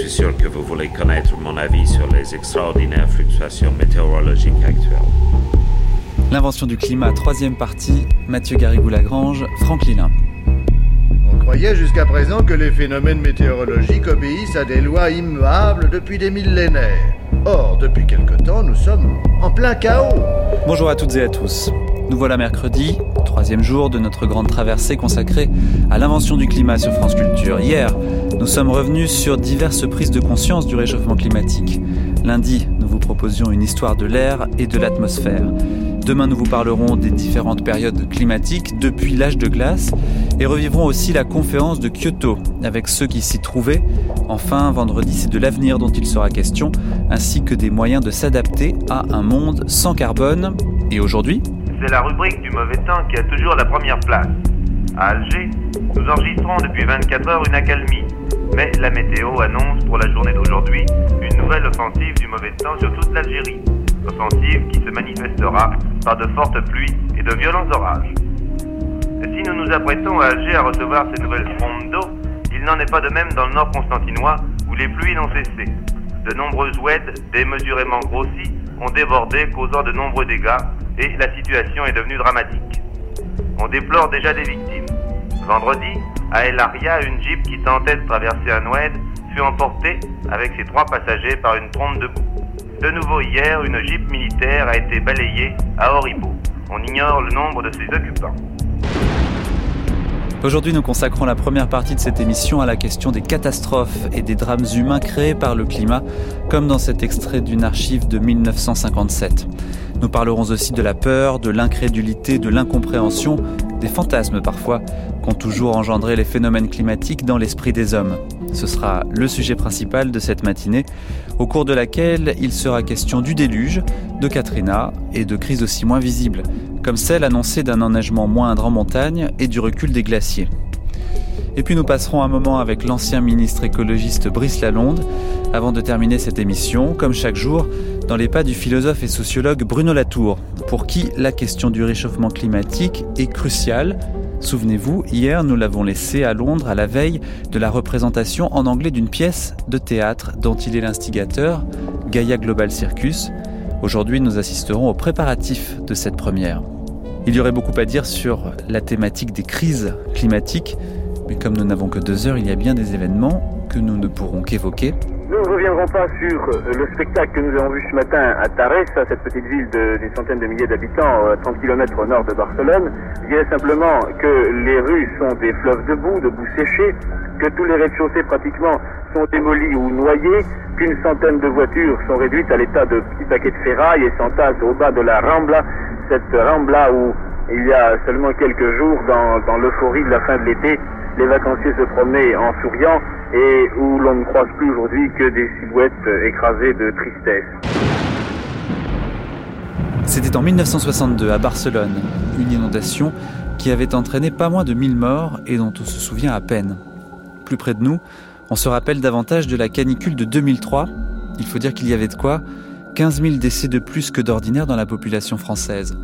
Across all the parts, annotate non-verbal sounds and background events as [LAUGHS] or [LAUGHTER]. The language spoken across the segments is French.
suis sûr que vous voulez connaître mon avis sur les extraordinaires fluctuations météorologiques actuelles. L'invention du climat, troisième partie, Mathieu Garrigou-Lagrange, Franck Lilin. On croyait jusqu'à présent que les phénomènes météorologiques obéissent à des lois immuables depuis des millénaires. Or, depuis quelque temps, nous sommes en plein chaos. Bonjour à toutes et à tous. Nous voilà mercredi, troisième jour de notre grande traversée consacrée à l'invention du climat sur France Culture. Hier, nous sommes revenus sur diverses prises de conscience du réchauffement climatique. Lundi, nous vous proposions une histoire de l'air et de l'atmosphère. Demain, nous vous parlerons des différentes périodes climatiques depuis l'âge de glace et revivrons aussi la conférence de Kyoto avec ceux qui s'y trouvaient. Enfin, vendredi, c'est de l'avenir dont il sera question, ainsi que des moyens de s'adapter à un monde sans carbone. Et aujourd'hui, c'est la rubrique du mauvais temps qui a toujours la première place. À Alger, nous enregistrons depuis 24 heures une accalmie, mais la météo annonce pour la journée d'aujourd'hui une nouvelle offensive du mauvais temps sur toute l'Algérie. Offensive qui se manifestera par de fortes pluies et de violents orages. Si nous nous apprêtons à Alger à recevoir ces nouvelles frondes d'eau, il n'en est pas de même dans le nord constantinois où les pluies n'ont cessé. De nombreuses oueds démesurément grossies ont débordé, causant de nombreux dégâts, et la situation est devenue dramatique. On déplore déjà des victimes. Vendredi, à El Aria, une jeep qui tentait de traverser un oued fut emportée avec ses trois passagers par une trompe de boue. De nouveau hier, une jeep militaire a été balayée à Horibo. On ignore le nombre de ses occupants. Aujourd'hui, nous consacrons la première partie de cette émission à la question des catastrophes et des drames humains créés par le climat, comme dans cet extrait d'une archive de 1957. Nous parlerons aussi de la peur, de l'incrédulité, de l'incompréhension, des fantasmes parfois, qu'ont toujours engendré les phénomènes climatiques dans l'esprit des hommes. Ce sera le sujet principal de cette matinée, au cours de laquelle il sera question du déluge, de Katrina et de crises aussi moins visibles, comme celle annoncée d'un enneigement moindre en montagne et du recul des glaciers. Et puis nous passerons un moment avec l'ancien ministre écologiste Brice Lalonde, avant de terminer cette émission, comme chaque jour, dans les pas du philosophe et sociologue Bruno Latour, pour qui la question du réchauffement climatique est cruciale. Souvenez-vous, hier nous l'avons laissé à Londres à la veille de la représentation en anglais d'une pièce de théâtre dont il est l'instigateur, Gaia Global Circus. Aujourd'hui nous assisterons aux préparatifs de cette première. Il y aurait beaucoup à dire sur la thématique des crises climatiques, mais comme nous n'avons que deux heures, il y a bien des événements que nous ne pourrons qu'évoquer. Nous ne reviendrons pas sur euh, le spectacle que nous avons vu ce matin à Tarès, cette petite ville d'une centaine de milliers d'habitants, à 30 km au nord de Barcelone. Je dirais simplement que les rues sont des fleuves de boue, de boue séchée, que tous les rez-de-chaussée pratiquement sont démolis ou noyés, qu'une centaine de voitures sont réduites à l'état de petits paquets de ferraille et s'entassent au bas de la Rambla, cette Rambla où il y a seulement quelques jours, dans l'euphorie de la fin de l'été, les vacanciers se promenaient en souriant et où l'on ne croise plus aujourd'hui que des silhouettes écrasées de tristesse. C'était en 1962 à Barcelone, une inondation qui avait entraîné pas moins de 1000 morts et dont on se souvient à peine. Plus près de nous, on se rappelle davantage de la canicule de 2003. Il faut dire qu'il y avait de quoi 15 000 décès de plus que d'ordinaire dans la population française.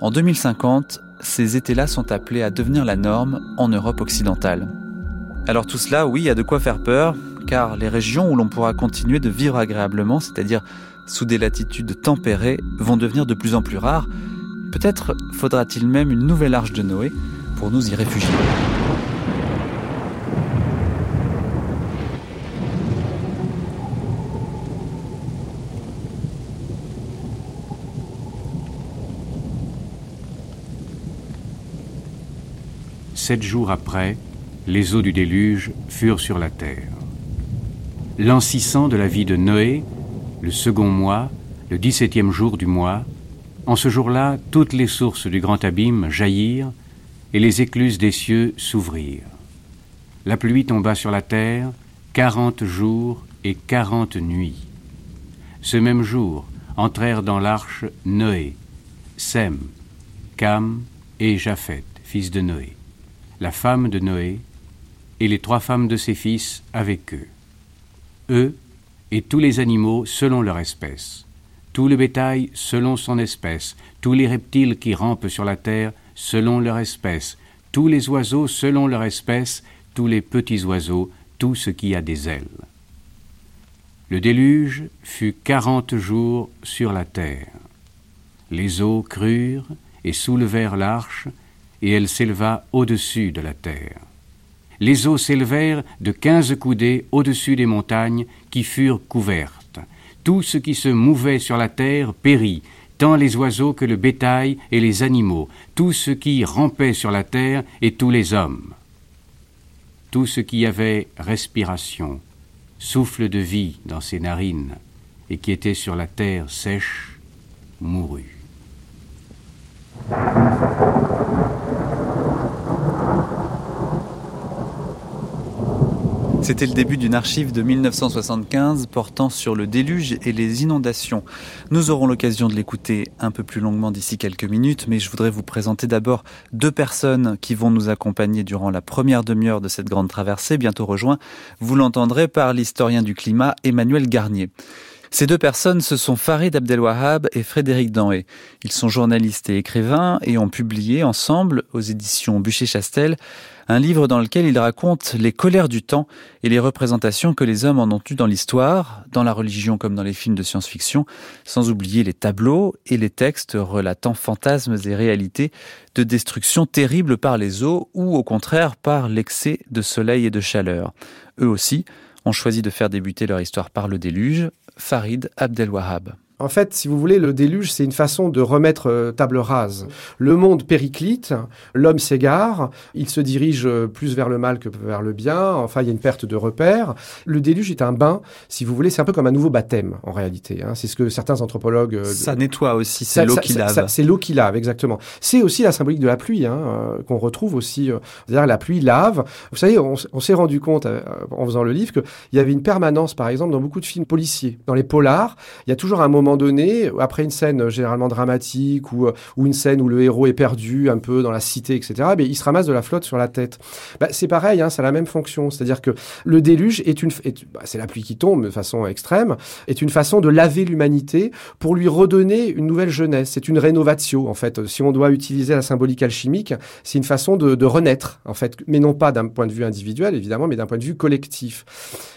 En 2050, ces étés-là sont appelés à devenir la norme en Europe occidentale. Alors tout cela, oui, a de quoi faire peur, car les régions où l'on pourra continuer de vivre agréablement, c'est-à-dire sous des latitudes tempérées, vont devenir de plus en plus rares. Peut-être faudra-t-il même une nouvelle arche de Noé pour nous y réfugier. Sept jours après, les eaux du déluge furent sur la terre. L'an 600 de la vie de Noé, le second mois, le dix-septième jour du mois, en ce jour-là, toutes les sources du grand abîme jaillirent et les écluses des cieux s'ouvrirent. La pluie tomba sur la terre quarante jours et quarante nuits. Ce même jour entrèrent dans l'arche Noé, Sem, Cam et Japhet, fils de Noé la femme de Noé, et les trois femmes de ses fils avec eux. Eux et tous les animaux selon leur espèce, tout le bétail selon son espèce, tous les reptiles qui rampent sur la terre selon leur espèce, tous les oiseaux selon leur espèce, tous les petits oiseaux, tout ce qui a des ailes. Le déluge fut quarante jours sur la terre. Les eaux crurent et soulevèrent l'arche, et elle s'éleva au-dessus de la terre. Les eaux s'élevèrent de quinze coudées au-dessus des montagnes qui furent couvertes. Tout ce qui se mouvait sur la terre périt, tant les oiseaux que le bétail et les animaux, tout ce qui rampait sur la terre et tous les hommes. Tout ce qui avait respiration, souffle de vie dans ses narines, et qui était sur la terre sèche, mourut. C'était le début d'une archive de 1975 portant sur le déluge et les inondations. Nous aurons l'occasion de l'écouter un peu plus longuement d'ici quelques minutes, mais je voudrais vous présenter d'abord deux personnes qui vont nous accompagner durant la première demi-heure de cette grande traversée, bientôt rejoint, vous l'entendrez, par l'historien du climat Emmanuel Garnier. Ces deux personnes, ce sont Farid Abdelwahab et Frédéric Danhé. Ils sont journalistes et écrivains et ont publié ensemble, aux éditions Bûcher-Chastel, un livre dans lequel ils racontent les colères du temps et les représentations que les hommes en ont eues dans l'histoire, dans la religion comme dans les films de science-fiction, sans oublier les tableaux et les textes relatant fantasmes et réalités de destruction terrible par les eaux ou au contraire par l'excès de soleil et de chaleur. Eux aussi ont choisi de faire débuter leur histoire par le déluge, Farid Abdelwahab. En fait, si vous voulez, le déluge, c'est une façon de remettre euh, table rase. Le monde périclite, l'homme s'égare, il se dirige euh, plus vers le mal que vers le bien, enfin, il y a une perte de repères. Le déluge est un bain, si vous voulez, c'est un peu comme un nouveau baptême, en réalité. Hein. C'est ce que certains anthropologues... Euh, ça nettoie aussi, c'est l'eau qui lave. C'est l'eau qui lave, exactement. C'est aussi la symbolique de la pluie, hein, qu'on retrouve aussi. C'est-à-dire la pluie lave. Vous savez, on, on s'est rendu compte, en faisant le livre, qu'il y avait une permanence, par exemple, dans beaucoup de films policiers. Dans les polars, il y a toujours un moment moment donné, après une scène euh, généralement dramatique ou, euh, ou une scène où le héros est perdu un peu dans la cité, etc., mais ben, il se ramasse de la flotte sur la tête. Ben, c'est pareil, hein, ça a la même fonction. C'est-à-dire que le déluge est une, bah, c'est la pluie qui tombe de façon extrême, est une façon de laver l'humanité pour lui redonner une nouvelle jeunesse. C'est une rénovatio, en fait. Si on doit utiliser la symbolique alchimique, c'est une façon de, renaître, en fait, mais non pas d'un point de vue individuel, évidemment, mais d'un point de vue collectif.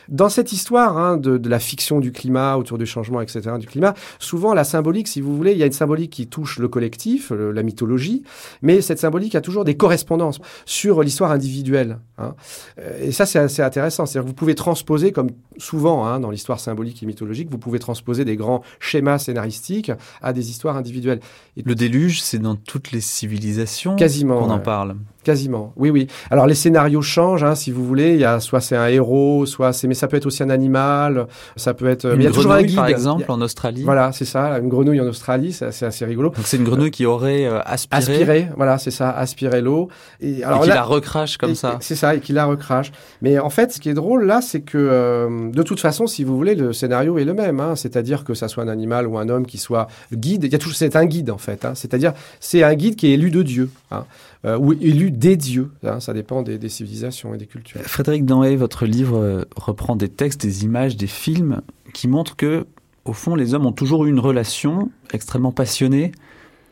Dans cette histoire hein, de, la fiction du climat, autour du changement, etc., du climat, souvent la symbolique, si vous voulez, il y a une symbolique qui touche le collectif, la mythologie, mais cette symbolique a toujours des correspondances sur l'histoire individuelle. Hein. Euh, et ça, c'est assez intéressant. C'est-à-dire que vous pouvez transposer, comme souvent hein, dans l'histoire symbolique et mythologique, vous pouvez transposer des grands schémas scénaristiques à des histoires individuelles. Et le déluge, c'est dans toutes les civilisations quasiment qu'on en parle. Quasiment, oui, oui. Alors les scénarios changent, hein, si vous voulez. Il y a soit c'est un héros, soit c'est, mais ça peut être aussi un animal. Ça peut être. Une il y a toujours un guide, par exemple, en Australie. Voilà, c'est ça, une grenouille en Australie, c'est assez, assez rigolo. Donc c'est une grenouille qui aurait euh, aspiré. Aspiré, voilà, c'est ça, aspiré l'eau. Et, alors, et qui la recrache comme ça. C'est ça, et qui la recrache. Mais en fait, ce qui est drôle là, c'est que euh, de toute façon, si vous voulez, le scénario est le même. Hein, c'est-à-dire que ça soit un animal ou un homme qui soit guide. Il y a toujours, c'est un guide en fait. Hein, c'est-à-dire, c'est un guide qui est élu de Dieu. Hein. Euh, ou élu des dieux. Hein, ça dépend des, civilisations et des cultures. Frédéric Danhé, votre livre euh, reprend des textes, des images, des films qui montrent que, au fond, les hommes ont toujours eu une relation extrêmement passionnée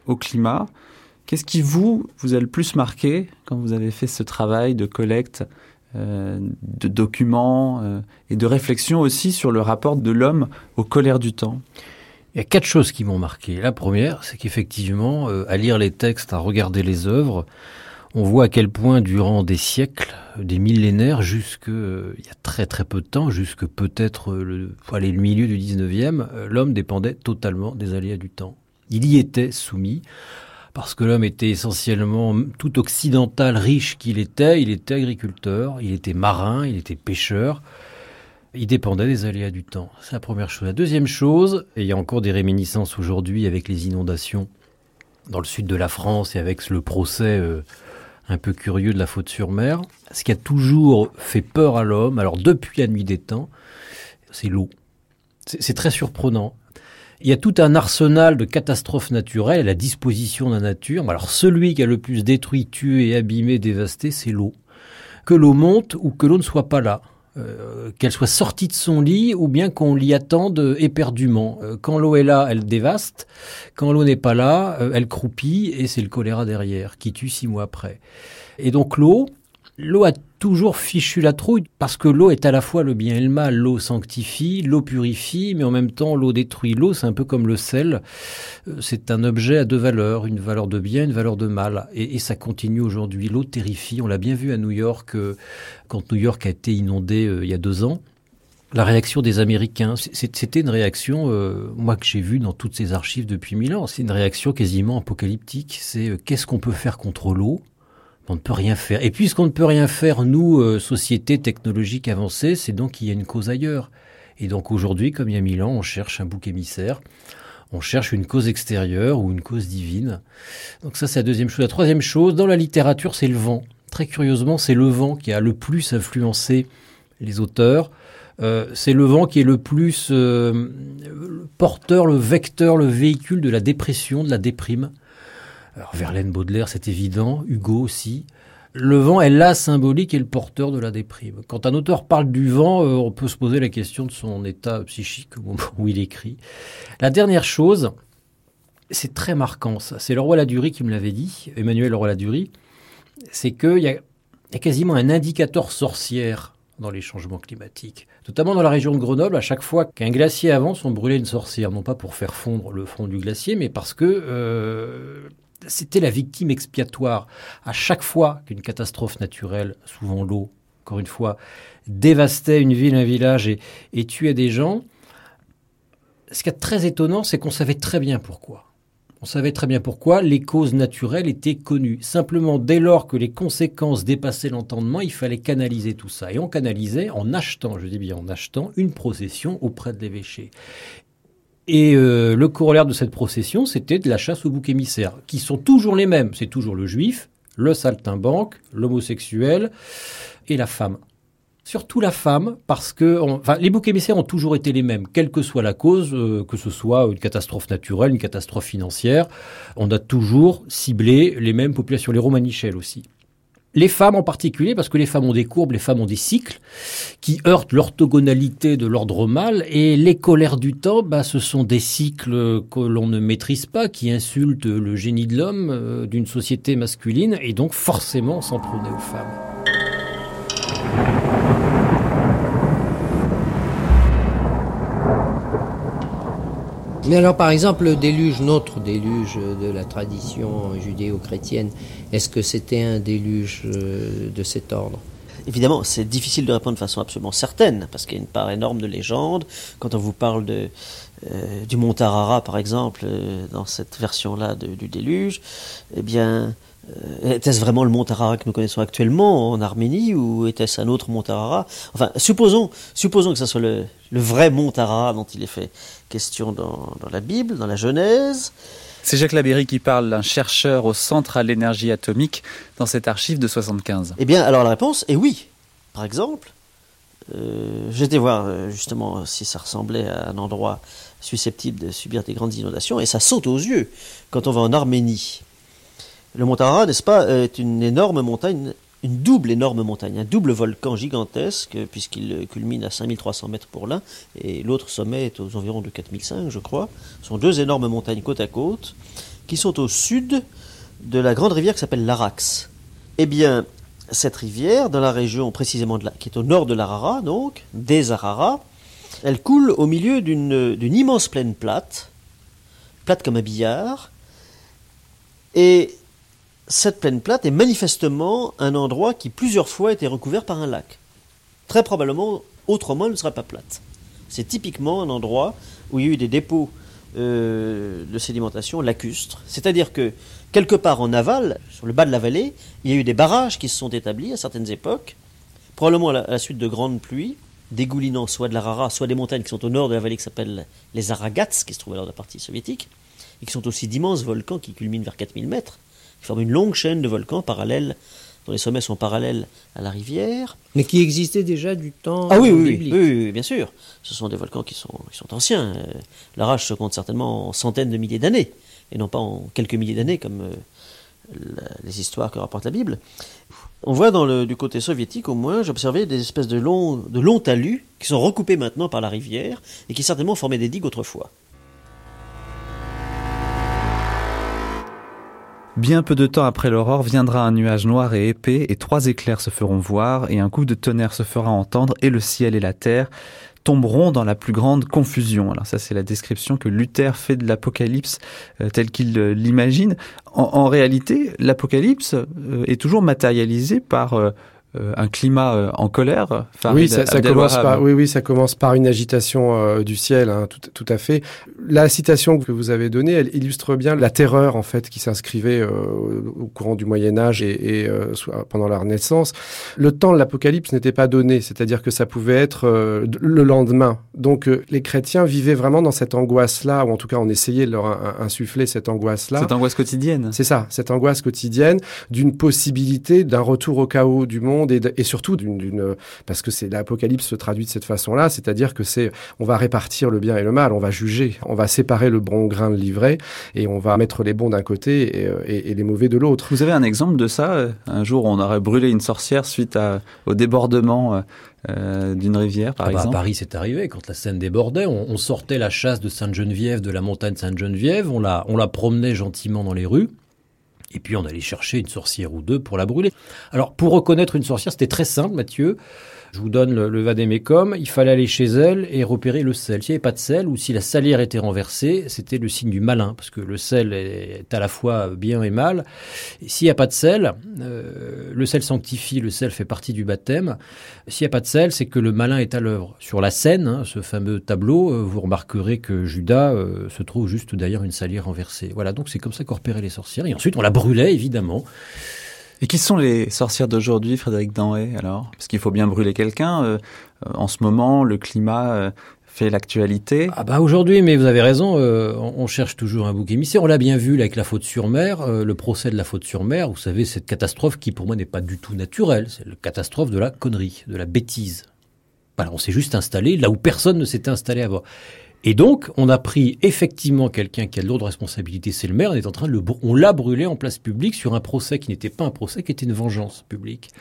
au climat. Qu'est-ce qui vous vous a le plus marqué quand vous avez fait ce travail de collecte euh, de documents euh, et de réflexion aussi sur le rapport de l'homme aux colères du temps? Il y a quatre choses qui m'ont marqué. La première, c'est qu'effectivement, euh, à lire les textes, à regarder les œuvres, on voit à quel point, durant des siècles, des millénaires, jusque euh, il y a très très peu de temps, jusque peut-être le, aller, le milieu du 19e, euh, l'homme dépendait totalement des aléas du temps. Il y était soumis parce que l'homme était essentiellement tout occidental, riche qu'il était, il était agriculteur, il était marin, il était pêcheur il dépendait des aléas du temps. C'est la première chose. La deuxième chose, et il y a encore des réminiscences aujourd'hui avec les inondations dans le sud de la France et avec le procès euh, un peu curieux de la faute sur mer, ce qui a toujours fait peur à l'homme, alors depuis la nuit des temps, c'est l'eau. C'est très surprenant. Il y a tout un arsenal de catastrophes naturelles à la disposition de la nature. Alors celui qui a le plus détruit, tué, abîmé, dévasté, c'est l'eau. Que l'eau monte ou que l'eau ne soit pas là. Euh, qu'elle soit sortie de son lit ou bien qu'on l'y attende éperdument. Euh, quand l'eau est là, elle dévaste. Quand l'eau n'est pas là, euh, elle croupit et c'est le choléra derrière qui tue six mois après. Et donc l'eau, L'eau a toujours fichu la trouille parce que l'eau est à la fois le bien et le mal. L'eau sanctifie, l'eau purifie, mais en même temps l'eau détruit. L'eau, c'est un peu comme le sel. Euh, c'est un objet à deux valeurs, une valeur de bien, une valeur de mal. Et, ça continue aujourd'hui. L'eau terrifie. On l'a bien vu à New York euh, quand New York a été inondé euh, il y a deux ans. La réaction des Américains, c'était une réaction, moi que j'ai vue dans toutes ces archives depuis mille ans, c'est une réaction quasiment apocalyptique. C'est qu'est-ce qu'on peut faire contre l'eau? On ne peut rien faire. Et puisqu'on ne peut rien faire, nous, euh, société technologique avancée, c'est donc qu'il y a une cause ailleurs. Et donc aujourd'hui, comme il y a mille ans, on cherche un bouc émissaire. On cherche une cause extérieure ou une cause divine. Donc ça, c'est la deuxième chose. La troisième chose, dans la littérature, c'est le vent. Très curieusement, c'est le vent qui a le plus influencé les auteurs. Euh, c'est le vent qui est le plus euh, porteur, le vecteur, le véhicule de la dépression, de la déprime. Alors Verlaine, Baudelaire, c'est évident, Hugo aussi. Le vent est la symbolique et le porteur de la déprime. Quand un auteur parle du vent, euh, on peut se poser la question de son état psychique au moment où il écrit. La dernière chose, c'est très marquant ça. C'est le roi Ladurie qui me l'avait dit, Emmanuel roi Ladurie. C'est qu'il y, a quasiment un indicateur sorcière dans les changements climatiques. Notamment dans la région de Grenoble, à chaque fois qu'un glacier avance, on brûlait une sorcière, non pas pour faire fondre le front du glacier, mais parce que euh, c'était la victime expiatoire. À chaque fois qu'une catastrophe naturelle, souvent l'eau, encore une fois, dévastait une ville, un village et, tuait des gens, ce qui est très étonnant, c'est qu'on savait très bien pourquoi. On savait très bien pourquoi les causes naturelles étaient connues. Simplement, dès lors que les conséquences dépassaient l'entendement, il fallait canaliser tout ça. Et on canalisait en achetant, je dis bien en achetant, une procession auprès de l'évêché. Et euh, le corollaire de cette procession, c'était de la chasse aux boucs émissaires, qui sont toujours les mêmes. C'est toujours le juif, le saltimbanque, l'homosexuel et la femme. Surtout la femme, parce que les boucs émissaires ont toujours été les mêmes, quelle que soit la cause, euh, que ce soit une catastrophe naturelle, une catastrophe financière. On a toujours ciblé les mêmes populations, les romanichels aussi. Les femmes en particulier, parce que les femmes ont des courbes, les femmes ont des cycles qui heurtent l'orthogonalité de l'ordre mâle, et les colères du temps, bah, ce sont des cycles que l'on ne maîtrise pas, qui insultent le génie de l'homme euh, d'une société masculine, et donc forcément s'en prenait aux femmes. Mais alors, par exemple, le déluge, notre déluge de la tradition judéo-chrétienne, est-ce que c'était un déluge euh, de cet ordre? Évidemment, c'est difficile de répondre de façon absolument certaine, parce qu'il y a une part énorme de légende. Quand on vous parle de, euh, du mont Tarara, par exemple, euh, dans cette version-là du déluge, eh bien, était-ce vraiment le mont Tarara que nous connaissons actuellement en Arménie ou était-ce un autre mont Tarara Enfin, supposons, supposons que ce soit le, vrai mont Tarara dont il est fait question dans, la Bible, dans la Genèse. C'est Jacques Labéry qui parle, un chercheur au Centre à l'énergie atomique dans cet archive de 75. Eh bien, alors la réponse est oui. Par exemple, euh, j'étais voir euh, justement si ça ressemblait à un endroit susceptible de subir des grandes inondations, et ça saute aux yeux quand on va en Arménie le mont Tara, n'est-ce pas, est une énorme montagne, une double énorme montagne, un double volcan gigantesque, puisqu'il culmine à 5300 mètres pour l'un, et l'autre sommet est aux environs de 4005, je crois. Ce sont deux énormes montagnes côte à côte, qui sont au sud de la grande rivière qui s'appelle l'Arax. Eh bien, cette rivière, dans la région précisément qui est au nord de l'Arara, donc, des Araras, elle coule au milieu d'une immense plaine plate, plate comme un billard, et cette plaine plate est manifestement un endroit qui plusieurs fois a été recouvert par un lac. Très probablement, autrement, elle ne serait pas plate. C'est typiquement un endroit où il y a eu des dépôts euh, de sédimentation lacustres. C'est-à-dire que quelque part en aval, sur le bas de la vallée, il y a eu des barrages qui se sont établis à certaines époques, probablement à la, suite de grandes pluies, dégoulinant soit de l'Arara, soit des montagnes qui sont au nord de la vallée qui s'appellent les Aragats, qui se trouvent alors dans la partie soviétique, et qui sont aussi d'immenses volcans qui culminent vers 4000 mètres qui forment une longue chaîne de volcans parallèles, dont les sommets sont parallèles à la rivière. Mais qui existaient déjà du temps ah oui, oui, oui, bien sûr. Ce sont des volcans qui sont, sont anciens. Euh, la rage se compte certainement en centaines de milliers d'années, et non pas en quelques milliers d'années comme euh, les histoires que rapporte la Bible. On voit dans le, du côté soviétique, au moins, j'observais des espèces de longs, de longs talus qui sont recoupés maintenant par la rivière et qui certainement formaient des digues autrefois. Bien peu de temps après l'aurore viendra un nuage noir et épais et trois éclairs se feront voir et un coup de tonnerre se fera entendre et le ciel et la terre tomberont dans la plus grande confusion. Alors ça, c'est la description que Luther fait de l'Apocalypse euh, tel qu'il euh, l'imagine. En, réalité, l'Apocalypse euh, est toujours matérialisé par un climat euh, en colère. oui, ça, commence par, oui, oui, ça commence par une agitation euh, du ciel, hein, tout, tout, à fait. La citation que vous avez donnée, elle illustre bien la terreur en fait qui s'inscrivait au courant du Moyen Âge et, et pendant la Renaissance. Le temps de l'Apocalypse n'était pas donné, c'est-à-dire que ça pouvait être le lendemain. Donc les chrétiens vivaient vraiment dans cette angoisse-là, ou en tout cas on essayait de leur insuffler cette angoisse-là. Cette angoisse quotidienne. C'est ça, cette angoisse quotidienne d'une possibilité d'un retour au chaos du monde et, surtout d'une parce que c'est l'apocalypse se traduit de cette façon-là, c'est-à-dire que c'est on va répartir le bien et le mal, on va juger, on va séparer le bon grain de l'ivraie et on va mettre les bons d'un côté et, euh, les mauvais de l'autre. Vous avez un exemple de ça euh, Un jour, on aurait brûlé une sorcière suite au débordement. Euh, d'une rivière, par ah bah, exemple? à Paris, c'est arrivé quand la Seine débordait. On, sortait la chasse de Sainte-Geneviève de la montagne Sainte-Geneviève, on la, on la promenait gentiment dans les rues. Et puis on allait chercher une sorcière ou deux pour la brûler. Alors pour reconnaître une sorcière, c'était très simple, Mathieu. Je vous donne le, le. Il fallait aller chez elle et repérer le sel. S'il n'y avait pas de sel ou si la salière était renversée, c'était le signe du malin, parce que le sel est à la fois bien et mal. S'il n'y a pas de sel, euh, le sel sanctifie, le sel fait partie du baptême. S'il n'y a pas de sel, c'est que le malin est à l'œuvre. Sur la scène, hein, ce fameux tableau, euh, vous remarquerez que Judas euh, se trouve juste derrière une salière renversée. Voilà, donc c'est comme ça qu'on repérait les sorcières. Et ensuite, on la brûlait, évidemment. Et qui sont les sorcières d'aujourd'hui, Frédéric Danhé, alors? Parce qu'il faut bien brûler quelqu'un. Euh, euh, en ce moment, le climat euh, fait l'actualité. Ah bah aujourd'hui, mais vous avez raison, on cherche toujours un bouc émissaire. On l'a bien vu avec la faute sur mer, le procès de la faute sur mer. Vous savez, cette catastrophe qui pour moi n'est pas du tout naturelle. C'est la catastrophe de la connerie, de la bêtise. Voilà, on s'est juste installé là où personne ne s'était installé avant. Et donc, on a pris effectivement quelqu'un qui a de lourdes responsabilités, c'est le maire, on est en train de le, on l'a brûlé en place publique sur un procès qui n'était pas un procès, qui était une vengeance publique.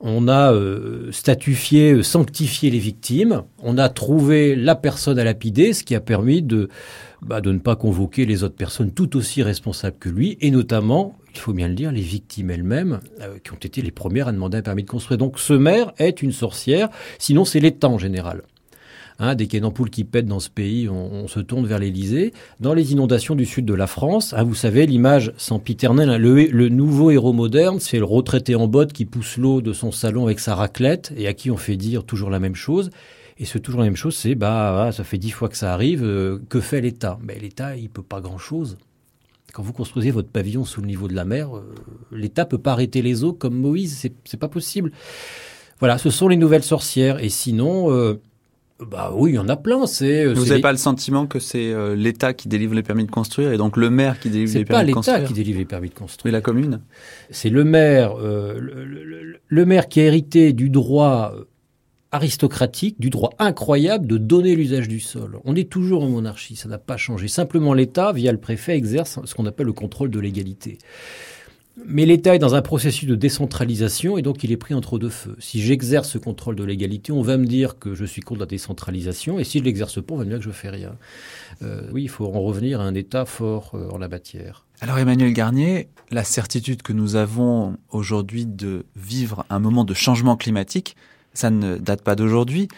On a euh, statufié, euh, sanctifié les victimes. On a trouvé la personne à lapider, ce qui a permis de, bah, de ne pas convoquer les autres personnes tout aussi responsables que lui, et notamment, il faut bien le dire, les victimes elles-mêmes, euh, qui ont été les premières à demander un permis de construire. Donc ce maire est une sorcière, sinon c'est l'État en général. Hein, dès qu'il y a une ampoule qui pète dans ce pays, on, se tourne vers l'Élysée. Dans les inondations du sud de la France, hein, vous savez, l'image sempiternelle, hein, le, le, nouveau héros moderne, c'est le retraité en botte qui pousse l'eau de son salon avec sa raclette et à qui on fait dire toujours la même chose. Et ce toujours la même chose, c'est bah ça fait dix fois que ça arrive. Euh, que fait l'État? Mais l'État, il peut pas grand chose. Quand vous construisez votre pavillon sous le niveau de la mer, euh, l'État peut pas arrêter les eaux comme Moïse. C'est, c'est pas possible. Voilà, ce sont les nouvelles sorcières. Et sinon, euh, bah oui, il y en a plein. C'est. Euh, Vous n'avez pas le sentiment que c'est euh, l'État qui délivre les permis de construire et donc le maire qui délivre les permis de construire C'est pas l'État qui délivre les permis de construire. Mais la commune. C'est le maire, euh, le, maire qui a hérité du droit aristocratique, du droit incroyable de donner l'usage du sol. On est toujours en monarchie, ça n'a pas changé. Simplement, l'État, via le préfet, exerce ce qu'on appelle le contrôle de l'égalité. Mais l'État est dans un processus de décentralisation et donc il est pris entre deux feux. Si j'exerce ce contrôle de l'égalité, on va me dire que je suis contre la décentralisation et si je l'exerce pas, on va me dire que je fais rien. Euh, oui, il faut en revenir à un État fort euh, en la matière. Alors Emmanuel Garnier, la certitude que nous avons aujourd'hui de vivre un moment de changement climatique, ça ne date pas d'aujourd'hui.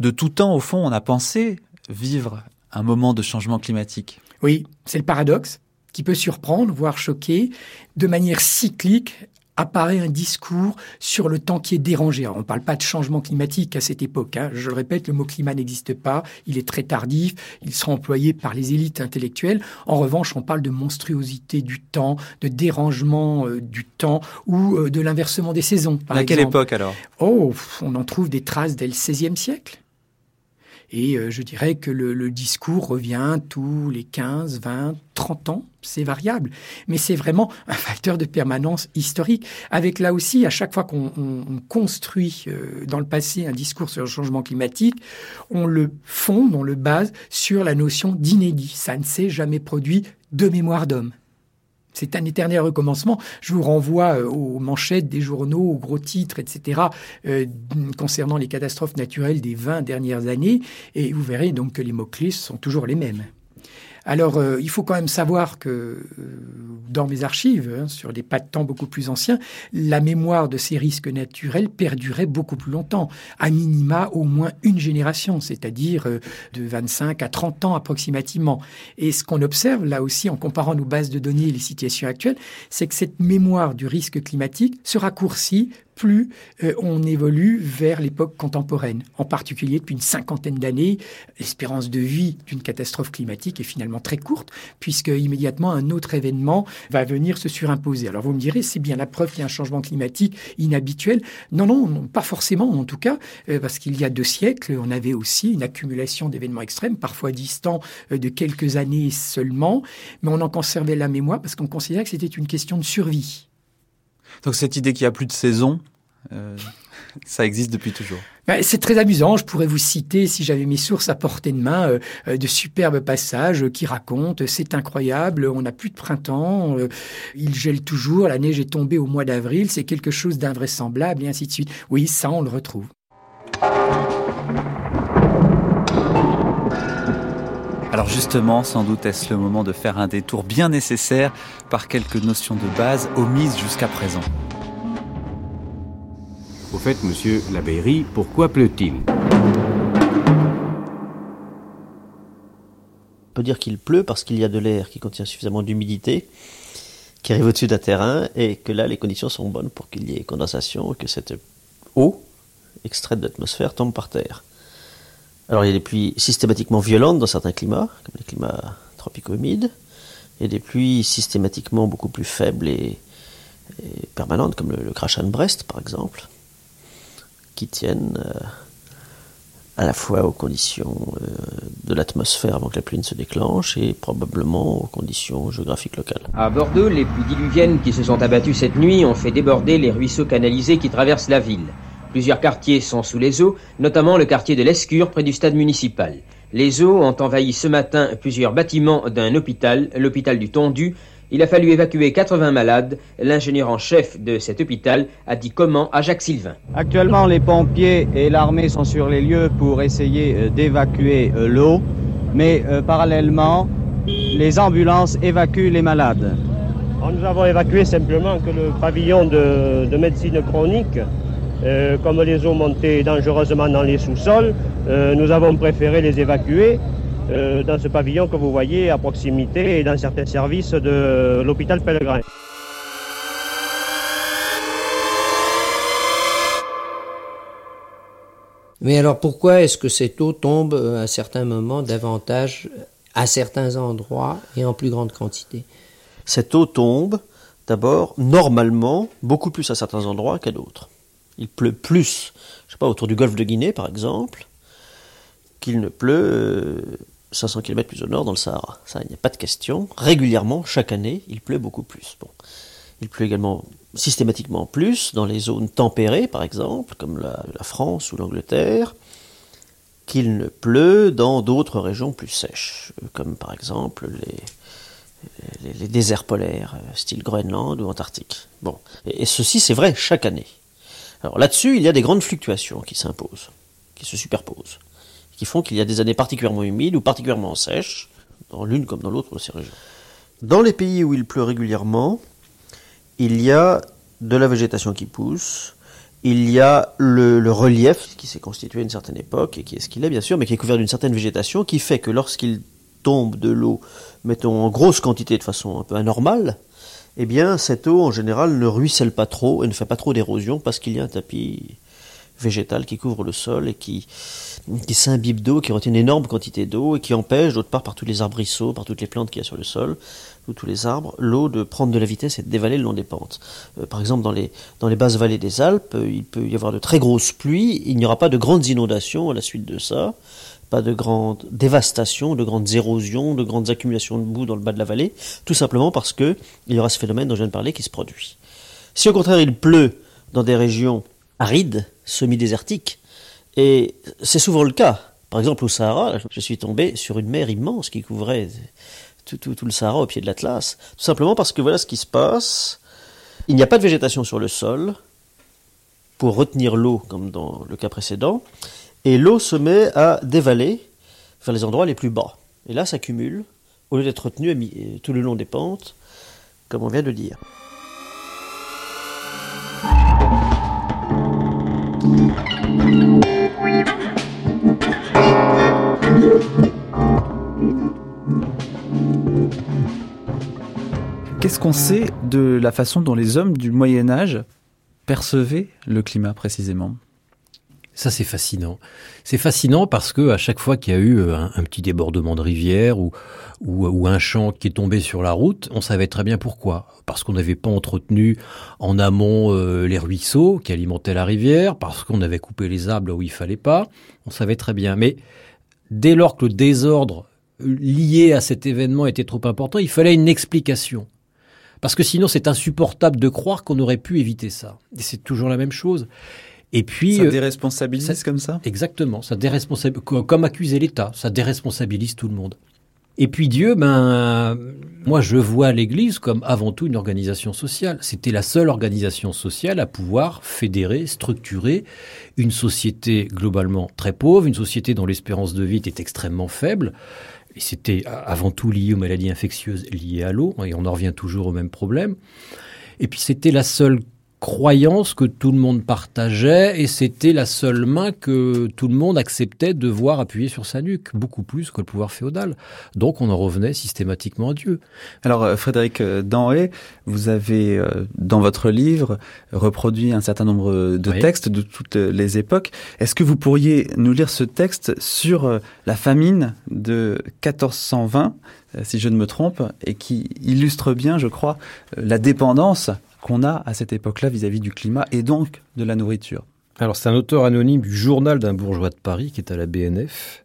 De tout temps, au fond, on a pensé vivre un moment de changement climatique. Oui, c'est le paradoxe qui peut surprendre, voire choquer, de manière cyclique apparaît un discours sur le temps qui est dérangé. on ne parle pas de changement climatique à cette époque. Hein. Je le répète, le mot climat n'existe pas. Il est très tardif. Il sera employé par les élites intellectuelles. En revanche, on parle de monstruosité du temps, de dérangement euh, du temps ou euh, de l'inversement des saisons. à quelle époque alors? Oh, on en trouve des traces dès le XVIe siècle. Et euh, je dirais que le, discours revient tous les 15, 20, 30 ans. C'est variable. Mais c'est vraiment un [LAUGHS] facteur de permanence historique. Avec là aussi, à chaque fois qu'on construit euh, dans le passé un discours sur le changement climatique, on le fonde, on le base sur la notion d'inédit. Ça ne s'est jamais produit de mémoire d'homme. C'est un éternel recommencement. Je vous renvoie euh, aux manchettes des journaux, aux gros titres, etc., euh, concernant les catastrophes naturelles des 20 dernières années, et vous verrez donc que les mots-clés sont toujours les mêmes. Alors, euh, il faut quand même savoir que euh, dans mes archives, hein, sur des pas de temps beaucoup plus anciens, la mémoire de ces risques naturels perdurait beaucoup plus longtemps, à minima au moins une génération, c'est-à-dire euh, de 25 à 30 ans approximativement. Et ce qu'on observe là aussi en comparant nos bases de données et les situations actuelles, c'est que cette mémoire du risque climatique se raccourcit plus euh, on évolue vers l'époque contemporaine. En particulier, depuis une cinquantaine d'années, l'espérance de vie d'une catastrophe climatique est finalement très courte, puisque immédiatement un autre événement va venir se surimposer. Alors vous me direz, c'est bien la preuve qu'il y a un changement climatique inhabituel. Non, non, pas forcément en tout cas, euh, parce qu'il y a deux siècles, on avait aussi une accumulation d'événements extrêmes, parfois distants euh, de quelques années seulement, mais on en conservait la mémoire parce qu'on considérait que c'était une question de survie. Donc cette idée qu'il n'y a plus de saison, euh, [LAUGHS] ça existe depuis toujours. Ben, c'est très amusant. Je pourrais vous citer, si j'avais mes sources à portée de main, euh, euh, de superbes passages qui racontent c'est incroyable, on n'a plus de printemps, il gèle toujours, la neige est tombée au mois d'avril, c'est quelque chose d'invraisemblable, et ainsi de suite. Oui, ça, on le retrouve. Alors justement, sans doute est-ce le moment de faire un détour bien nécessaire par quelques notions de base omises jusqu'à présent. Au fait, monsieur Labeyrie, pourquoi pleut-il? On peut dire qu'il pleut parce qu'il y a de l'air qui contient suffisamment d'humidité qui arrive au-dessus d'un terrain et que là les conditions sont bonnes pour qu'il y ait condensation et que cette eau extraite de l'atmosphère tombe par terre. Alors il y a des pluies systématiquement violentes dans certains climats, comme les climats tropico-humides, et des pluies systématiquement beaucoup plus faibles et, permanentes, comme le, crachat de Brest par exemple, qui tiennent euh, à la fois aux conditions euh, de l'atmosphère avant que la pluie ne se déclenche et probablement aux conditions géographiques locales. À Bordeaux, les pluies diluviennes qui se sont abattues cette nuit ont fait déborder les ruisseaux canalisés qui traversent la ville. Plusieurs quartiers sont sous les eaux, notamment le quartier de l'Escure près du stade municipal. Les eaux ont envahi ce matin plusieurs bâtiments d'un hôpital, l'hôpital du Tondu. Il a fallu évacuer 80 malades. L'ingénieur en chef de cet hôpital a dit comment à Jacques Sylvain. Actuellement, les pompiers et l'armée sont sur les lieux pour essayer euh, d'évacuer euh, l'eau, mais euh, parallèlement, les ambulances évacuent les malades. nous avons évacué simplement que le pavillon de, de médecine chronique euh, comme les eaux montaient dangereusement dans les sous-sols, euh, nous avons préféré les évacuer euh, dans ce pavillon que vous voyez à proximité et dans certains services de l'hôpital Pellegrin. Mais alors pourquoi est-ce que cette eau tombe à certains moments davantage à certains endroits et en plus grande quantité? Cette eau tombe d'abord normalement beaucoup plus à certains endroits qu'à d'autres il pleut plus, je sais pas, autour du golfe de Guinée par exemple, qu'il ne pleut 500 euh, km plus au nord dans le Sahara. Ça, il n'y a pas de question. Régulièrement, chaque année, il pleut beaucoup plus. Il pleut également systématiquement plus dans les zones tempérées, par exemple, comme la, France ou l'Angleterre, qu'il ne pleut dans d'autres régions plus sèches, euh, comme par exemple les, déserts polaires, euh, style Groenland ou Antarctique. Et ceci, c'est vrai chaque année. Alors là-dessus, il y a des grandes fluctuations qui s'imposent, qui se superposent, font qu'il y a des années particulièrement humides ou particulièrement sèches, dans l'une comme dans l'autre de ces régions. Dans les pays où il pleut régulièrement, il y a de la végétation qui pousse, il y a le, relief qui s'est constitué à une certaine époque, et qui est ce qu'il est bien sûr, mais qui est couvert d'une certaine végétation, qui fait que lorsqu'il tombe de l'eau, mettons en grosse quantité de façon un peu anormale, eh bien cette eau en général ne ruisselle pas trop et ne fait pas trop d'érosion parce qu'il y a un tapis végétal qui couvre le sol et qui, qui s'imbibe d'eau, qui retient une énorme quantité d'eau et qui empêche, d'autre part par tous les arbrisseaux, par toutes les plantes qu'il y a sur le sol, ou tous les arbres, l'eau de prendre de la vitesse et de dévaler le long des pentes. Euh, par exemple, dans les, dans les basses vallées des Alpes, il peut y avoir de très grosses pluies, il n'y aura pas de grandes inondations à la suite de ça, pas de grandes dévastations, de grandes érosions, de grandes accumulations de boue dans le bas de la vallée, tout simplement parce que il y aura ce phénomène dont je viens de parler qui se produit. Si au contraire il pleut dans des régions arides, semi-désertiques, et c'est souvent le cas, par exemple au Sahara, je suis tombé sur une mer immense qui couvrait tout, tout le Sahara au pied de l'Atlas, tout simplement parce que voilà ce qui se passe, il n'y a pas de végétation sur le sol pour retenir l'eau comme dans le cas précédent, et l'eau se met à dévaler vers les endroits les plus bas. Et là s'accumule au lieu d'être retenu tout le long des pentes, comme on vient de dire. Qu'est-ce qu'on sait de la façon dont les hommes du Moyen Âge percevaient le climat précisément? Ça, c'est fascinant. C'est fascinant parce que à chaque fois qu'il y a eu euh, un, petit débordement de rivière ou, un champ qui est tombé sur la route, on savait très bien pourquoi. Parce qu'on n'avait pas entretenu en amont euh, les ruisseaux qui alimentaient la rivière, parce qu'on avait coupé les arbres où il fallait pas. On savait très bien. Mais dès lors que le désordre lié à cet événement était trop important, il fallait une explication. Parce que sinon, c'est insupportable de croire qu'on aurait pu éviter ça. Et c'est toujours la même chose. Et puis, ça euh, déresponsabilise comme ça Exactement, ça déresponsabilise, comme accuser l'État, ça déresponsabilise tout le monde. Et puis Dieu, ben, moi je vois l'Église comme avant tout une organisation sociale. C'était la seule organisation sociale à pouvoir fédérer, structurer une société globalement très pauvre, une société dont l'espérance de vie était extrêmement faible. Et c'était avant tout lié aux maladies infectieuses liées à l'eau, et on en revient toujours au même problème. Et puis c'était la seule croyance que tout le monde partageait et c'était la seule main que tout le monde acceptait de voir appuyer sur sa nuque, beaucoup plus que le pouvoir féodal. Donc on en revenait systématiquement à Dieu. Alors euh, Frédéric euh, Danhé, vous avez euh, dans votre livre reproduit un certain nombre de textes de toutes les époques. Est-ce que vous pourriez nous lire ce texte sur la famine de 1420 si je ne me trompe, et qui illustre bien, je crois, la dépendance qu'on a à cette époque-là vis-à-vis du climat et donc de la nourriture. Alors c'est un auteur anonyme du journal d'un bourgeois de Paris qui est à la BNF.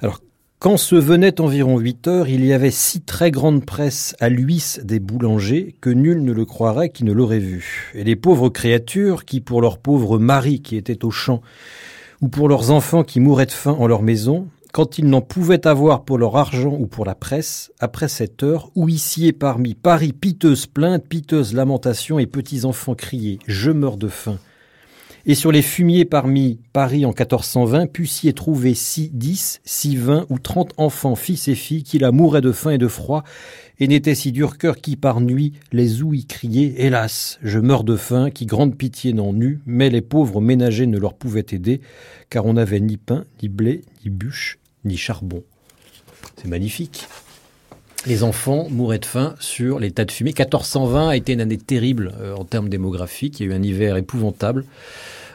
Alors quand se venait environ 8 heures, il y avait si très grande presse à l'huisse des boulangers que nul ne le croirait qui ne l'aurait vu. Et les pauvres créatures qui, pour leurs pauvres maris qui étaient au champ, ou pour leurs enfants qui mouraient de faim en leur maison, quand ils n'en pouvaient avoir pour leur argent ou pour la presse, après cette heure, huissiers parmi Paris, piteuses plaintes, piteuses lamentations et petits enfants criaient Je meurs de faim. Et sur les fumiers parmi Paris en 1420, puissiez trouver six, dix, six, vingt ou trente enfants, fils et filles, qui la mouraient de faim et de froid, et n'étaient si dur cœur qui par nuit les ouïs criaient Hélas, je meurs de faim, qui grande pitié n'en eut, mais les pauvres ménagers ne leur pouvaient aider, car on n'avait ni pain, ni blé, ni bûche, ni charbon. C'est magnifique. Les enfants mouraient de faim sur les tas de fumée. 1420 a été une année terrible euh, en termes démographiques. Il y a eu un hiver épouvantable.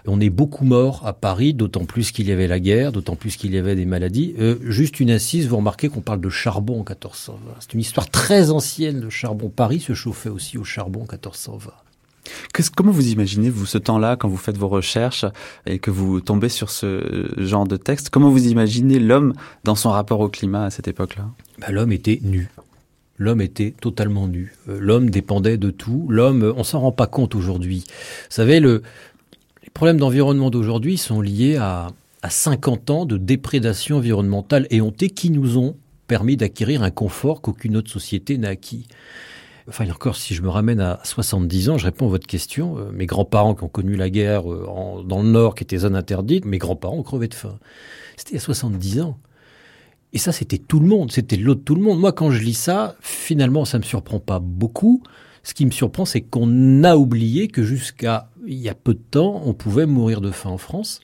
On est beaucoup morts à Paris, d'autant plus qu'il y avait la guerre, d'autant plus qu'il y avait des maladies. Euh, juste une assise, vous remarquez qu'on parle de charbon en 1420. C'est une histoire très ancienne, de charbon. Paris se chauffait aussi au charbon en 1420. Comment vous imaginez, vous, ce temps-là, quand vous faites vos recherches et que vous tombez sur ce genre de texte Comment vous imaginez l'homme dans son rapport au climat à cette époque-là? Bah, L'homme était nu. L'homme était totalement nu. Euh, l'homme dépendait de tout. L'homme, on s'en rend pas compte aujourd'hui. Vous savez, le, les problèmes d'environnement d'aujourd'hui sont liés à, à 50 ans de déprédation environnementale éhontée qui nous ont permis d'acquérir un confort qu'aucune autre société n'a acquis. Enfin, encore, si je me ramène à 70 ans, je réponds à votre question. Euh, mes grands-parents qui ont connu la guerre euh, dans le Nord, qui était zone interdite, mes grands-parents ont crevé de faim. C'était a 70 ans. Et ça, c'était tout le monde, c'était l'autre tout le monde. Moi, quand je lis ça, finalement, ça me surprend pas beaucoup. Ce qui me surprend, c'est qu'on a oublié que jusqu'à il y a peu de temps, on pouvait mourir de faim en France.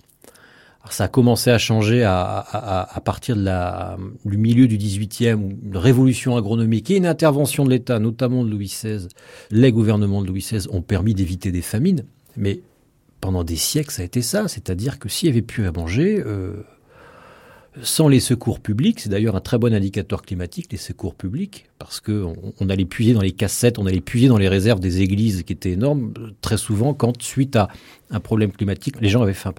Alors, ça a commencé à changer à, partir de la, du milieu du 18e, où une révolution agronomique et une intervention de l'État, notamment de Louis XVI, les gouvernements de Louis XVI ont permis d'éviter des famines. Mais pendant des siècles, ça a été ça. C'est-à-dire que s'il y avait plus à manger, euh, sans les secours publics, c'est d'ailleurs un très bon indicateur climatique, les secours publics, parce qu'on on allait puiser dans les cassettes, on allait puiser dans les réserves des églises qui étaient énormes, très souvent quand, suite à un problème climatique, les gens avaient faim.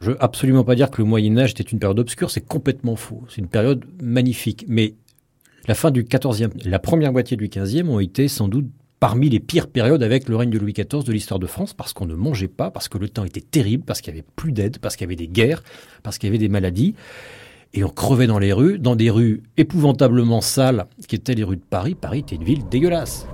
Je veux absolument pas dire que le Moyen Âge était une période obscure, c'est complètement faux. C'est une période magnifique, mais la fin du XIVe, la première moitié du XVe ont été sans doute parmi les pires périodes avec le règne de Louis XIV de l'histoire de France, parce qu'on ne mangeait pas, parce que le temps était terrible, parce qu'il y avait plus d'aide, parce qu'il y avait des guerres, parce qu'il y avait des maladies. Et on crevait dans les rues, dans des rues épouvantablement sales, qui étaient les rues de Paris. Paris était une ville dégueulasse.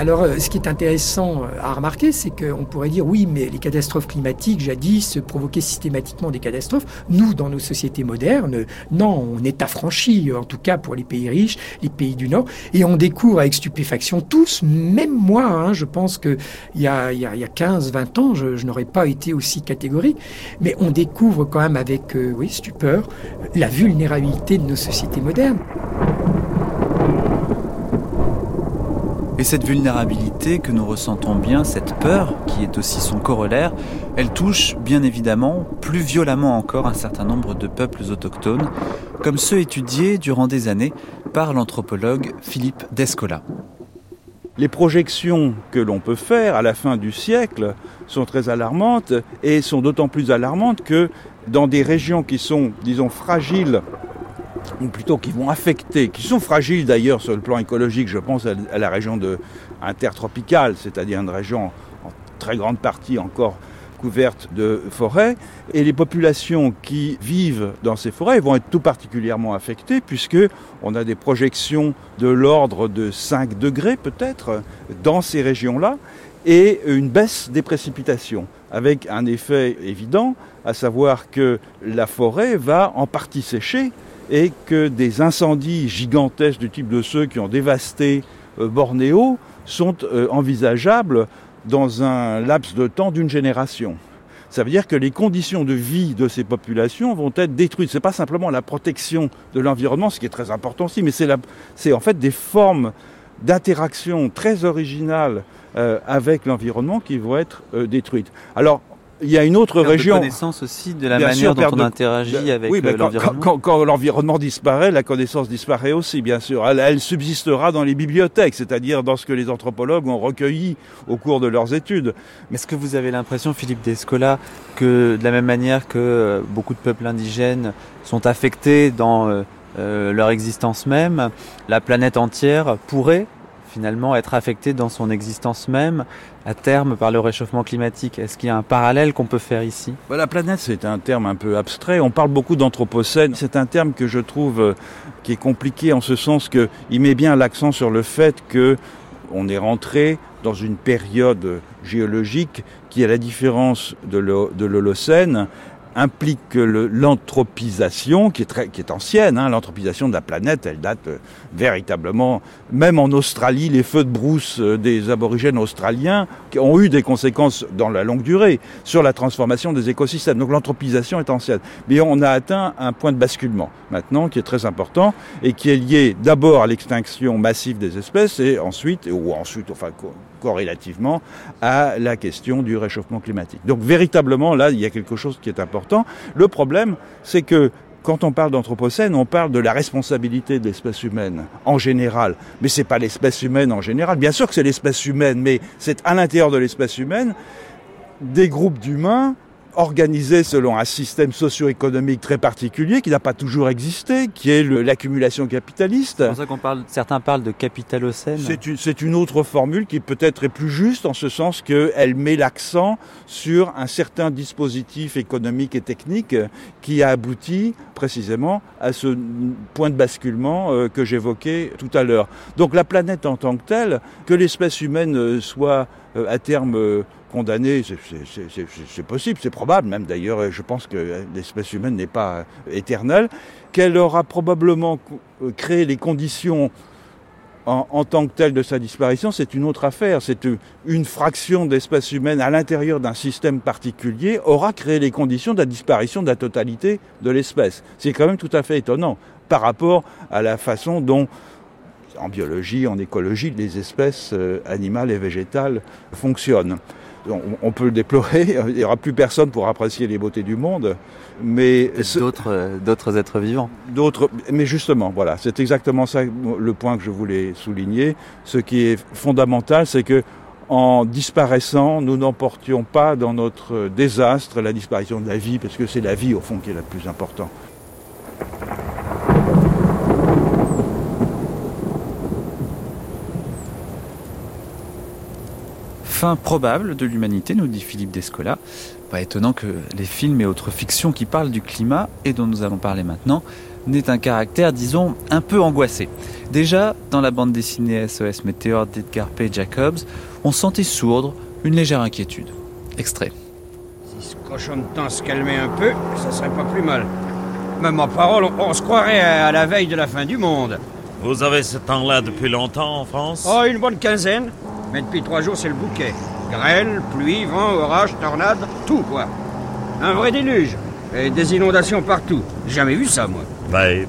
Alors, euh, ce qui est intéressant euh, à remarquer, c'est qu'on pourrait dire oui, mais les catastrophes climatiques, jadis, provoquaient systématiquement des catastrophes. Nous, dans nos sociétés modernes, non, on est affranchis, en tout cas pour les pays riches, les pays du Nord, et on découvre avec stupéfaction tous, même moi, hein, je pense qu'il y a, a, y a 15, 20 ans, je, je n'aurais pas été aussi catégorique, mais on découvre quand même avec euh, oui, stupeur la vulnérabilité de nos sociétés modernes. Et cette vulnérabilité que nous ressentons bien, cette peur, qui est aussi son corollaire, elle touche bien évidemment plus violemment encore un certain nombre de peuples autochtones, comme ceux étudiés durant des années par l'anthropologue Philippe Descola. Les projections que l'on peut faire à la fin du siècle sont très alarmantes et sont d'autant plus alarmantes que dans des régions qui sont, disons, fragiles ou plutôt qui vont affecter, qui sont fragiles d'ailleurs sur le plan écologique, je pense à la région de intertropicale, c'est-à-dire une région en très grande partie encore couverte de forêts, et les populations qui vivent dans ces forêts vont être tout particulièrement affectées puisque on a des projections de l'ordre de 5 degrés peut-être dans ces régions-là et une baisse des précipitations avec un effet évident, à savoir que la forêt va en partie sécher et que des incendies gigantesques du type de ceux qui ont dévasté euh, Bornéo sont euh, envisageables dans un laps de temps d'une génération. Ça veut dire que les conditions de vie de ces populations vont être détruites. Ce n'est pas simplement la protection de l'environnement, ce qui est très important aussi, mais c'est en fait des formes d'interaction très originales euh, avec l'environnement qui vont être détruites. Il y a une autre région. De connaissance aussi de la manière dont on interagit avec oui, l'environnement. Quand, quand, l'environnement disparaît, la connaissance disparaît aussi, bien sûr. Elle, elle subsistera dans les bibliothèques, c'est-à-dire dans ce que les anthropologues ont recueilli au cours de leurs études. Mais est-ce que vous avez l'impression, Philippe Descola, que de la même manière que euh, beaucoup de peuples indigènes sont affectés dans euh, euh, leur existence même, la planète entière pourrait finalement être affectée dans son existence même à terme par le réchauffement climatique Est-ce qu'il y a un parallèle qu'on peut faire ici? Bah, La planète, c'est un terme un peu abstrait. On parle beaucoup d'anthropocène. C'est un terme que je trouve euh, qui est compliqué en ce sens qu'il met bien l'accent sur le fait que on est rentré dans une période géologique qui, à la différence de l'Holocène, implique l'anthropisation, qui, est qui est ancienne, hein, l'anthropisation de la planète, elle date euh, véritablement, même en Australie, les feux de brousse euh, des aborigènes australiens ont eu des conséquences dans la longue durée sur la transformation des écosystèmes. Donc l'anthropisation est ancienne. Mais on a atteint un point de basculement maintenant qui est très important et qui est lié d'abord à l'extinction massive des espèces et ensuite, ou ensuite, enfin corrélativement à la question du réchauffement climatique. Donc véritablement, là, il y a quelque chose qui est important. Le problème, c'est que quand on parle d'anthropocène, on parle de la responsabilité de l'espèce humaine en général. Mais ce n'est pas l'espèce humaine en général. Bien sûr que c'est l'espèce humaine, mais c'est à l'intérieur de l'espèce humaine des groupes d'humains organisé selon un système socio-économique très particulier qui n'a pas toujours existé, qui est l'accumulation capitaliste. C'est pour ça qu'on parle, certains parlent de capitalocène. C'est une, une, autre formule qui peut-être est plus juste en ce sens qu'elle met l'accent sur un certain dispositif économique et technique qui a abouti précisément à ce point de basculement euh, que j'évoquais tout à l'heure. Donc la planète en tant que telle, que l'espèce humaine euh, soit euh, à terme condamné, c'est possible, c'est probable même d'ailleurs, je pense que l'espèce humaine n'est pas éternelle, qu'elle aura probablement euh, créé les conditions en, en, tant que telle de sa disparition, c'est une autre affaire. C'est une fraction d'espèce humaine à l'intérieur d'un système particulier aura créé les conditions de la disparition de la totalité de l'espèce. C'est quand même tout à fait étonnant par rapport à la façon dont en biologie, en écologie, les espèces euh, animales et végétales fonctionnent on, peut le déplorer, [LAUGHS] il n'y aura plus personne pour apprécier les beautés du monde, mais d'autres euh, d'autres êtres vivants. D'autres, mais justement, voilà, c'est exactement ça le point que je voulais souligner. Ce qui est fondamental, c'est que en disparaissant, nous n'emportions pas dans notre désastre la disparition de la vie, parce que c'est la vie au fond qui est la plus importante. Fin probable de l'humanité, nous dit Philippe Descola. Pas étonnant que les films et autres fictions qui parlent du climat, et dont nous allons parler maintenant, n'aient un caractère, disons, un peu angoissé. Déjà, dans la bande dessinée SOS Météore d'Edgar P. Jacobs, on sentait sourdre une légère inquiétude. Extrait. Si ce cochon de temps se calmait un peu, ça serait pas plus mal. Même en parole, on, on se croirait à la veille de la fin du monde. Vous avez ce temps-là depuis longtemps en France? Oh, une bonne quinzaine. Mais depuis trois jours, c'est le bouquet. Grêle, pluie, vent, orage, tornade, tout quoi. Un vrai déluge. Et des inondations partout. Jamais vu ça, moi. Oui.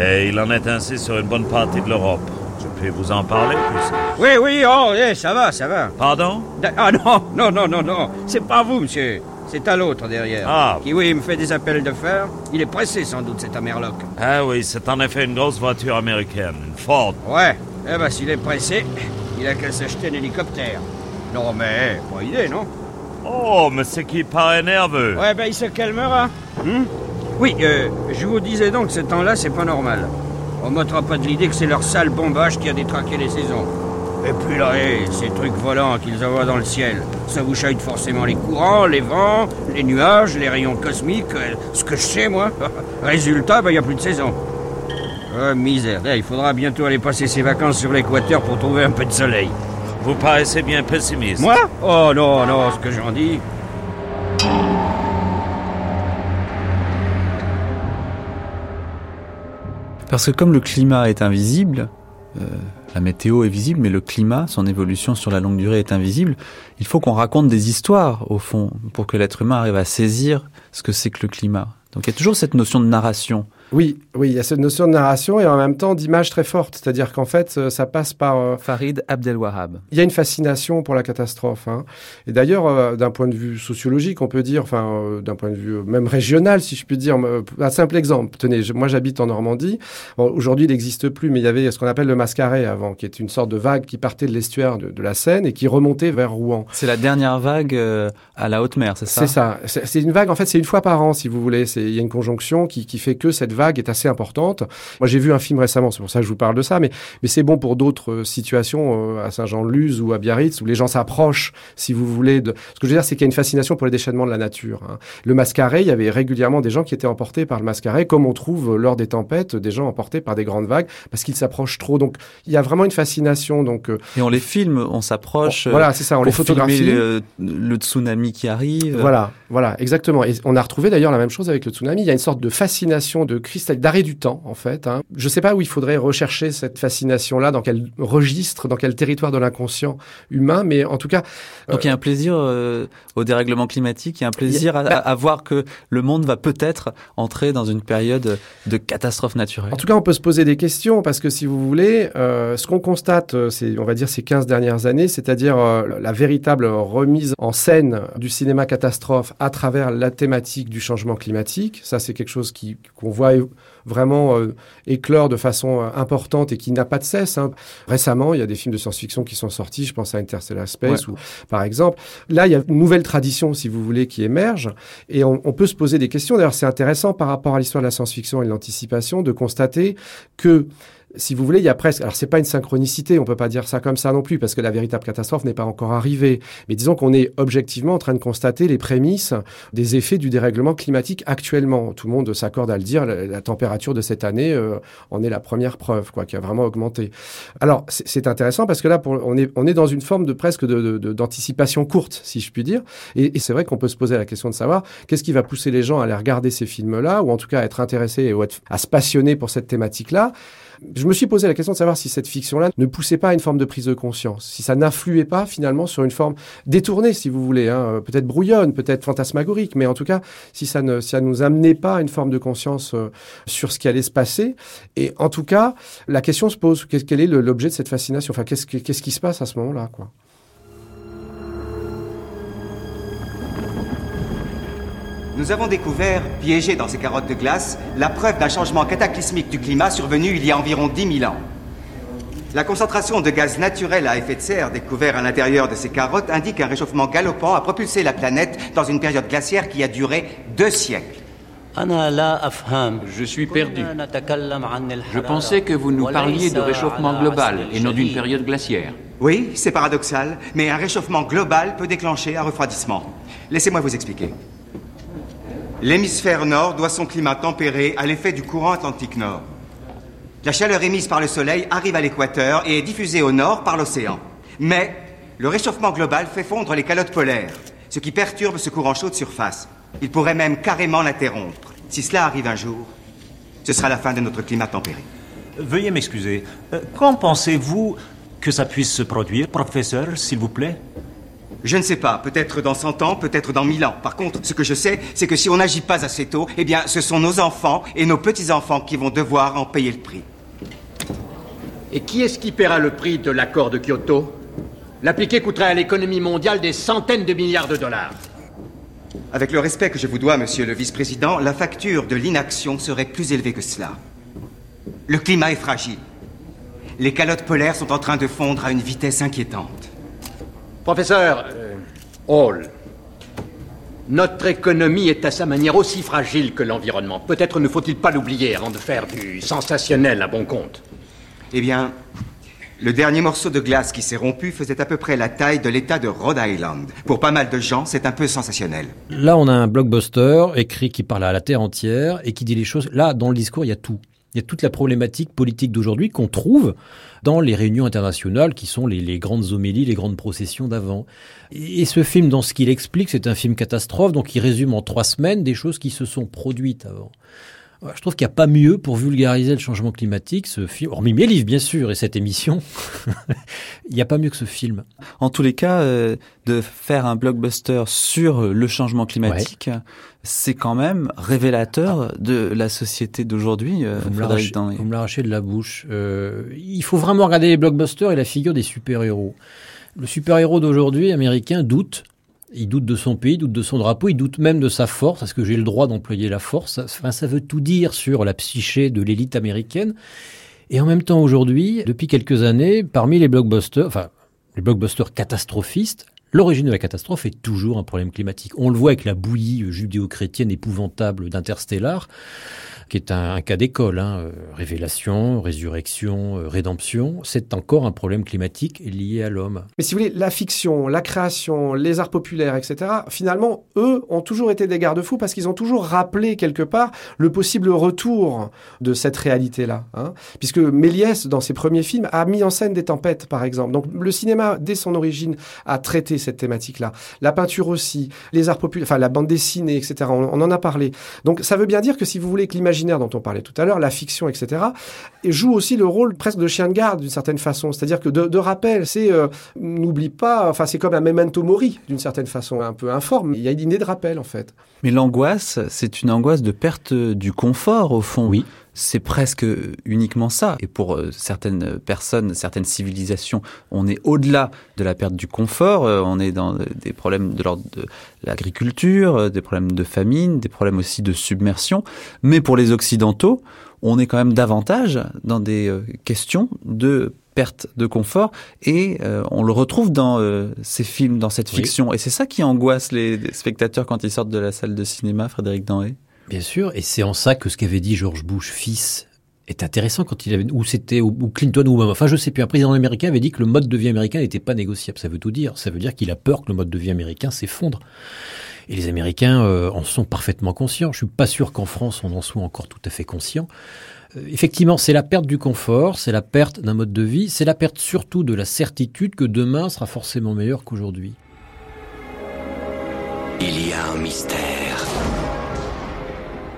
Et il en est ainsi sur une bonne partie de l'Europe. Je peux vous en parler plus Oui, oui, oh, eh, ça va, ça va. Pardon? Ah non, [LAUGHS] non, non, non, non. C'est pas vous, monsieur. C'est à l'autre derrière. Ah. Qui, oui, me fait des appels de fer. Il est pressé, sans doute, cet Amerloc. Ah oui, c'est en effet une grosse voiture américaine, une Ford. Ouais. Eh ben, s'il est pressé, il a qu'à s'acheter un hélicoptère. Non, mais, pas idée, non? Oh, mais c'est qui paraît nerveux. Ouais, ben, il se calmera. Hmm oui, euh, je vous disais donc, ce temps-là, c'est pas normal. On m'ôtera pas de l'idée que c'est leur sale bombage qui a détraqué les saisons. Et puis là, ces trucs volants qu'ils envoient dans le ciel, ça vous chaille forcément les courants, les vents, les nuages, les rayons cosmiques, euh, ce que je sais, moi. [LAUGHS] Résultat, ben, il n'y a plus de saison. Oh, misère. Eh, il faudra bientôt aller passer ses vacances sur l'équateur pour trouver un peu de soleil. Vous paraissez bien pessimiste. Moi? Oh non, non, ce que j'en dis. Parce que comme le climat est invisible, euh, la météo est visible, mais le climat, son évolution sur la longue durée est invisible, il faut qu'on raconte des histoires, au fond, pour que l'être humain arrive à saisir ce que c'est que le climat. Donc il y a toujours cette notion de narration. Oui, oui, il y a cette notion de narration et en même temps d'image très forte. C'est-à-dire qu'en fait, euh, ça passe par... euh, Farid Abdelwahab. Il y a une fascination pour la catastrophe. hein. Et d'ailleurs, euh, d'un point de vue sociologique, on peut dire, enfin, euh, d'un point de vue même régional, si je puis dire, un simple exemple. Tenez, je- moi j'habite en Normandie. Bon, Aujourd'hui, il n'existe plus, mais il y avait ce qu'on appelle le mascaret avant, qui est une sorte de vague qui partait de l'estuaire de, de la Seine et qui remontait vers Rouen. C'est la dernière vague à la haute mer, c'est ça? C'est ça. C'est une vague, en fait, c'est une fois par an, si vous voulez. Il y a une conjonction qui, qui fait que cette vague est assez importante. Moi, j'ai vu un film récemment, c'est pour ça que je vous parle de ça, mais, mais c'est bon pour d'autres euh, situations, euh, à Saint-Jean-de-Luz ou à Biarritz, où les gens s'approchent, si vous voulez. De... Ce que je veux dire, c'est qu'il y a une fascination pour les déchaînements de la nature. hein. Le mascaret, il y avait régulièrement des gens qui étaient emportés par le mascaret, comme on trouve euh, lors des tempêtes, des gens emportés par des grandes vagues, parce qu'ils s'approchent trop. Donc, il y a vraiment une fascination. Donc, Et on les filme, on s'approche. Voilà, c'est ça, on les photographie. Le, le tsunami qui arrive. Voilà, voilà, exactement. Et on a retrouvé d'ailleurs la même chose avec le tsunami. Il y a une sorte de fascination, de cristal, d'arrêt du temps, en fait. Hein. Je ne sais pas où il faudrait rechercher cette fascination-là, dans quel registre, dans quel territoire de l'inconscient humain, mais en tout cas. Donc il y a un plaisir euh, au dérèglement climatique, il y a un plaisir à, bah à- voir que le monde va peut-être entrer dans une période de catastrophe naturelle. En tout cas, on peut se poser des questions parce que si vous voulez, euh, ce qu'on constate, euh, c'est, on va dire, ces 15 dernières années, c'est-à-dire euh, la véritable remise en scène du cinéma catastrophe à travers la thématique du changement climatique. Ça, c'est quelque chose qui, qu'on voit vraiment euh, éclore de façon euh, importante et qui n'a pas de cesse. hein. Récemment, il y a des films de science-fiction qui sont sortis, je pense à Interstellar Space, Ouais. ou, par exemple. Là, il y a une nouvelle tradition, si vous voulez, qui émerge et on, on peut se poser des questions. D'ailleurs, c'est intéressant par rapport à l'histoire de la science-fiction et de l'anticipation de constater que si vous voulez, il y a presque. Alors, c'est pas une synchronicité, on peut pas dire ça comme ça non plus, parce que la véritable catastrophe n'est pas encore arrivée. Mais disons qu'on est objectivement en train de constater les prémices des effets du dérèglement climatique actuellement. Tout le monde s'accorde à le dire. La, température de cette année euh, en est la première preuve, quoi, qui a vraiment augmenté. Alors, c'est intéressant parce que là, on, est, on est dans une forme de presque de- de- de- d'anticipation courte, si je puis dire. Et, c'est vrai qu'on peut se poser la question de savoir qu'est-ce qui va pousser les gens à aller regarder ces films-là, ou en tout cas à être intéressés ou à se passionner pour cette thématique-là. Je me suis posé la question de savoir si cette fiction-là ne poussait pas à une forme de prise de conscience, si ça n'influait pas finalement sur une forme détournée, si vous voulez, hein, euh, peut-être brouillonne, peut-être fantasmagorique, mais en tout cas, si ça ne si ça nous amenait pas à une forme de conscience euh, sur ce qui allait se passer. Et en tout cas, la question se pose quel est l'objet de cette fascination? Enfin, qu'est-ce qui- qui se passe à ce moment-là, quoi? Nous avons découvert, piégés dans ces carottes de glace, la preuve d'un changement cataclysmique du climat survenu il y a environ 10 000 ans. La concentration de gaz naturel à effet de serre découvert à l'intérieur de ces carottes indique un réchauffement galopant a propulsé la planète dans une période glaciaire qui a duré deux siècles. Je suis perdu. Je pensais que vous nous parliez de réchauffement global et non d'une période glaciaire. Oui, c'est paradoxal, mais un réchauffement global peut déclencher un refroidissement. Laissez-moi vous expliquer. L'hémisphère nord doit son climat tempéré à l'effet du courant Atlantique Nord. La chaleur émise par le Soleil arrive à l'équateur et est diffusée au nord par l'océan. Mais le réchauffement global fait fondre les calottes polaires, ce qui perturbe ce courant chaud de surface. Il pourrait même carrément l'interrompre. Si cela arrive un jour, ce sera la fin de notre climat tempéré. Veuillez m'excuser. Euh, quand pensez-vous que ça puisse se produire, professeur, s'il vous plaît? Je ne sais pas. Peut-être dans 100 ans, peut-être dans 1000 ans. Par contre, ce que je sais, c'est que si on n'agit pas assez tôt, eh bien, ce sont nos enfants et nos petits-enfants qui vont devoir en payer le prix. Et qui est-ce qui paiera le prix de l'accord de Kyoto? L'appliquer coûterait à l'économie mondiale des centaines de milliards de dollars. Avec le respect que je vous dois, monsieur le vice-président, la facture de l'inaction serait plus élevée que cela. Le climat est fragile. Les calottes polaires sont en train de fondre à une vitesse inquiétante. Professeur euh, Hall, notre économie est à sa manière aussi fragile que l'environnement. Peut-être ne faut-il pas l'oublier avant de faire du sensationnel à bon compte. Eh bien, le dernier morceau de glace qui s'est rompu faisait à peu près la taille de l'État de Rhode Island. Pour pas mal de gens, c'est un peu sensationnel. Là, on a un blockbuster écrit qui parle à la terre entière et qui dit les choses. Là, dans le discours, il y a tout. Il y a toute la problématique politique d'aujourd'hui qu'on trouve dans les réunions internationales qui sont les, grandes homélies, les grandes processions d'avant. Et, ce film, dans ce qu'il explique, c'est un film catastrophe, donc il résume en trois semaines des choses qui se sont produites avant. Je trouve qu'il n'y a pas mieux pour vulgariser le changement climatique, ce film, hormis mes livres bien sûr et cette émission, [LAUGHS] il n'y a pas mieux que ce film. En tous les cas, euh, de faire un blockbuster sur le changement climatique, c'est quand même révélateur de la société d'aujourd'hui. Euh, vous, me l'arrachez de la bouche. Euh, il faut vraiment regarder les blockbusters et la figure des super-héros. Le super-héros d'aujourd'hui, américain, doute il doute de son pays, il doute de son drapeau, il doute même de sa force. Est-ce que j'ai le droit d'employer la force? Ça veut tout dire sur la psyché de l'élite américaine. Et en même temps, aujourd'hui, depuis quelques années, parmi les blockbusters, enfin, les blockbusters catastrophistes, L'origine de la catastrophe est toujours un problème climatique. On le voit avec la bouillie judéo-chrétienne épouvantable d'Interstellar qui est un, cas d'école. Hein. Euh, révélation, résurrection, euh, rédemption, c'est encore un problème climatique lié à l'homme. Mais si vous voulez, la fiction, la création, les arts populaires, etc., finalement, eux ont toujours été des garde-fous parce qu'ils ont toujours rappelé quelque part le possible retour de cette réalité-là. Hein. Puisque Méliès, dans ses premiers films, a mis en scène des tempêtes, par exemple. Donc le cinéma, dès son origine, a traité cette thématique-là. La peinture aussi, les arts populaires, enfin la bande dessinée, etc. On, on en a parlé. Donc ça veut bien dire que si vous voulez que l'imaginaire dont on parlait tout à l'heure, la fiction, etc., et joue aussi le rôle presque de chien de garde d'une certaine façon. C'est-à-dire que de, rappel, c'est euh, n'oublie pas, enfin c'est comme un memento mori d'une certaine façon, un peu informe. Il y a une idée de rappel en fait. Mais l'angoisse, c'est une angoisse de perte du confort au fond. Oui c'est presque uniquement ça. Et pour euh, certaines personnes, certaines civilisations, on est au-delà de la perte du confort. Euh, on est dans des problèmes de l'ordre de l'agriculture, euh, des problèmes de famine, des problèmes aussi de submersion. Mais pour les Occidentaux, on est quand même davantage dans des questions de perte de confort et on le retrouve dans ces films, dans cette fiction. Et c'est ça qui angoisse les, spectateurs quand ils sortent de la salle de cinéma, Frédéric Danré. Bien sûr, et c'est en ça que ce qu'avait dit George Bush fils est intéressant quand il avait ou c'était ou Clinton ou enfin je sais plus un président américain avait dit que le mode de vie américain n'était pas négociable. Ça veut tout dire. Ça veut dire qu'il a peur que le mode de vie américain s'effondre. Et les Américains euh, en sont parfaitement conscients. Je suis pas sûr qu'en France on en soit encore tout à fait conscient. Euh, effectivement, c'est la perte du confort, c'est la perte d'un mode de vie, c'est la perte surtout de la certitude que demain sera forcément meilleur qu'aujourd'hui. Il y a un mystère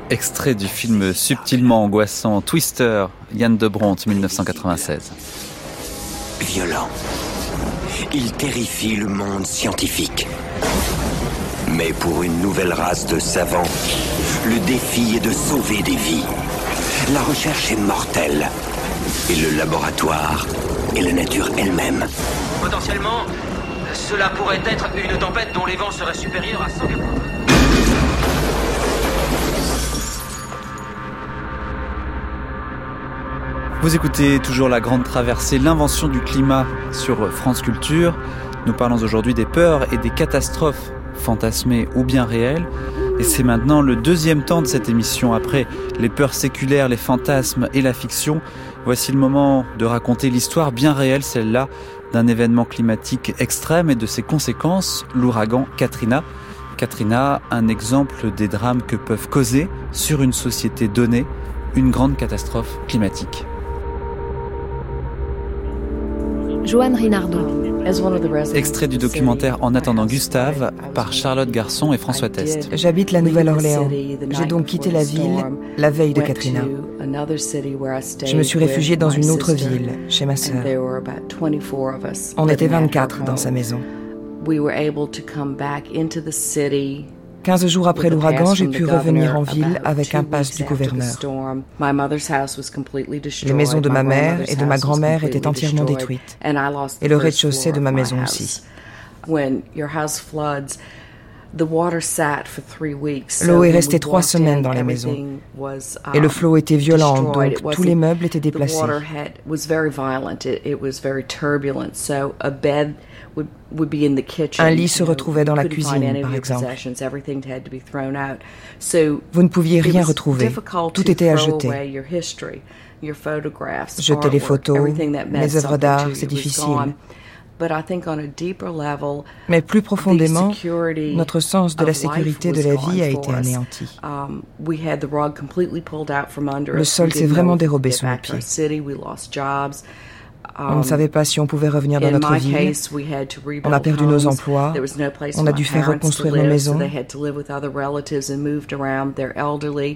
Extrait du film subtilement angoissant Twister, Yann de Bronte, 1996. Violent. Il terrifie le monde scientifique. Mais pour une nouvelle race de savants, le défi est de sauver des vies. La recherche est mortelle. Et le laboratoire est la nature elle-même. Potentiellement, cela pourrait être une tempête dont les vents seraient supérieurs à 180. Vous écoutez toujours la grande traversée, l'invention du climat sur France Culture. Nous parlons aujourd'hui des peurs et des catastrophes fantasmées ou bien réelles. Et c'est maintenant le deuxième temps de cette émission. Après les peurs séculaires, les fantasmes et la fiction, voici le moment de raconter l'histoire bien réelle, celle-là, d'un événement climatique extrême et de ses conséquences, l'ouragan Katrina. Katrina, un exemple des drames que peuvent causer sur une société donnée une grande catastrophe climatique. Joanne Rinaldo. Extrait du documentaire En attendant Gustave par Charlotte Garçon et François Test. J'habite la Nouvelle-Orléans. J'ai donc quitté la ville la veille de Katrina. Je me suis réfugiée dans une autre ville, chez ma sœur. On était 24 dans sa maison. 15 jours après l'ouragan, j'ai pu revenir en ville avec un passe du gouverneur. Les maisons de ma mère et de ma grand-mère étaient entièrement détruites, et le rez-de-chaussée de ma maison aussi. L'eau est restée trois semaines dans les maisons. Et le flot était violent, donc tous les meubles étaient déplacés. Un lit se retrouvait dans la cuisine, par exemple. Vous ne pouviez rien retrouver. Tout était à jeter. Jeter les photos, les œuvres d'art, c'est difficile. Mais plus profondément, notre sens de la sécurité de la vie a été anéanti. Le sol s'est vraiment dérobé sous nos pieds. On ne savait pas si on pouvait revenir dans notre ville. On a perdu nos emplois. On a dû faire reconstruire nos maisons.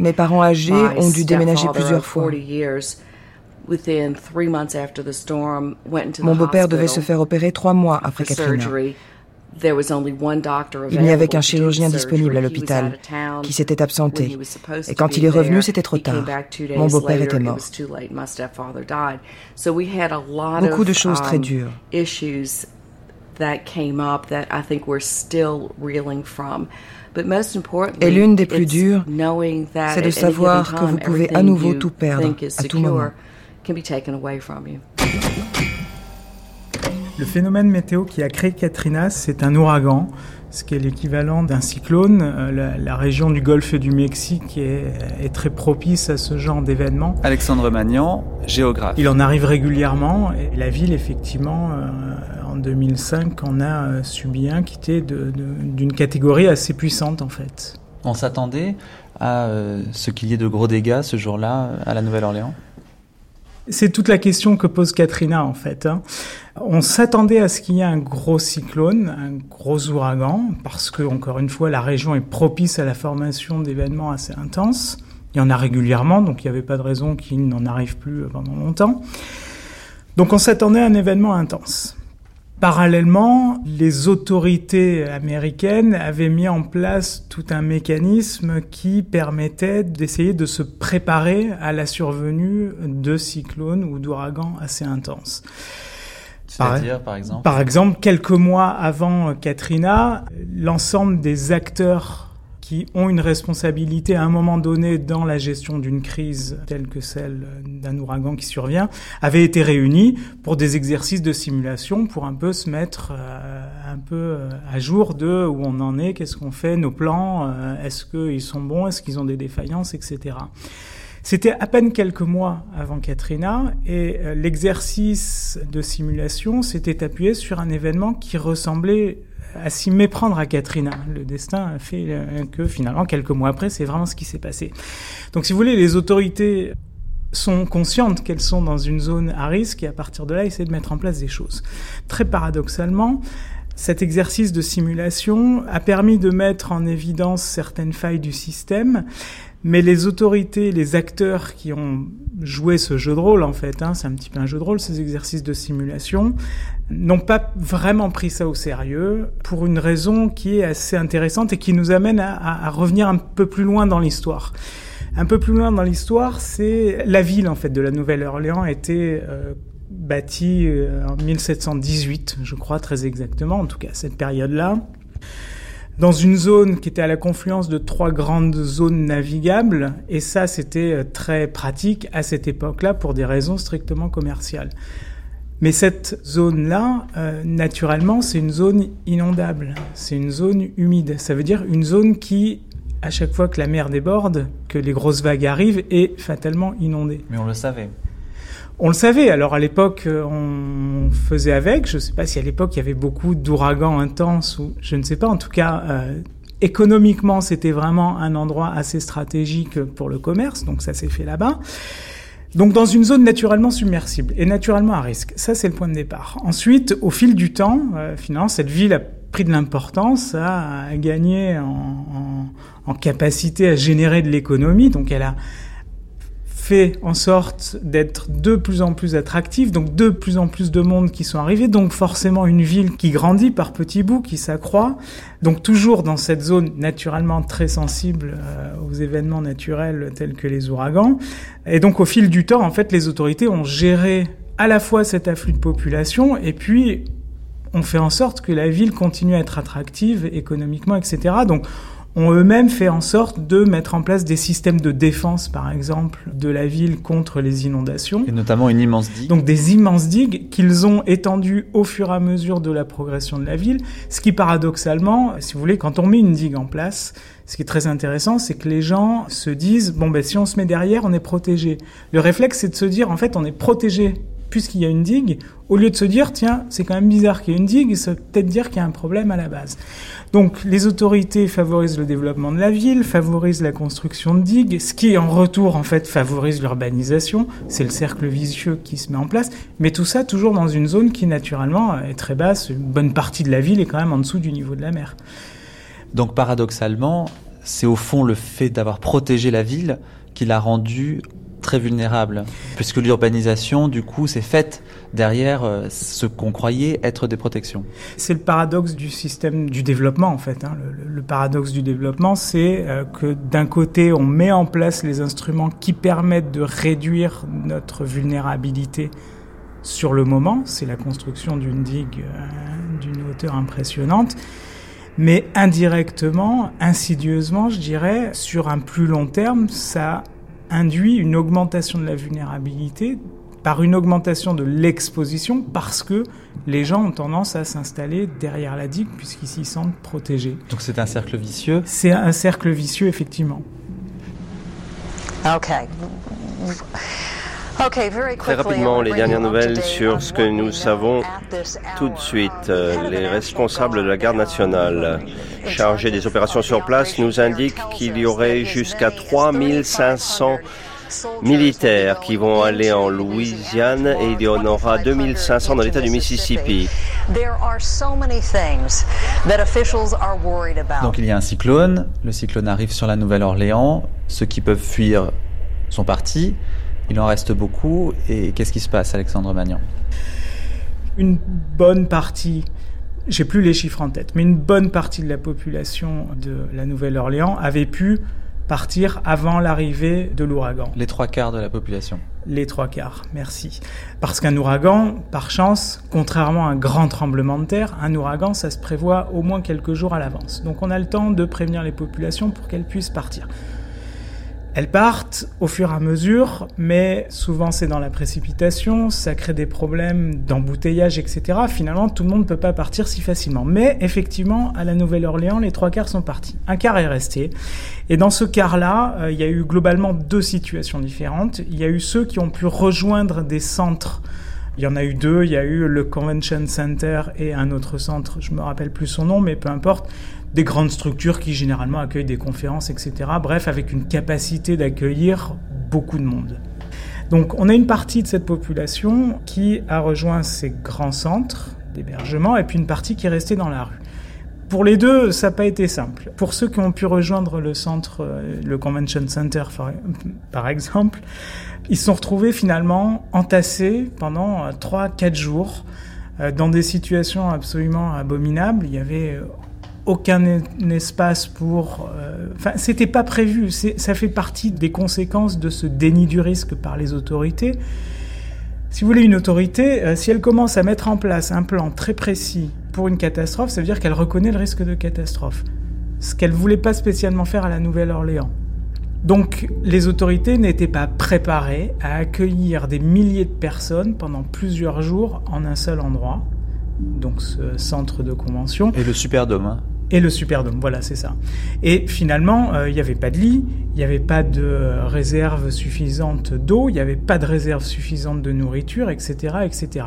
Mes parents âgés ont dû déménager plusieurs fois. Mon beau-père devait se faire opérer trois mois après Katrina. Il n'y avait qu'un chirurgien disponible à l'hôpital qui s'était absenté. Et quand il est revenu, c'était trop tard. Mon beau-père était mort. Beaucoup de choses très dures. Et l'une des plus dures, c'est de savoir que vous pouvez à nouveau tout perdre à tout moment. Le phénomène météo qui a créé Katrina, c'est un ouragan, ce qui est l'équivalent d'un cyclone. Euh, la, région du golfe du Mexique est, très propice à ce genre d'événement. Alexandre Magnan, géographe. Il en arrive régulièrement et la ville, effectivement, euh, en 2005, en a euh, subi un qui était d'une catégorie assez puissante en fait. On s'attendait à ce qu'il y ait de gros dégâts ce jour-là à la Nouvelle-Orléans? C'est toute la question que pose Katrina en fait. Hein. On s'attendait à ce qu'il y ait un gros cyclone, un gros ouragan, parce que encore une fois la région est propice à la formation d'événements assez intenses. Il y en a régulièrement, donc il n'y avait pas de raison qu'il n'en arrive plus pendant longtemps. Donc on s'attendait à un événement intense. Parallèlement, les autorités américaines avaient mis en place tout un mécanisme qui permettait d'essayer de se préparer à la survenue de cyclones ou d'ouragans assez intenses. C'est-à-dire, par exemple? Par exemple, quelques mois avant Katrina, l'ensemble des acteurs qui ont une responsabilité à un moment donné dans la gestion d'une crise telle que celle d'un ouragan qui survient, avaient été réunis pour des exercices de simulation pour un peu se mettre euh, un peu euh, à jour de où on en est, qu'est-ce qu'on fait, nos plans, euh, est-ce qu'ils sont bons, est-ce qu'ils ont des défaillances, etc. C'était à peine quelques mois avant Katrina et l'exercice de simulation s'était appuyé sur un événement qui ressemblait à s'y méprendre à Katrina. Le destin a fait euh, que finalement, quelques mois après, c'est vraiment ce qui s'est passé. Donc si vous voulez, les autorités sont conscientes qu'elles sont dans une zone à risque et à partir de là, essaient de mettre en place des choses. Très paradoxalement, cet exercice de simulation a permis de mettre en évidence certaines failles du système, mais les autorités, les acteurs qui ont joué ce jeu de rôle, en fait, hein, c'est un petit peu un jeu de rôle, ces exercices de simulation, n'ont pas vraiment pris ça au sérieux pour une raison qui est assez intéressante et qui nous amène à, à revenir un peu plus loin dans l'histoire. Un peu plus loin dans l'histoire, c'est la ville en fait de la Nouvelle-Orléans été euh, bâtie euh, en 1718, je crois très exactement, en tout cas cette période-là dans une zone qui était à la confluence de trois grandes zones navigables, et ça c'était euh, très pratique à cette époque-là pour des raisons strictement commerciales. Mais cette zone-là, euh, naturellement, c'est une zone inondable, c'est une zone humide, ça veut dire une zone qui à chaque fois que la mer déborde, que les grosses vagues arrivent, est fatalement inondée. Mais on le savait. On le savait. Alors à l'époque, on faisait avec. Je ne sais pas si à l'époque il y avait beaucoup d'ouragans intenses ou je ne sais pas. En tout cas, euh, économiquement, c'était vraiment un endroit assez stratégique pour le commerce. Donc ça s'est fait là-bas. Donc dans une zone naturellement submersible et naturellement à risque. Ça, c'est le point de départ. Ensuite, au fil du temps, euh, finalement, cette ville a pris de l'importance, a gagné en, en, en, capacité à générer de l'économie. Donc elle a fait en sorte d'être de plus en plus attractive, donc de plus en plus de monde qui sont arrivés, donc forcément une ville qui grandit par petits bouts, qui s'accroît, donc toujours dans cette zone naturellement très sensible euh, aux événements naturels tels que les ouragans. Et donc au fil du temps, en fait, les autorités ont géré à la fois cet afflux de population et puis on fait en sorte que la ville continue à être attractive économiquement, etc. Donc ont eux-mêmes fait en sorte de mettre en place des systèmes de défense, par exemple, de la ville contre les inondations. Et notamment une immense digue. Donc des immenses digues qu'ils ont étendues au fur et à mesure de la progression de la ville. Ce qui, paradoxalement, si vous voulez, quand on met une digue en place, ce qui est très intéressant, c'est que les gens se disent, bon, ben, si on se met derrière, on est protégé. Le réflexe, c'est de se dire, en fait, on est protégé puisqu'il y a une digue, au lieu de se dire, tiens, c'est quand même bizarre qu'il y ait une digue, ça peut peut-être dire qu'il y a un problème à la base. Donc les autorités favorisent le développement de la ville, favorisent la construction de digues, ce qui en retour en fait favorise l'urbanisation, c'est le cercle vicieux qui se met en place, mais tout ça toujours dans une zone qui naturellement est très basse, une bonne partie de la ville est quand même en dessous du niveau de la mer. Donc paradoxalement, c'est au fond le fait d'avoir protégé la ville qui l'a rendue très vulnérable, puisque l'urbanisation, du coup, s'est faite derrière euh, ce qu'on croyait être des protections. C'est le paradoxe du système du développement, en fait. Hein. Le, le, paradoxe du développement, c'est euh, que d'un côté, on met en place les instruments qui permettent de réduire notre vulnérabilité sur le moment, c'est la construction d'une digue euh, d'une hauteur impressionnante, mais indirectement, insidieusement, je dirais, sur un plus long terme, ça induit une augmentation de la vulnérabilité par une augmentation de l'exposition parce que les gens ont tendance à s'installer derrière la digue puisqu'ils s'y sentent protégés. Donc c'est un cercle vicieux C'est un cercle vicieux, effectivement. Ok. Très rapidement, les dernières nouvelles sur ce que nous savons tout de suite. Les responsables de la garde nationale chargés des opérations sur place nous indiquent qu'il y aurait jusqu'à 3500 militaires qui vont aller en Louisiane et il y en aura 2500 dans l'État du Mississippi. Donc il y a un cyclone, le cyclone arrive sur la Nouvelle-Orléans, ceux qui peuvent fuir sont partis, il en reste beaucoup. Et qu'est-ce qui se passe, Alexandre Magnan? Une bonne partie, j'ai plus les chiffres en tête, mais une bonne partie de la population de la Nouvelle-Orléans avait pu partir avant l'arrivée de l'ouragan. Les trois quarts de la population. Les trois quarts, merci. Parce qu'un ouragan, par chance, contrairement à un grand tremblement de terre, un ouragan, ça se prévoit au moins quelques jours à l'avance. Donc on a le temps de prévenir les populations pour qu'elles puissent partir. Elles partent au fur et à mesure, mais souvent c'est dans la précipitation, ça crée des problèmes d'embouteillage, etc. Finalement, tout le monde ne peut pas partir si facilement. Mais effectivement, à la Nouvelle-Orléans, les trois quarts sont partis. Un quart est resté. Et dans ce quart-là, euh, il y a eu globalement deux situations différentes. Il y a eu ceux qui ont pu rejoindre des centres il y en a eu deux, il y a eu le Convention Center et un autre centre, je me rappelle plus son nom, mais peu importe, des grandes structures qui généralement accueillent des conférences, etc. Bref, avec une capacité d'accueillir beaucoup de monde. Donc on a une partie de cette population qui a rejoint ces grands centres d'hébergement et puis une partie qui est restée dans la rue. Pour les deux, ça n'a pas été simple. Pour ceux qui ont pu rejoindre le centre, euh, le Convention Center par exemple, ils se sont retrouvés finalement entassés pendant 3-4 euh, jours euh, dans des situations absolument abominables. Il y avait aucun espace pour. Euh, enfin, c'était pas prévu. Ça fait partie des conséquences de ce déni du risque par les autorités. Si vous voulez, une autorité, euh, si elle commence à mettre en place un plan très précis pour une catastrophe, ça veut dire qu'elle reconnaît le risque de catastrophe. Ce qu'elle voulait pas spécialement faire à la Nouvelle-Orléans. Donc, les autorités n'étaient pas préparées à accueillir des milliers de personnes pendant plusieurs jours en un seul endroit donc ce centre de convention. Et le Superdome. Hein Et le Superdome, voilà, c'est ça. Et finalement, euh, il n'y avait pas de lit, il n'y avait pas de réserve suffisante d'eau, il n'y avait pas de réserve suffisante de nourriture, etc., etc.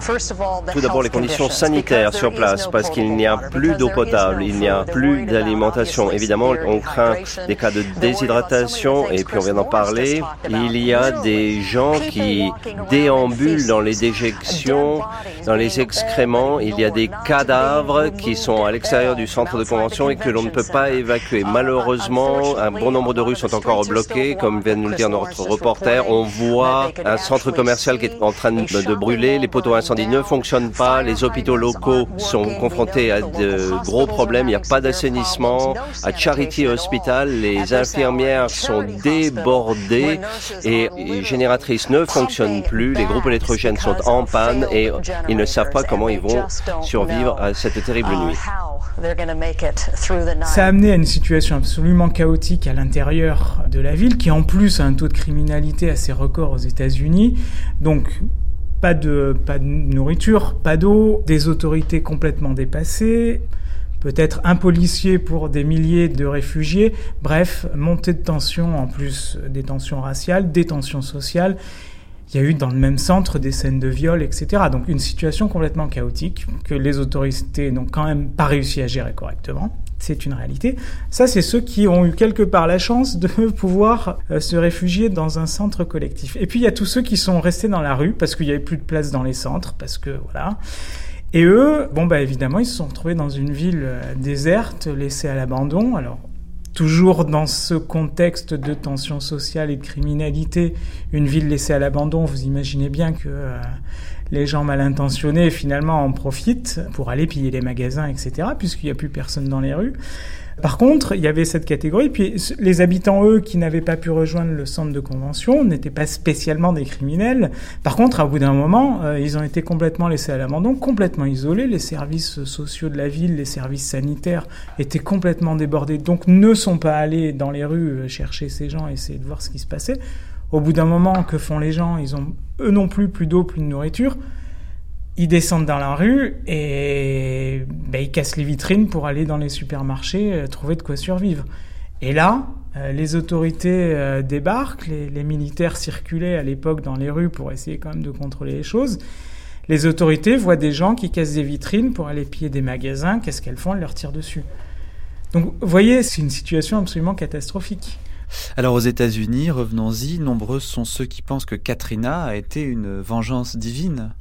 Tout d'abord, les conditions sanitaires sur place, parce qu'il n'y a plus d'eau potable, il n'y a plus d'alimentation. Évidemment, on craint des cas de déshydratation, et puis on vient d'en parler. Il y a des gens qui déambulent dans les déjections, dans les excréments. Il y a des cadavres qui sont à l'extérieur du centre de convention et que l'on ne peut pas évacuer. Malheureusement, un bon nombre de rues sont encore bloquées, comme vient de nous le dire notre reporter. On voit un centre commercial qui est en train de brûler, les poteaux incendies ne fonctionnent pas, les hôpitaux locaux sont confrontés à de gros problèmes, il n'y a pas d'assainissement. À Charity Hospital, les infirmières sont débordées et les génératrices ne fonctionnent plus, les groupes électrogènes sont en panne et ils ne savent pas comment ils vont survivre à cette terrible nuit. Ça a amené à une situation absolument chaotique à l'intérieur de la ville, qui en plus a un taux de criminalité assez record aux États-Unis. Donc, pas de, pas de nourriture, pas d'eau, des autorités complètement dépassées, peut-être un policier pour des milliers de réfugiés. Bref, montée de tensions, en plus des tensions raciales, des tensions sociales. Il y a eu dans le même centre des scènes de viol, etc. Donc une situation complètement chaotique que les autorités n'ont quand même pas réussi à gérer correctement. C'est une réalité. Ça, c'est ceux qui ont eu quelque part la chance de [LAUGHS] pouvoir euh, se réfugier dans un centre collectif. Et puis il y a tous ceux qui sont restés dans la rue parce qu'il n'y avait plus de place dans les centres, parce que voilà. Et eux, bon bah évidemment, ils se sont retrouvés dans une ville euh, déserte, laissée à l'abandon. Alors Toujours dans ce contexte de tension sociale et de criminalité, une ville laissée à l'abandon, vous imaginez bien que euh, les gens mal intentionnés finalement en profitent pour aller piller les magasins, etc., puisqu'il n'y a plus personne dans les rues. Par contre, il y avait cette catégorie, puis les habitants, eux, qui n'avaient pas pu rejoindre le centre de convention, n'étaient pas spécialement des criminels. Par contre, à bout d'un moment, euh, ils ont été complètement laissés à l'abandon, complètement isolés. Les services sociaux de la ville, les services sanitaires étaient complètement débordés, donc ne sont pas allés dans les rues euh, chercher ces gens, essayer de voir ce qui se passait. Au bout d'un moment, que font les gens? Ils ont eux non plus plus d'eau, plus de nourriture ils descendent dans la rue et ben, ils cassent les vitrines pour aller dans les supermarchés euh, trouver de quoi survivre. Et là, euh, les autorités euh, débarquent, les, les, militaires circulaient à l'époque dans les rues pour essayer quand même de contrôler les choses. Les autorités voient des gens qui cassent des vitrines pour aller piller des magasins. Qu'est-ce qu'elles font? Elles leur tirent dessus. Donc, vous voyez, c'est une situation absolument catastrophique. Alors aux États-Unis, revenons-y, nombreux sont ceux qui pensent que Katrina a été une vengeance divine.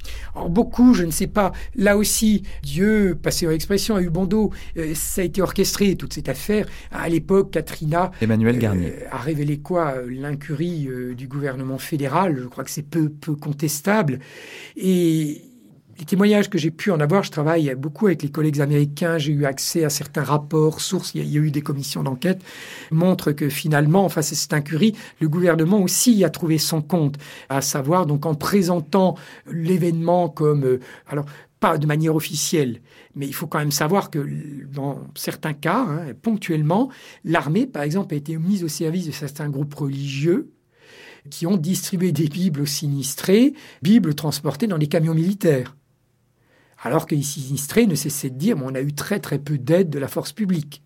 beaucoup, je ne sais pas. Là aussi, Dieu, passé en expression, a eu bon dos. Euh, ça a été orchestré, toute cette affaire. À l'époque, Katrina Emmanuel Garnier. Euh, a révélé quoi L'incurie euh, du gouvernement fédéral? Je crois que c'est peu, peu contestable. Et les témoignages que j'ai pu en avoir, je travaille beaucoup avec les collègues américains, j'ai eu accès à certains rapports, sources, il y a, eu des commissions d'enquête, montrent que finalement, face à cette incurie, le gouvernement aussi a trouvé son compte, à savoir donc en présentant l'événement comme, euh, alors pas de manière officielle, mais il faut quand même savoir que dans certains cas, hein, ponctuellement, l'armée, par exemple, a été mise au service de certains groupes religieux qui ont distribué des Bibles aux sinistrés, Bibles transportées dans les camions militaires. Alors que les sinistrés ne cessaient de dire on a eu très très peu d'aide de la force publique.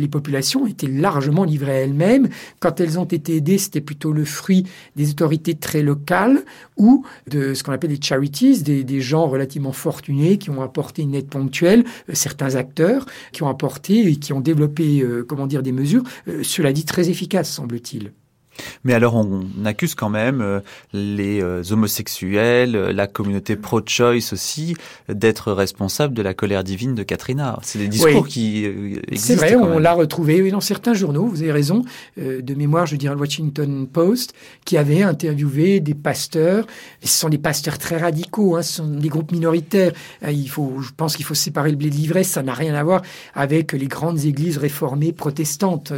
Les populations étaient largement livrées à elles-mêmes. Quand elles ont été aidées, c'était plutôt le fruit des autorités très locales ou de ce qu'on appelle des charities, des, gens relativement fortunés qui ont apporté une aide ponctuelle, euh, certains acteurs qui ont apporté et qui ont développé, euh, comment dire, des mesures, euh, cela dit très efficaces, semble-t-il. Mais alors on accuse quand même euh, les euh, homosexuels, euh, la communauté pro-choice aussi, d'être responsables de la colère divine de Katrina. C'est des discours qui existent. C'est vrai, on l'a retrouvé dans certains journaux, vous avez raison, de mémoire, je dirais le Washington Post, qui avait interviewé des pasteurs. ce sont des pasteurs très radicaux, hein, ce sont des groupes minoritaires. Il faut, je pense qu'il faut séparer le blé de l'ivresse, ça n'a rien à voir avec les grandes églises réformées protestantes.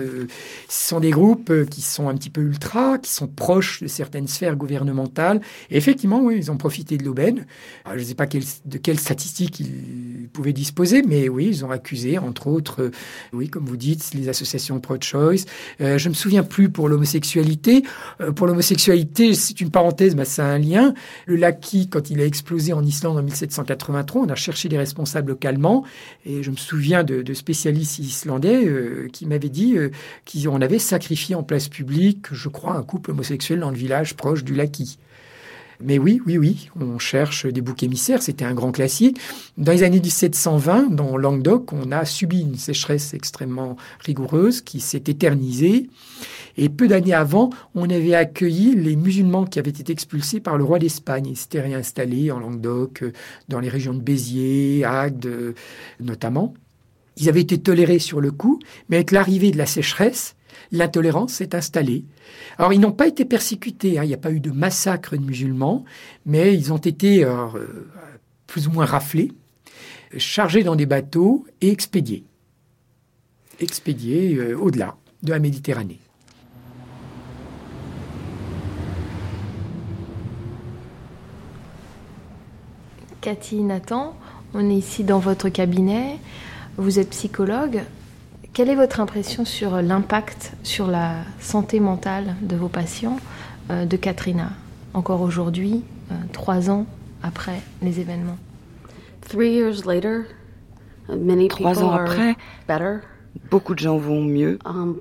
Ce sont des groupes qui sont un petit peu ultras qui sont proches de certaines sphères gouvernementales. Effectivement, oui, ils ont profité de l'aubaine. Je ne sais pas de quelles statistiques ils pouvaient disposer, mais oui, ils ont accusé, entre autres, euh, oui, comme vous dites, les associations pro-choice. Euh, je me souviens plus pour l'homosexualité. Euh, pour l'homosexualité, c'est une parenthèse, bah, ça a un lien. Le Laki, quand il a explosé en Islande en 1783, on a cherché les responsables localement. Et je me souviens de, de spécialistes islandais qui m'avaient dit qu'on avait sacrifié en place publique, je crois, un couple homosexuel dans le village proche du Laki. Mais oui, oui, oui, on cherche des boucs émissaires, c'était un grand classique. Dans les années 1720, dans Languedoc, on a subi une sécheresse extrêmement rigoureuse qui s'est éternisée. Et peu d'années avant, on avait accueilli les musulmans qui avaient été expulsés par le roi d'Espagne. Ils s'étaient réinstallés en Languedoc, dans les régions de Béziers, Agde notamment. Ils avaient été tolérés sur le coup, mais avec l'arrivée de la sécheresse, l'intolérance s'est installée. Alors, ils n'ont pas été persécutés, hein. il n'y a pas eu de massacre de musulmans, mais ils ont été euh, plus ou moins raflés, chargés dans des bateaux et expédiés. Expédiés euh, au-delà de la Méditerranée. Cathy Nathan, on est ici dans votre cabinet. Vous êtes psychologue. Quelle est votre impression sur l'impact sur la santé mentale de vos patients euh, de Katrina, encore aujourd'hui, euh, trois ans après les événements? Trois ans après, beaucoup de gens vont mieux, um,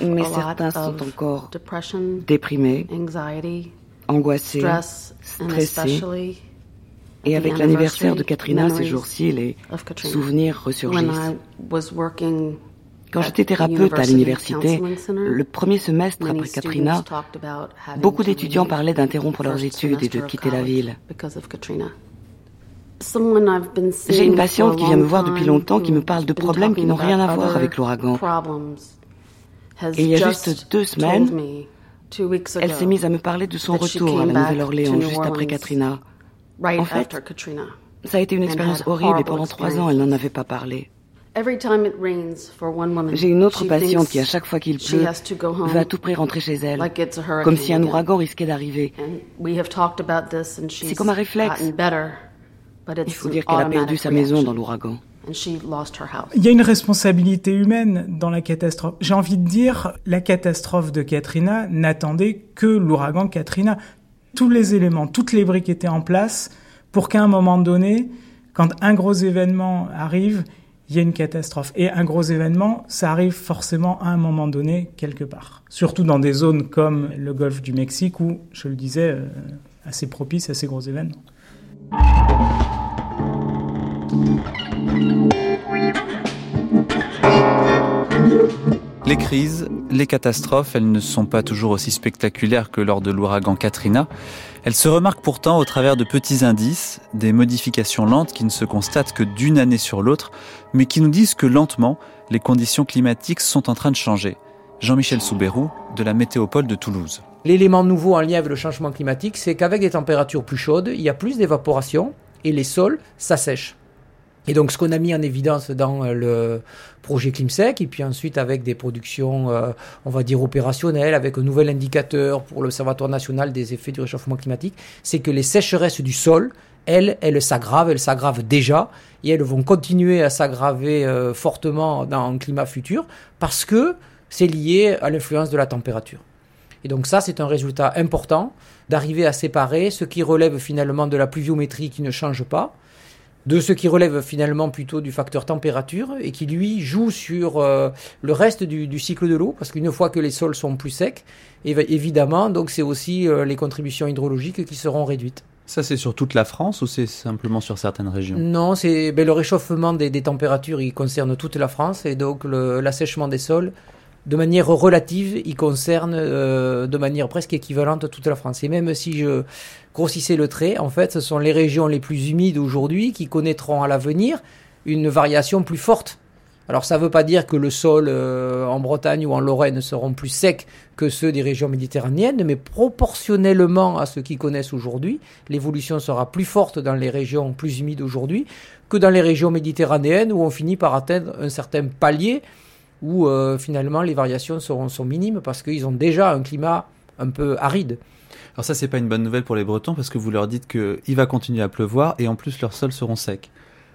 mais certains sont encore déprimés, angoissés, stressés et avec l'anniversaire de Katrina ces jours-ci, les souvenirs ressurgissent. Quand j'étais thérapeute à l'université, le premier semestre après Katrina, beaucoup d'étudiants parlaient d'interrompre leurs études et de quitter la ville. J'ai une patiente qui vient me voir depuis longtemps qui me parle de problèmes qui n'ont rien à voir avec l'ouragan. Et il y a juste deux semaines, elle s'est mise à me parler de son retour à la Nouvelle-Orléans juste après Katrina. En fait, ça a été une expérience horrible et pendant trois ans, elle n'en avait pas parlé. J'ai une autre patiente qui, à chaque fois qu'il pleut, veut à tout prix rentrer chez elle, comme si un ouragan risquait d'arriver. C'est comme un réflexe. Il faut dire qu'elle a perdu sa maison dans l'ouragan. Il y a une responsabilité humaine dans la catastrophe. J'ai envie de dire, la catastrophe de Katrina n'attendait que l'ouragan Katrina tous les éléments, toutes les briques étaient en place pour qu'à un moment donné, quand un gros événement arrive, il y ait une catastrophe. Et un gros événement, ça arrive forcément à un moment donné quelque part. Surtout dans des zones comme le golfe du Mexique où, je le disais, euh, assez propice à ces gros événements. Les crises, les catastrophes, elles ne sont pas toujours aussi spectaculaires que lors de l'ouragan Katrina. Elles se remarquent pourtant au travers de petits indices, des modifications lentes qui ne se constatent que d'une année sur l'autre, mais qui nous disent que lentement, les conditions climatiques sont en train de changer. Jean-Michel Soubérou, de la Météopole de Toulouse. L'élément nouveau en lien avec le changement climatique, c'est qu'avec des températures plus chaudes, il y a plus d'évaporation et les sols s'assèchent. Et donc, ce qu'on a mis en évidence dans euh, le projet ClimSec, et puis ensuite avec des productions, euh, on va dire, opérationnelles, avec un nouvel indicateur pour l'Observatoire national des effets du réchauffement climatique, c'est que les sécheresses du sol, elles, elles s'aggravent, elles s'aggravent déjà, et elles vont continuer à s'aggraver euh, fortement dans un climat futur, parce que c'est lié à l'influence de la température. Et donc ça, c'est un résultat important d'arriver à séparer ce qui relève finalement de la pluviométrie qui ne change pas, de ce qui relève finalement plutôt du facteur température et qui lui joue sur euh, le reste du, cycle de l'eau parce qu'une fois que les sols sont plus secs, évidemment, donc c'est aussi euh, les contributions hydrologiques qui seront réduites. Ça, c'est sur toute la France ou c'est simplement sur certaines régions? Non, c'est ben, le réchauffement des, températures, il concerne toute la France et donc l'assèchement des sols de manière relative, il concerne euh, de manière presque équivalente toute la France. Et même si je grossissais le trait, en fait, ce sont les régions les plus humides aujourd'hui qui connaîtront à l'avenir une variation plus forte. Alors ça ne veut pas dire que le sol euh, en Bretagne ou en Lorraine seront plus secs que ceux des régions méditerranéennes, mais proportionnellement à ce qu'ils connaissent aujourd'hui, l'évolution sera plus forte dans les régions plus humides aujourd'hui que dans les régions méditerranéennes où on finit par atteindre un certain palier où finalement les variations seront, sont minimes parce qu'ils ont déjà un climat un peu aride. Alors ça, c'est pas une bonne nouvelle pour les Bretons parce que vous leur dites qu'il va continuer à pleuvoir et en plus leurs sols seront secs.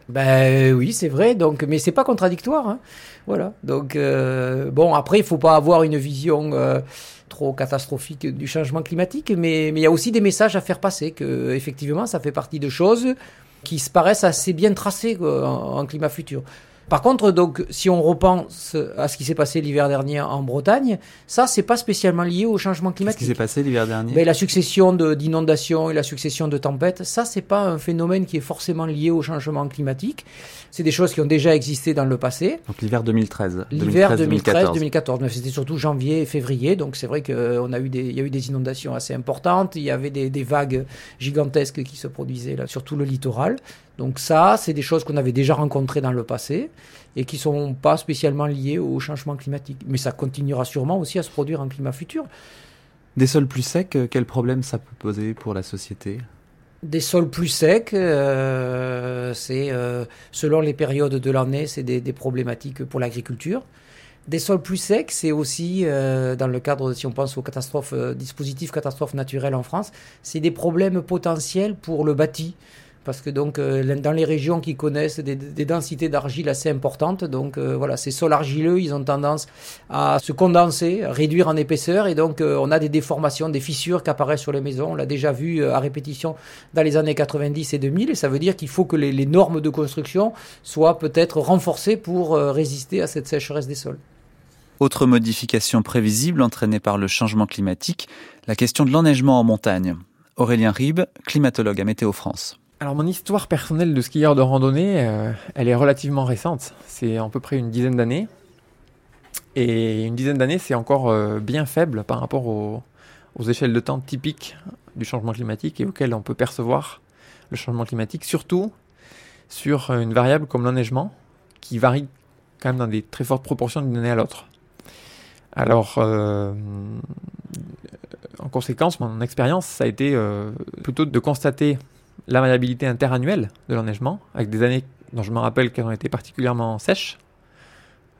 Ben oui, c'est vrai. Donc, mais c'est pas contradictoire. Hein. Voilà. Donc euh, bon, après, il faut pas avoir une vision euh, trop catastrophique du changement climatique, mais mais il y a aussi des messages à faire passer que effectivement, ça fait partie de choses qui se paraissent assez bien tracées en climat futur. Par contre, donc, si on repense à ce qui s'est passé l'hiver dernier en Bretagne, ça, c'est pas spécialement lié au changement climatique. Qu'est-ce qui s'est passé l'hiver dernier? Ben, La succession d'inondations et la succession de tempêtes, ça, c'est pas un phénomène qui est forcément lié au changement climatique. C'est des choses qui ont déjà existé dans le passé. Donc l'hiver 2013. L'hiver 2013-2014. Mais c'était surtout janvier et février. Donc c'est vrai qu'il a eu des, y a eu des inondations assez importantes. Il y avait des, des vagues gigantesques qui se produisaient là, sur tout le littoral. Donc ça, c'est des choses qu'on avait déjà rencontrées dans le passé et qui sont pas spécialement liées au changement climatique. Mais ça continuera sûrement aussi à se produire en climat futur. Des sols plus secs, euh, quel problème ça peut poser pour la société? Des sols plus secs, euh, c'est euh, selon les périodes de l'année, c'est des, problématiques pour l'agriculture. Des sols plus secs, c'est aussi dans le cadre, si on pense aux catastrophes, dispositifs catastrophes naturelles en France, c'est des problèmes potentiels pour le bâti parce que donc euh, dans les régions qui connaissent des, densités d'argile assez importantes, donc euh, voilà, ces sols argileux, ils ont tendance à se condenser, à réduire en épaisseur, et donc euh, on a des déformations, des fissures qui apparaissent sur les maisons. On l'a déjà vu à répétition dans les années 90 et 2000, et ça veut dire qu'il faut que les, normes de construction soient peut-être renforcées pour résister à cette sécheresse des sols. Autre modification prévisible entraînée par le changement climatique, la question de l'enneigement en montagne. Aurélien Ribes, climatologue à Météo France. Alors mon histoire personnelle de skieur de randonnée, euh, elle est relativement récente. C'est à peu près une dizaine d'années. Et une dizaine d'années, c'est encore euh, bien faible par rapport aux, échelles de temps typiques du changement climatique et auxquelles on peut percevoir le changement climatique, surtout sur une variable comme l'enneigement, qui varie quand même dans des très fortes proportions d'une année à l'autre. Alors, euh, en conséquence, mon expérience, ça a été plutôt de constater la variabilité interannuelle de l'enneigement, avec des années dont je me rappelle qu'elles ont été particulièrement sèches.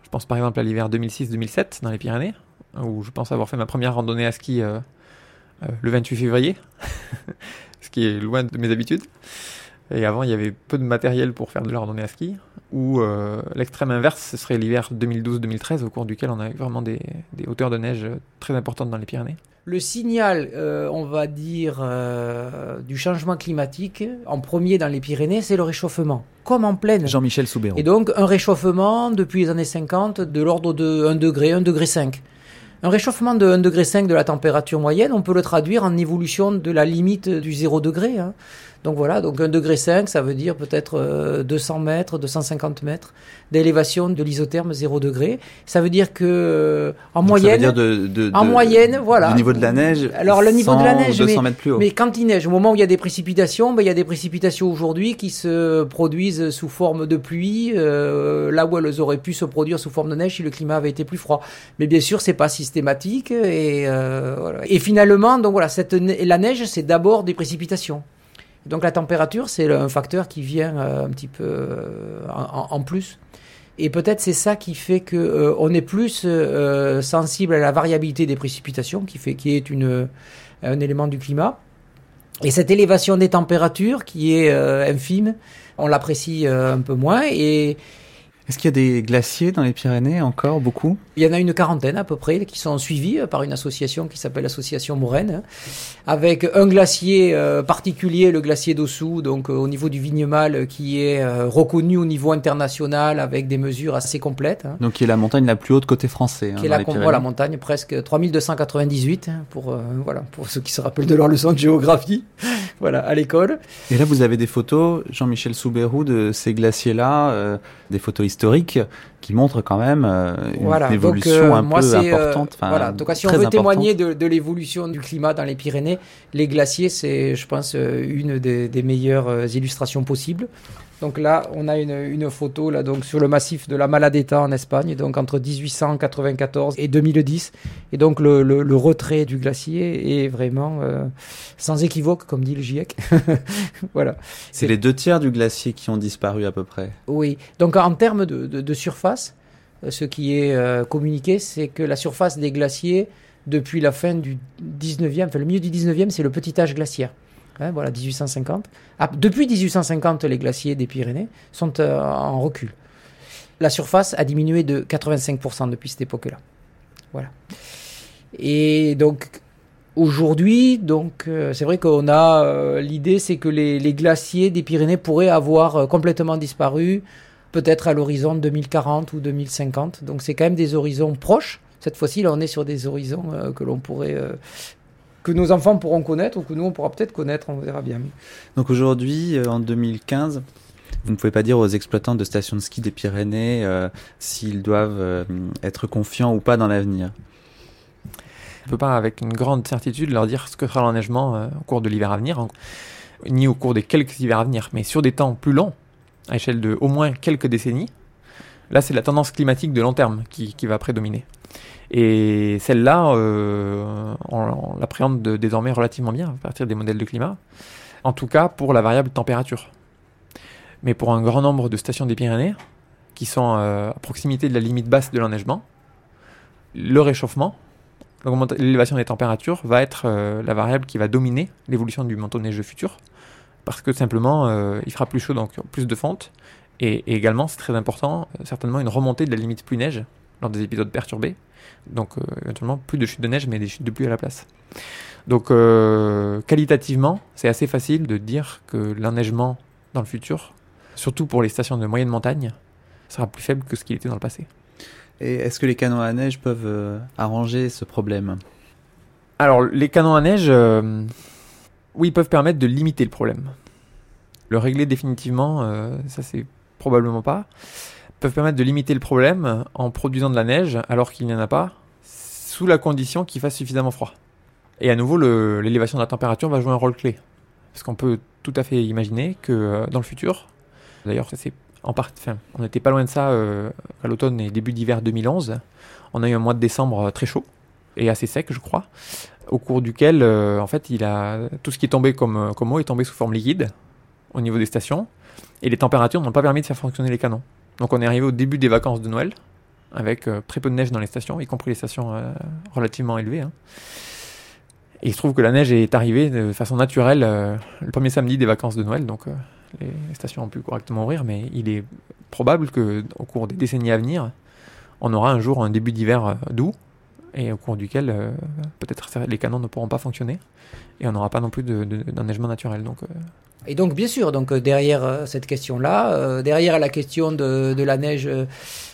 Je pense par exemple à l'hiver 2006-2007 dans les Pyrénées, où je pense avoir fait ma première randonnée à ski euh, euh, le 28 février, [LAUGHS] ce qui est loin de mes habitudes. Et avant, il y avait peu de matériel pour faire de la randonnée à ski. Ou euh, l'extrême inverse, ce serait l'hiver 2012-2013, au cours duquel on a eu vraiment des hauteurs de neige très importantes dans les Pyrénées le signal, euh, on va dire, euh, du changement climatique, en premier dans les Pyrénées, c'est le réchauffement. Comme en pleine. Jean-Michel Soubéron. Et donc, un réchauffement depuis les années 50 de l'ordre de 1 degré, 1 degré 5. Un réchauffement de 1 degré 5 de la température moyenne, on peut le traduire en évolution de la limite du 0 degré. Hein. Donc voilà, donc 1 degré 5, ça veut dire peut-être 200 euh, mètres, 250 mètres d'élévation de l'isotherme 0 degré. Ça veut dire que euh, en moyenne, ça veut dire de, en moyenne, voilà. Le niveau de la neige. Alors le niveau de la neige, 200 mètres plus haut. mais quand il neige, au moment où il y a des précipitations, ben, il y a des précipitations aujourd'hui qui se produisent sous forme de pluie, euh, là où elles auraient pu se produire sous forme de neige si le climat avait été plus froid. Mais bien sûr, c'est pas systématique et voilà. Et finalement, donc voilà, cette la neige, c'est d'abord des précipitations. Donc la température, c'est un facteur qui vient euh, un petit peu euh, en, plus. Et peut-être c'est ça qui fait que euh, on est plus sensible à la variabilité des précipitations, qui fait qui est une un élément du climat. Et cette élévation des températures qui est infime, on l'apprécie un peu moins. Et est-ce qu'il y a des glaciers dans les Pyrénées encore beaucoup? Il y en a une quarantaine à peu près qui sont suivis euh, par une association qui s'appelle l'association Moraine, hein, avec un glacier euh, particulier, le glacier d'Ossou, donc euh, au niveau du Vignemal, qui est reconnu au niveau international avec des mesures assez complètes. Hein. Donc qui est la montagne la plus haute côté français. Hein, qui est la, la montagne presque 3298 pour voilà pour ceux qui se rappellent de leur leçon de géographie, [LAUGHS] voilà à l'école. Et là vous avez des photos, Jean-Michel Soubérou, de ces glaciers-là, des photos historique qui montre quand même euh, une évolution euh, un peu euh, importante. voilà. Donc, si on veut témoigner de, l'évolution du climat dans les Pyrénées, les glaciers, c'est, je pense, une des meilleures illustrations possibles. Donc là, on a une, photo là, donc, sur le massif de la Maladeta en Espagne, donc entre 1894 et 2010. Et donc le, retrait du glacier est vraiment euh, sans équivoque, comme dit le GIEC. [LAUGHS] voilà. C'est les deux tiers du glacier qui ont disparu à peu près. Oui. Donc en termes de, surface, ce qui est communiqué, c'est que la surface des glaciers, depuis la fin du 19e, enfin le milieu du 19e, c'est le petit âge glaciaire. Hein, voilà, 1850. Ah, depuis 1850, les glaciers des Pyrénées sont en recul. La surface a diminué de 85% depuis cette époque-là. Voilà. Et donc, Aujourd'hui, donc, euh, c'est vrai qu'on a euh, l'idée, c'est que les, glaciers des Pyrénées pourraient avoir euh, complètement disparu, peut-être à l'horizon 2040 ou 2050. Donc, c'est quand même des horizons proches. Cette fois-ci, là, on est sur des horizons que l'on pourrait, que nos enfants pourront connaître ou que nous on pourra peut-être connaître. On verra bien. Donc aujourd'hui, en 2015. Vous ne pouvez pas dire aux exploitants de stations de ski des Pyrénées s'ils doivent être confiants ou pas dans l'avenir. On ne peut pas avec une grande certitude leur dire ce que sera l'enneigement euh, au cours de l'hiver à venir, ni au cours des quelques hivers à venir, mais sur des temps plus longs, à échelle de au moins quelques décennies, là c'est la tendance climatique de long terme qui, va prédominer. Et celle-là, euh, on, l'appréhende désormais relativement bien à partir des modèles de climat, en tout cas pour la variable température. Mais pour un grand nombre de stations des Pyrénées, qui sont euh, à proximité de la limite basse de l'enneigement, le réchauffement l'élévation des températures va être euh, la variable qui va dominer l'évolution du manteau neigeux futur, parce que simplement il fera plus chaud, donc plus de fonte, et, également, c'est très important, certainement une remontée de la limite pluie neige lors des épisodes perturbés, donc éventuellement plus de chutes de neige, mais des chutes de pluie à la place. Donc qualitativement, c'est assez facile de dire que l'enneigement dans le futur, surtout pour les stations de moyenne montagne, sera plus faible que ce qu'il était dans le passé. Et est-ce que les canons à neige peuvent euh, arranger ce problème? Alors, les canons à neige, euh, oui, peuvent permettre de limiter le problème. Le régler définitivement, euh, ça c'est probablement pas. Peuvent permettre de limiter le problème en produisant de la neige alors qu'il n'y en a pas, sous la condition qu'il fasse suffisamment froid. Et à nouveau, l'élévation de la température va jouer un rôle clé. Parce qu'on peut tout à fait imaginer que dans le futur, d'ailleurs c'est en on n'était pas loin de ça euh, à l'automne et début d'hiver 2011. On a eu un mois de décembre euh, très chaud et assez sec, je crois, au cours duquel, euh, en fait, il a tout ce qui est tombé comme, comme eau est tombé sous forme liquide au niveau des stations et les températures n'ont pas permis de faire fonctionner les canons. Donc on est arrivé au début des vacances de Noël avec très peu de neige dans les stations, y compris les stations relativement élevées. Hein. Et il se trouve que la neige est arrivée de façon naturelle le premier samedi des vacances de Noël, donc les stations ont pu correctement ouvrir, mais il est probable qu'au cours des décennies à venir, on aura un jour un début d'hiver euh, doux, et au cours duquel euh, peut-être les canons ne pourront pas fonctionner, et on n'aura pas non plus d'enneigement naturel. Donc, euh. Et donc, bien sûr, donc derrière cette question-là, derrière la question de, la neige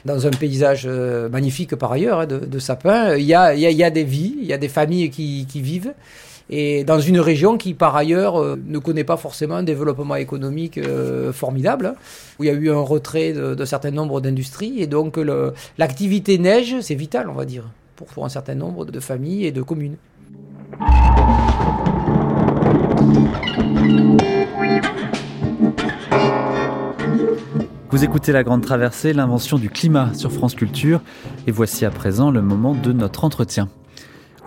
dans un paysage magnifique par ailleurs, hein, de, sapins, il y a, des vies, il y a des familles qui, vivent et dans une région qui par ailleurs euh, ne connaît pas forcément un développement économique euh, formidable, où il y a eu un retrait de, certain nombre d'industries, et donc l'activité neige, c'est vital, on va dire, pour un certain nombre de familles et de communes. Vous écoutez La Grande Traversée, l'invention du climat sur France Culture, et voici à présent le moment de notre entretien.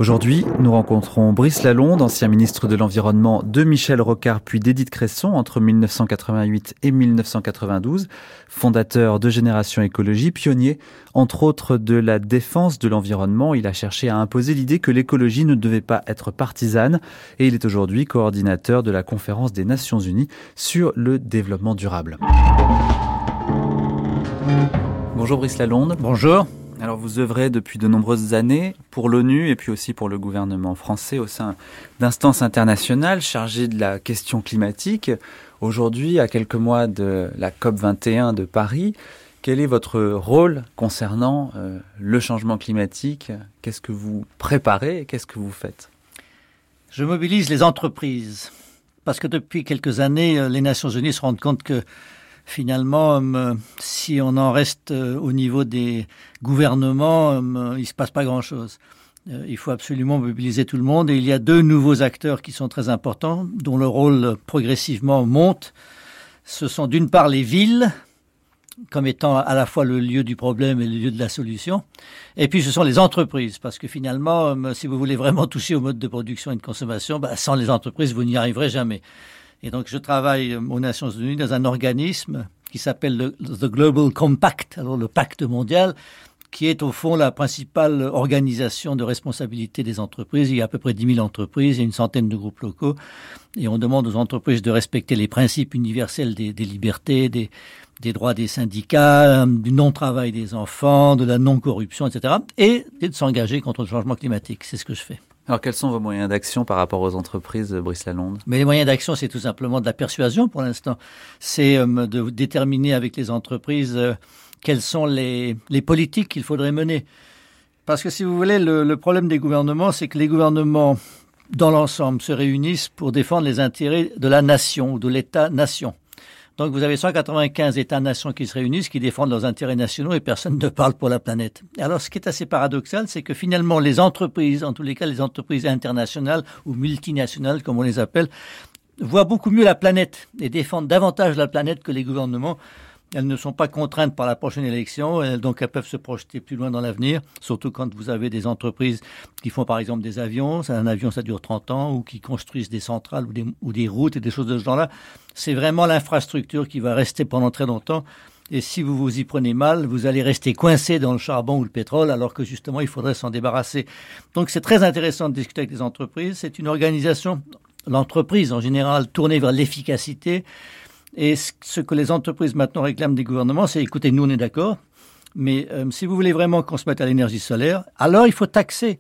Aujourd'hui, nous rencontrons Brice Lalonde, ancien ministre de l'Environnement de Michel Rocard puis d'Édith Cresson entre 1988 et 1992, fondateur de Génération Écologie, pionnier entre autres de la défense de l'environnement. Il a cherché à imposer l'idée que l'écologie ne devait pas être partisane et il est aujourd'hui coordinateur de la conférence des Nations Unies sur le développement durable. Bonjour Brice Lalonde. Bonjour. Alors vous œuvrez depuis de nombreuses années pour l'ONU et puis aussi pour le gouvernement français au sein d'instances internationales chargées de la question climatique. Aujourd'hui, à quelques mois de la COP 21 de Paris, quel est votre rôle concernant euh, le changement climatique? Qu'est-ce que vous préparez et qu'est-ce que vous faites? Je mobilise les entreprises parce que depuis quelques années, euh, les Nations Unies se rendent compte que finalement, euh, si on en reste euh, au niveau des gouvernements, euh, il se passe pas grand-chose. Il faut absolument mobiliser tout le monde et il y a deux nouveaux acteurs qui sont très importants, dont le rôle progressivement monte. Ce sont d'une part les villes, comme étant à la fois le lieu du problème et le lieu de la solution. Et puis ce sont les entreprises, parce que finalement, si vous voulez vraiment toucher au mode de production et de consommation, bah, sans les entreprises, vous n'y arriverez jamais. Et donc, je travaille aux Nations Unies dans un organisme qui s'appelle le The Global Compact, alors le pacte mondial, qui est au fond la principale organisation de responsabilité des entreprises. Il y a à peu près 10 000 entreprises, il y a une centaine de groupes locaux, et on demande aux entreprises de respecter les principes universels des, libertés, des droits des syndicats, du non-travail des enfants, de la non-corruption, etc., et de s'engager contre le changement climatique. C'est ce que je fais. Alors, quels sont vos moyens d'action par rapport aux entreprises, Brice Lalonde? Mais les moyens d'action, c'est tout simplement de la persuasion pour l'instant. C'est euh, de déterminer avec les entreprises euh, quelles sont les, politiques qu'il faudrait mener. Parce que si vous voulez, le, le problème des gouvernements, c'est que les gouvernements, dans l'ensemble, se réunissent pour défendre les intérêts de la nation ou de l'État-nation. Donc vous avez 195 États-nations qui se réunissent, qui défendent leurs intérêts nationaux et personne ne parle pour la planète. Alors ce qui est assez paradoxal, c'est que finalement les entreprises, en tous les cas les entreprises internationales ou multinationales comme on les appelle, voient beaucoup mieux la planète et défendent davantage la planète que les gouvernements. Elles ne sont pas contraintes par la prochaine élection, donc elles peuvent se projeter plus loin dans l'avenir, surtout quand vous avez des entreprises qui font par exemple des avions, un avion ça dure 30 ans, ou qui construisent des centrales ou des, ou des routes et des choses de ce genre-là. C'est vraiment l'infrastructure qui va rester pendant très longtemps. Et si vous vous y prenez mal, vous allez rester coincé dans le charbon ou le pétrole, alors que justement, il faudrait s'en débarrasser. Donc c'est très intéressant de discuter avec les entreprises. C'est une organisation, l'entreprise en général, tournée vers l'efficacité. Et ce que les entreprises maintenant réclament des gouvernements, c'est écoutez, nous on est d'accord, mais euh, si vous voulez vraiment qu'on se mette à l'énergie solaire, alors il faut taxer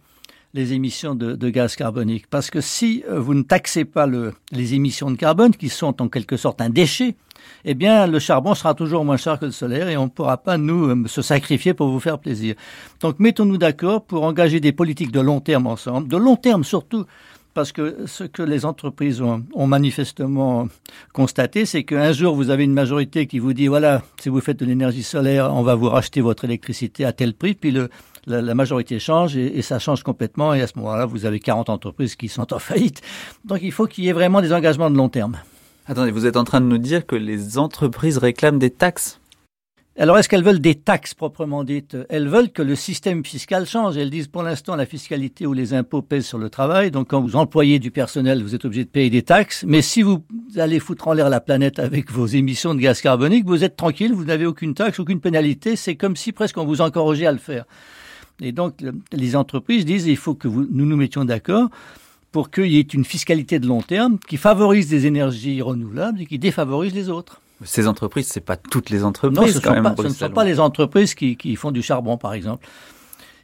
les émissions de, gaz carbonique. Parce que si euh, vous ne taxez pas le, les émissions de carbone, qui sont en quelque sorte un déchet, eh bien, le charbon sera toujours moins cher que le solaire et on ne pourra pas, nous, euh, se sacrifier pour vous faire plaisir. Donc, mettons-nous d'accord pour engager des politiques de long terme ensemble, de long terme surtout, parce que ce que les entreprises ont, manifestement constaté, c'est qu'un jour, vous avez une majorité qui vous dit, voilà, si vous faites de l'énergie solaire, on va vous racheter votre électricité à tel prix, puis le, la, majorité change et, et, ça change complètement, et à ce moment-là, vous avez 40 entreprises qui sont en faillite. Donc il faut qu'il y ait vraiment des engagements de long terme. Attendez, vous êtes en train de nous dire que les entreprises réclament des taxes alors, est-ce qu'elles veulent des taxes proprement dites? Elles veulent que le système fiscal change. Elles disent pour l'instant la fiscalité ou les impôts pèsent sur le travail. Donc, quand vous employez du personnel, vous êtes obligé de payer des taxes. Mais si vous allez foutre en l'air la planète avec vos émissions de gaz carbonique, vous êtes tranquille, vous n'avez aucune taxe, aucune pénalité. C'est comme si presque on vous encourageait à le faire. Et donc, les entreprises disent il faut que nous nous mettions d'accord pour qu'il y ait une fiscalité de long terme qui favorise des énergies renouvelables et qui défavorise les autres. Ces entreprises, c'est pas toutes les entreprises. ce, quand même, ce ne sont pas les entreprises qui, qui font du charbon, par exemple.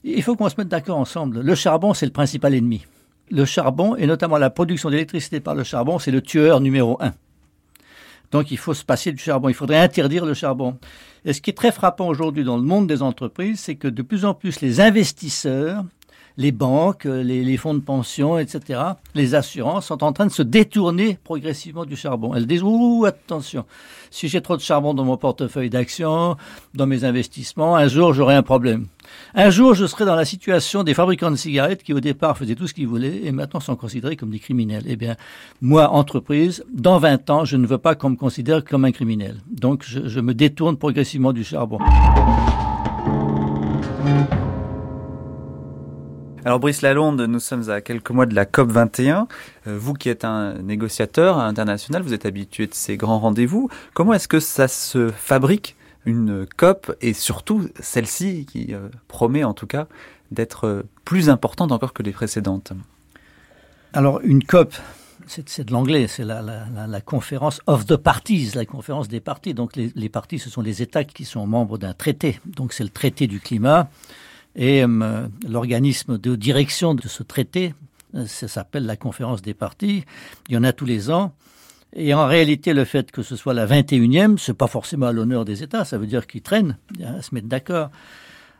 Il faut qu'on se mette d'accord ensemble. Le charbon, c'est le principal ennemi. Le charbon, et notamment la production d'électricité par le charbon, c'est le tueur numéro un. Donc il faut se passer du charbon. Il faudrait interdire le charbon. Et ce qui est très frappant aujourd'hui dans le monde des entreprises, c'est que de plus en plus les investisseurs les banques, les, fonds de pension, etc., les assurances sont en train de se détourner progressivement du charbon. Elles disent, ouh, attention, si j'ai trop de charbon dans mon portefeuille d'actions, dans mes investissements, un jour j'aurai un problème. Un jour, je serai dans la situation des fabricants de cigarettes qui au départ faisaient tout ce qu'ils voulaient et maintenant sont considérés comme des criminels. Eh bien, moi, entreprise, dans 20 ans, je ne veux pas qu'on me considère comme un criminel. Donc, je me détourne progressivement du charbon. Alors Brice Lalonde, nous sommes à quelques mois de la COP 21. Euh, vous qui êtes un négociateur international, vous êtes habitué de ces grands rendez-vous. Comment est-ce que ça se fabrique une COP et surtout celle-ci qui euh, promet en tout cas d'être euh, plus importante encore que les précédentes? Alors une COP, c'est de l'anglais, c'est la, conférence of the parties, la conférence des partis. Donc les, les partis, ce sont les États qui sont membres d'un traité. Donc c'est le traité du climat. Et euh, l'organisme de direction de ce traité, euh, ça s'appelle la conférence des partis. Il y en a tous les ans. Et en réalité, le fait que ce soit la 21e, c'est pas forcément à l'honneur des États. Ça veut dire qu'ils traînent à se mettre d'accord.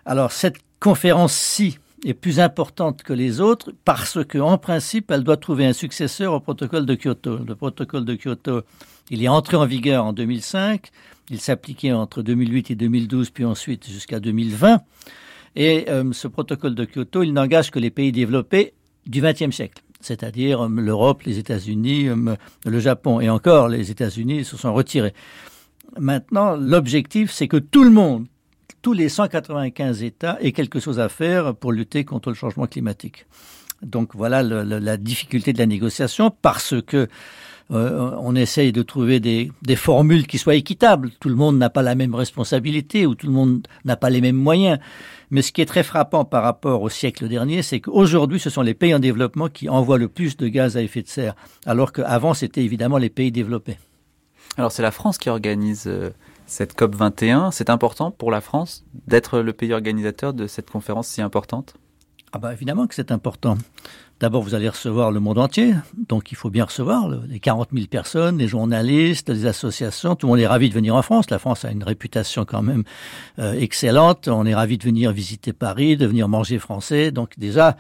Alors, cette conférence-ci est plus importante que les autres parce que, en principe, elle doit trouver un successeur au protocole de Kyoto. Le protocole de Kyoto, il est entré en vigueur en 2005. Il s'appliquait entre 2008 et 2012, puis ensuite jusqu'à 2020. Et euh, ce protocole de Kyoto, il n'engage que les pays développés du XXe siècle, c'est-à-dire euh, l'Europe, les États-Unis, euh, le Japon. Et encore, les États-Unis se sont retirés. Maintenant, l'objectif, c'est que tout le monde, tous les 195 États aient quelque chose à faire pour lutter contre le changement climatique. Donc voilà la difficulté de la négociation parce que on essaye de trouver des, formules qui soient équitables. Tout le monde n'a pas la même responsabilité ou tout le monde n'a pas les mêmes moyens. Mais ce qui est très frappant par rapport au siècle dernier, c'est qu'aujourd'hui, ce sont les pays en développement qui envoient le plus de gaz à effet de serre, alors qu'avant, c'était évidemment les pays développés. Alors c'est la France qui organise euh, cette COP 21. C'est important pour la France d'être le pays organisateur de cette conférence si importante? Ah bah évidemment que c'est important. D'abord, vous allez recevoir le monde entier, donc il faut bien recevoir les 40 000 personnes, les journalistes, les associations. Tout le monde est ravi de venir en France. La France a une réputation quand même euh, excellente. On est ravi de venir visiter Paris, de venir manger français. Donc déjà,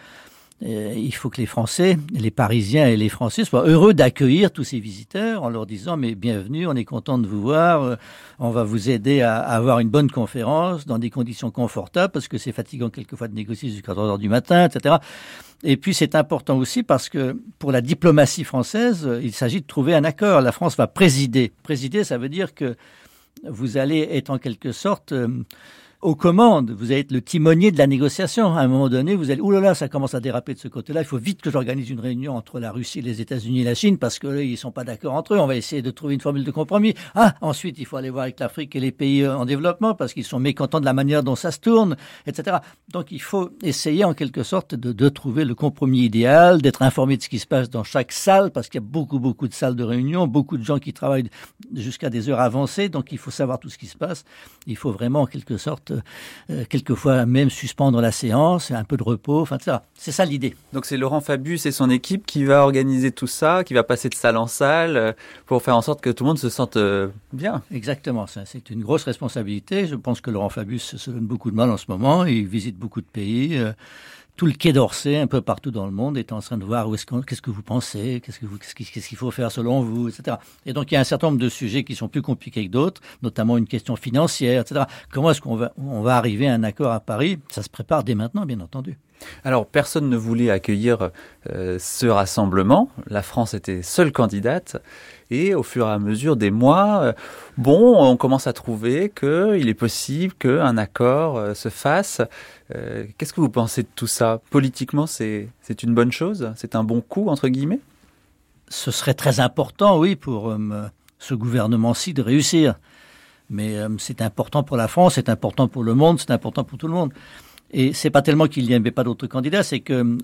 il faut que les Français, les Parisiens et les Français soient heureux d'accueillir tous ces visiteurs en leur disant mais bienvenue, on est content de vous voir, euh, on va vous aider à, avoir une bonne conférence dans des conditions confortables parce que c'est fatigant quelquefois de négocier jusqu'à 3 heures du matin, etc. Et puis c'est important aussi parce que pour la diplomatie française, il s'agit de trouver un accord. La France va présider. Présider, ça veut dire que vous allez être en quelque sorte euh, aux commandes. Vous allez être le timonier de la négociation. À un moment donné, vous allez, oulala, là là, ça commence à déraper de ce côté-là. Il faut vite que j'organise une réunion entre la Russie, les États-Unis et la Chine parce que ils sont pas d'accord entre eux. On va essayer de trouver une formule de compromis. Ah, ensuite, il faut aller voir avec l'Afrique et les pays euh, en développement parce qu'ils sont mécontents de la manière dont ça se tourne, etc. Donc, il faut essayer en quelque sorte de trouver le compromis idéal, d'être informé de ce qui se passe dans chaque salle parce qu'il y a beaucoup, beaucoup de salles de réunion, beaucoup de gens qui travaillent jusqu'à des heures avancées. Donc, il faut savoir tout ce qui se passe. Il faut vraiment en quelque sorte euh, quelquefois même suspendre la séance, un peu de repos, enfin ça. C'est ça l'idée. Donc c'est Laurent Fabius et son équipe qui va organiser tout ça, qui va passer de salle en salle euh, pour faire en sorte que tout le monde se sente euh, bien. Exactement, c'est une grosse responsabilité. Je pense que Laurent Fabius se donne beaucoup de mal en ce moment. Il visite beaucoup de pays tout le quai d'Orsay, un peu partout dans le monde, est en train de voir où est-ce qu'est-ce que vous pensez, qu'est-ce qu'il faut faire selon vous, etc. Et donc il y a un certain nombre de sujets qui sont plus compliqués que d'autres, notamment une question financière, etc. Comment est-ce qu'on va, on va arriver à un accord à Paris? Ça se prépare dès maintenant, bien entendu. Alors, personne ne voulait accueillir euh, ce rassemblement. La France était seule candidate. Et au fur et à mesure des mois, euh, bon, on commence à trouver qu'il est possible qu'un accord euh, se fasse. Qu'est-ce que vous pensez de tout ça? Politiquement, c'est une bonne chose? C'est un bon coup, entre guillemets? Ce serait très important, oui, pour ce gouvernement-ci de réussir. Mais c'est important pour la France, c'est important pour le monde, c'est important pour tout le monde. Et c'est pas tellement qu'il n'y avait pas d'autres candidats, c'est que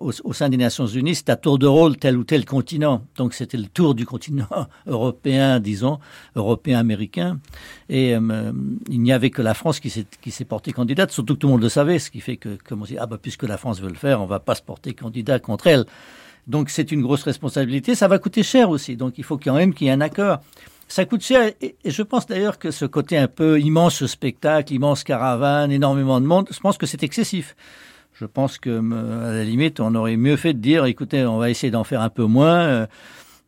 au, sein des Nations Unies, c'est à tour de rôle tel ou tel continent. Donc c'était le tour du continent [LAUGHS] européen, disons, européen-américain. Et euh, il n'y avait que la France qui s'est portée candidate, surtout que tout le monde le savait, ce qui fait que, comme on dit, ah bah puisque la France veut le faire, on va pas se porter candidat contre elle. Donc c'est une grosse responsabilité. Ça va coûter cher aussi. Donc il faut quand même qu'il y ait un accord. Ça coûte cher et, je pense d'ailleurs que ce côté un peu immense spectacle, immense caravane, énormément de monde, je pense que c'est excessif. Je pense que à la limite, on aurait mieux fait de dire, écoutez, on va essayer d'en faire un peu moins. Euh,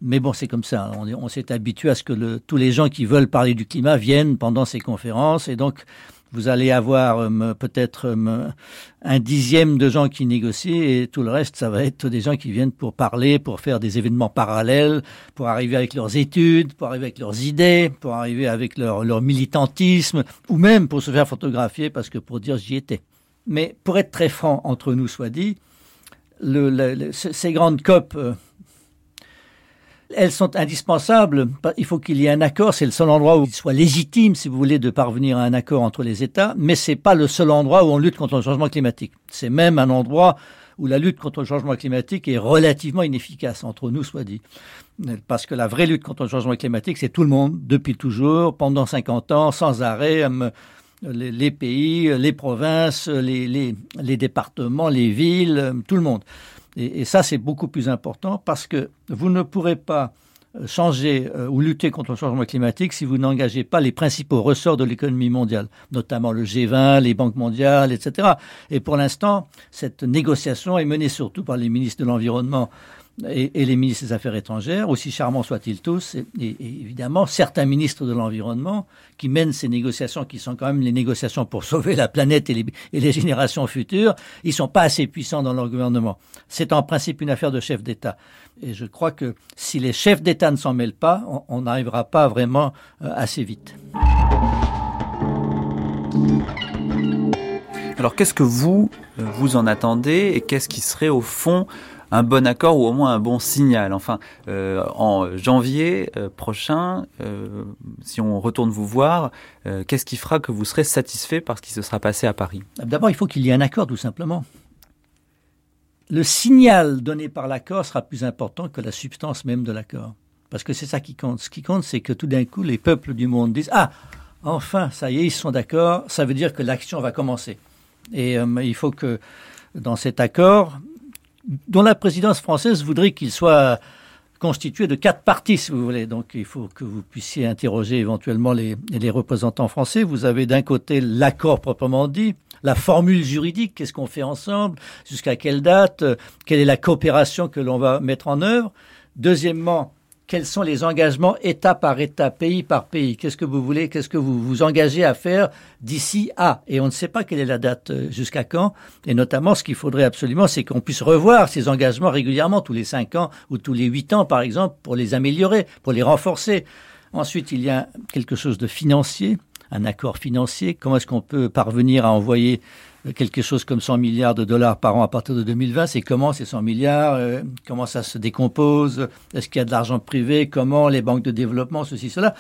mais bon, c'est comme ça. On, s'est habitué à ce que tous les gens qui veulent parler du climat viennent pendant ces conférences et donc vous allez avoir euh, peut-être euh, un dixième de gens qui négocient et tout le reste, ça va être des gens qui viennent pour parler, pour faire des événements parallèles, pour arriver avec leurs études, pour arriver avec leurs idées, pour arriver avec leur, militantisme, ou même pour se faire photographier parce que pour dire j'y étais. Mais pour être très franc entre nous, soit dit, ces grandes COP euh, elles sont indispensables. Il faut qu'il y ait un accord. C'est le seul endroit où il soit légitime, si vous voulez, de parvenir à un accord entre les États. Mais c'est pas le seul endroit où on lutte contre le changement climatique. C'est même un endroit où la lutte contre le changement climatique est relativement inefficace, entre nous soit dit. Parce que la vraie lutte contre le changement climatique, c'est tout le monde, depuis toujours, pendant 50 ans, sans arrêt. Euh, les, pays, les provinces, les, départements, les villes, euh, tout le monde. Et, ça, c'est beaucoup plus important parce que vous ne pourrez pas euh, changer euh, ou lutter contre le changement climatique si vous n'engagez pas les principaux ressorts de l'économie mondiale, notamment le G20, les banques mondiales, etc. Et pour l'instant, cette négociation est menée surtout par les ministres de l'Environnement et, les ministres des Affaires étrangères, aussi charmants soient-ils tous, et, évidemment certains ministres de l'Environnement qui mènent ces négociations, qui sont quand même les négociations pour [LAUGHS] sauver la planète et les, générations futures, ils sont pas assez puissants dans leur gouvernement. C'est en principe une affaire de chef d'État. Et je crois que si les chefs d'État ne s'en mêlent pas, on n'arrivera pas vraiment euh, assez vite. Alors qu'est-ce que vous, euh, vous en attendez et qu'est-ce qui serait au fond un bon accord ou au moins un bon signal. Enfin, euh, en janvier euh, prochain, euh, si on retourne vous voir, qu'est-ce qui fera que vous serez satisfait par ce qui se sera passé à Paris? D'abord, il faut qu'il y ait un accord, tout simplement. Le signal donné par l'accord sera plus important que la substance même de l'accord. Parce que c'est ça qui compte. Ce qui compte, c'est que tout d'un coup, les peuples du monde disent Ah, enfin, ça y est, ils sont d'accord, ça veut dire que l'action va commencer. Et il faut que dans cet accord, dont la présidence française voudrait qu'il soit constitué de quatre parties, si vous voulez. Donc il faut que vous puissiez interroger éventuellement les, les représentants français. Vous avez d'un côté l'accord proprement dit, la formule juridique, qu'est-ce qu'on fait ensemble, jusqu'à quelle date, quelle est la coopération que l'on va mettre en œuvre. Deuxièmement, quels sont les engagements État par État, pays par pays? Qu'est-ce que vous voulez Qu'est-ce que vous vous engagez à faire d'ici à? Et on ne sait pas quelle est la date euh, jusqu'à quand. Et notamment, ce qu'il faudrait absolument, c'est qu'on puisse revoir ces engagements régulièrement, tous les cinq ans ou tous les huit ans, par exemple, pour les améliorer, pour les renforcer. Ensuite, il y a quelque chose de financier, un accord financier. Comment est-ce qu'on peut parvenir à envoyer quelque chose comme 100 milliards de dollars par an à partir de 2020. C'est comment ces 100 milliards, euh, comment ça se décompose, est-ce qu'il y a de l'argent privé, comment les banques de développement, ceci, cela?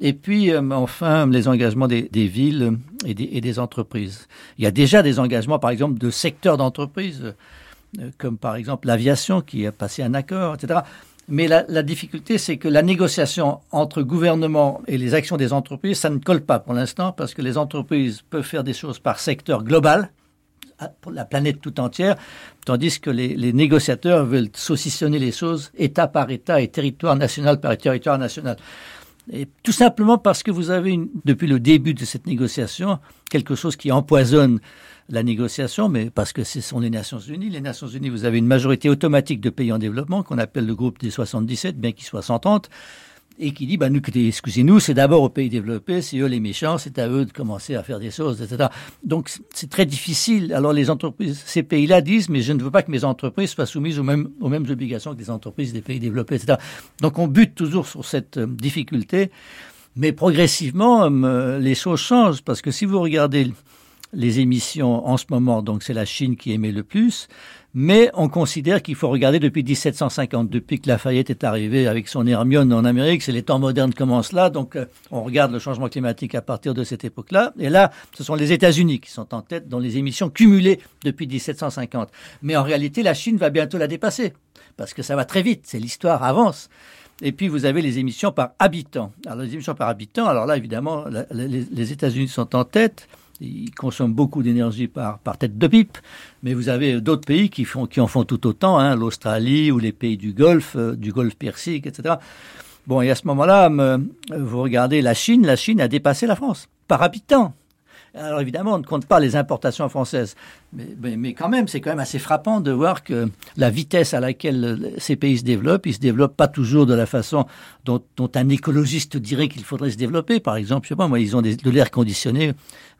Et puis, euh, enfin, les engagements des, villes et des, entreprises. Il y a déjà des engagements, par exemple, de secteurs d'entreprise, euh, comme par exemple l'aviation qui a passé un accord, etc. Mais la, difficulté, c'est que la négociation entre gouvernement et les actions des entreprises, ça ne colle pas pour l'instant, parce que les entreprises peuvent faire des choses par secteur global, pour la planète tout entière, tandis que les, négociateurs veulent saucissonner les choses État par État et territoire national par territoire national. Et tout simplement parce que vous avez, depuis le début de cette négociation, quelque chose qui empoisonne la négociation, mais parce que ce sont les Nations Unies. Les Nations Unies, vous avez une majorité automatique de pays en développement qu'on appelle le groupe des 77, bien qu'il soit 130, et qui dit, bah, nous, excusez-nous, c'est d'abord aux pays développés, c'est eux les méchants, c'est à eux de commencer à faire des choses, etc. Donc, c'est très difficile. Alors, les entreprises, ces pays-là disent, mais je ne veux pas que mes entreprises soient soumises aux mêmes, aux mêmes obligations que les entreprises des pays développés, etc. Donc, on bute toujours sur cette euh, difficulté. Mais progressivement, euh, les choses changent, parce que si vous regardez les émissions en ce moment, donc c'est la Chine qui émet le plus, mais on considère qu'il faut regarder depuis 1750, depuis que Lafayette est arrivé avec son Hermione en Amérique, c'est les temps modernes commencent là, donc euh, on regarde le changement climatique à partir de cette époque-là, et là, ce sont les États-Unis qui sont en tête dans les émissions cumulées depuis 1750. Mais en réalité, la Chine va bientôt la dépasser, parce que ça va très vite, c'est l'histoire avance. Et puis vous avez les émissions par habitant. Alors les émissions par habitant, alors là évidemment, les États-Unis sont en tête ils consomment beaucoup d'énergie par, par tête de pipe, mais vous avez d'autres pays qui, font, qui en font tout autant, hein, l'Australie ou les pays du Golfe, euh, du Golfe Persique, etc. Bon, et à ce moment-là, vous regardez la Chine, la Chine a dépassé la France par habitant. Alors évidemment, on ne compte pas les importations françaises, mais, mais, quand même, c'est quand même assez frappant de voir que la vitesse à laquelle ces pays se développent, ils se développent pas toujours de la façon dont, un écologiste dirait qu'il faudrait se développer. Par exemple, je sais pas, moi, ils ont de l'air conditionné.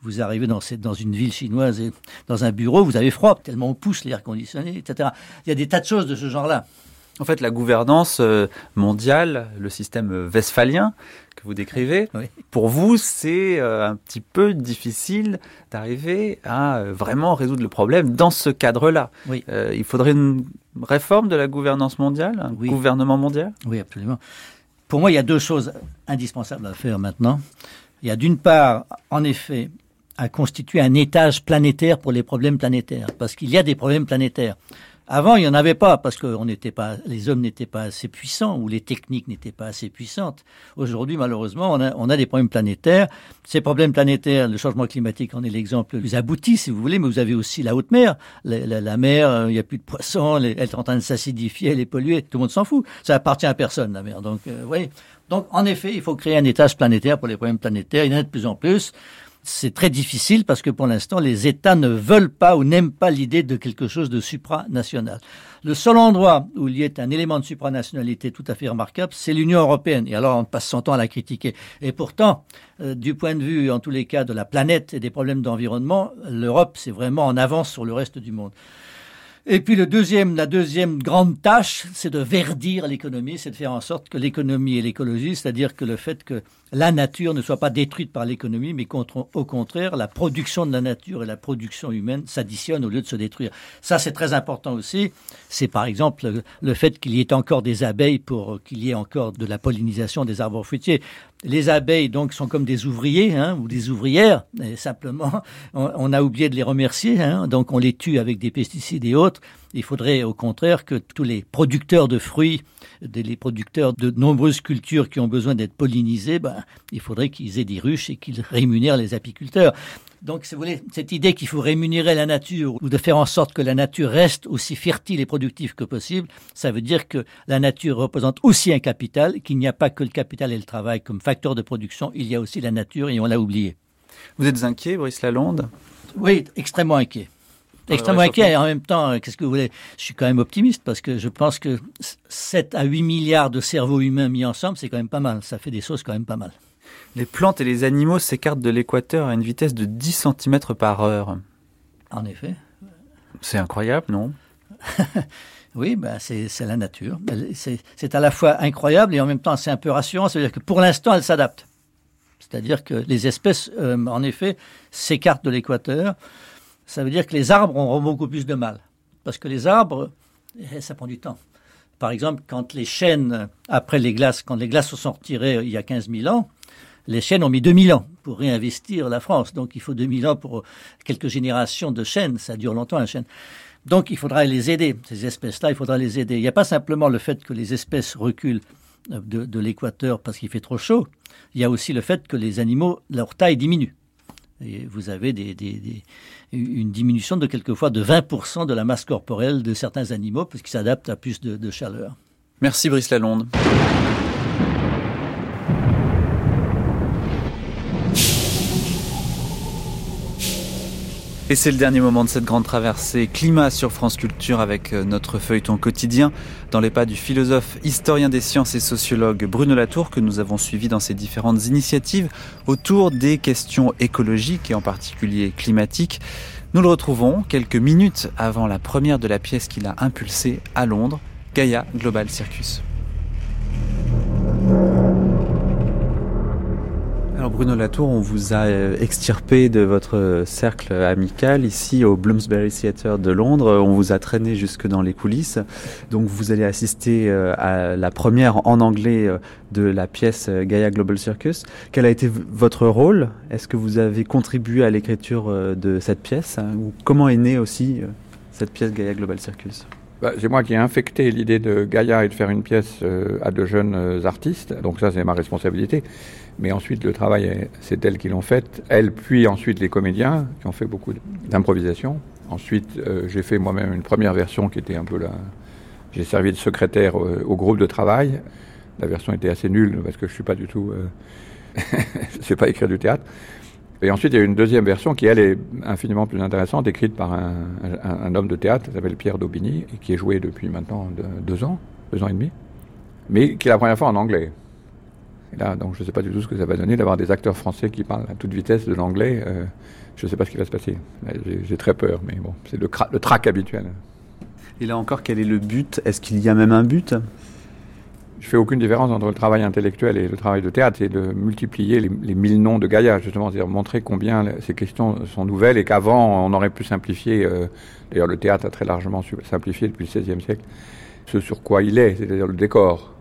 Vous arrivez dans, dans une ville chinoise et dans un bureau, vous avez froid tellement on pousse l'air conditionné, etc. Il y a des tas de choses de ce genre-là. En fait, la gouvernance euh, mondiale, le système westphalien que vous décrivez, pour vous, c'est euh, un petit peu difficile d'arriver à euh, vraiment résoudre le problème dans ce cadre-là. il faudrait une réforme de la gouvernance mondiale, un gouvernement mondial? Oui, absolument. Pour moi, il y a deux choses indispensables à faire maintenant. Il y a d'une part, en effet, à constituer un étage planétaire pour les problèmes planétaires, parce qu'il y a des problèmes planétaires. Avant, il n'y en avait pas parce que on pas, les hommes n'étaient pas assez puissants ou les techniques n'étaient pas assez puissantes. Aujourd'hui, malheureusement, on a, on a, des problèmes planétaires. Ces problèmes planétaires, le changement climatique en est l'exemple le plus abouti, si vous voulez, mais vous avez aussi la haute mer. La, la, mer, euh, il n'y a plus de poissons, elle est en train de s'acidifier, elle est polluée. Tout le monde s'en fout. Ça appartient à personne, la mer. Donc, euh, voyez. Donc, en effet, il faut créer un étage planétaire pour les problèmes planétaires. Il y en a de plus en plus c'est très difficile parce que pour l'instant, les États ne veulent pas ou n'aiment pas l'idée de quelque chose de supranational. Le seul endroit où il y ait un élément de supranationalité tout à fait remarquable, c'est l'Union européenne. Et alors, on passe son temps à la critiquer. Et pourtant, euh, du point de vue, en tous les cas, de la planète et des problèmes d'environnement, l'Europe, c'est vraiment en avance sur le reste du monde. Et puis le deuxième, la deuxième grande tâche, c'est de verdir l'économie, c'est de faire en sorte que l'économie et l'écologie, c'est-à-dire que le fait que la nature ne soit pas détruite par l'économie, mais au contraire, la production de la nature et la production humaine s'additionnent au lieu de se détruire. Ça, c'est très important aussi. C'est par exemple le fait qu'il y ait encore des abeilles pour qu'il y ait encore de la pollinisation des arbres fruitiers. Les abeilles, donc, sont comme des ouvriers hein, ou des ouvrières. Et simplement, [LAUGHS] on, a oublié de les remercier. Hein, donc, on les tue avec des pesticides et autres. Il faudrait au contraire que tous les producteurs de fruits, les producteurs de nombreuses cultures qui ont besoin d'être pollinisés, ben, il faudrait qu'ils aient des ruches et qu'ils rémunèrent les apiculteurs. Donc, si vous voulez, cette idée qu'il faut rémunérer la nature ou de faire en sorte que la nature reste aussi fertile et productive que possible, ça veut dire que la nature représente aussi un capital, qu'il n'y a pas que le capital et le travail comme facteur de production, il y a aussi la nature et on l'a oublié. Vous êtes inquiet, Brice Lalonde? Oui, extrêmement inquiet. Extrêmement inquiet. Et en même temps, euh, qu'est-ce que vous voulez? Je suis quand même optimiste parce que je pense que 7 à 8 milliards de cerveaux humains mis ensemble, c'est quand même pas mal. Ça fait des choses quand même pas mal. Les plantes et les animaux s'écartent de l'équateur à une vitesse de 10 cm par heure. En effet. C'est incroyable, non? [LAUGHS] Oui, ben c'est la nature. C'est à la fois incroyable et en même temps c'est un peu rassurant. C'est-à-dire que pour l'instant, elle s'adapte. C'est-à-dire que les espèces, euh, en effet, s'écartent de l'équateur. Ça veut dire que les arbres auront beaucoup plus de mal. Parce que les arbres, eh, ça prend du temps. Par exemple, quand les chênes, après les glaces, quand les glaces sont retirées il y a 15 000 ans, les chênes ont mis 2000 ans pour réinvestir la France. Donc il faut 2000 ans pour quelques générations de chênes. Ça dure longtemps un chêne. Donc il faudra les aider. Ces espèces-là, il faudra les aider. Il n'y a pas simplement le fait que les espèces reculent de, l'équateur parce qu'il fait trop chaud. Il y a aussi le fait que les animaux, leur taille diminue. Et vous avez une diminution de quelquefois de 20% de la masse corporelle de certains animaux parce qu'ils s'adaptent à plus de, de chaleur. Merci Brice Lalonde. Et c'est le dernier moment de cette grande traversée climat sur France Culture avec euh, notre feuilleton quotidien dans les pas du philosophe, historien des sciences et sociologue Bruno Latour que nous avons suivi dans ses différentes initiatives autour des questions écologiques et en particulier climatiques. Nous le retrouvons quelques minutes avant la première de la pièce qu'il a impulsée à Londres, Gaia Global Circus. Alors Bruno Latour, on vous a euh, extirpé de votre cercle amical ici au Bloomsbury Theatre de Londres. On vous a traîné jusque dans les coulisses. Donc vous allez assister euh, à la première en anglais euh, de la pièce Gaia Global Circus. Quel a été votre rôle? Est-ce que vous avez contribué à l'écriture de cette pièce? Comment est née aussi cette pièce Gaia Global Circus? Bah, c'est moi qui ai infecté l'idée de Gaïa et de faire une pièce à de jeunes artistes, donc ça c'est ma responsabilité. Mais ensuite, le travail, c'est elles qui l'ont fait. Elle, puis ensuite les comédiens qui ont fait beaucoup d'improvisation. Ensuite, euh, j'ai fait moi-même une première version qui était un peu là. J'ai servi de secrétaire au, groupe de travail. La version était assez nulle parce que je suis pas du tout. Euh, [LAUGHS] je sais pas écrire du théâtre. Et ensuite, il y a une deuxième version qui, elle, est infiniment plus intéressante, écrite par un, homme de théâtre qui s'appelle Pierre Daubigny et qui est joué depuis maintenant deux ans, deux ans et demi, mais qui est la première fois en anglais là, donc je ne sais pas du tout ce que ça va donner d'avoir des acteurs français qui parlent à toute vitesse de l'anglais. Euh, je ne sais pas ce qui va se passer. J'ai très peur, mais bon, c'est le, le trac habituel. Et là encore, quel est le but? Est-ce qu'il y a même un but? Je fais aucune différence entre le travail intellectuel et le travail de théâtre, c'est de multiplier les, mille noms de Gaïa, justement, c'est-à-dire montrer combien ces questions sont nouvelles et qu'avant on aurait pu simplifier, euh, d'ailleurs le théâtre a très largement simplifié depuis le XVIe siècle, ce sur quoi il est, c'est-à-dire le décor.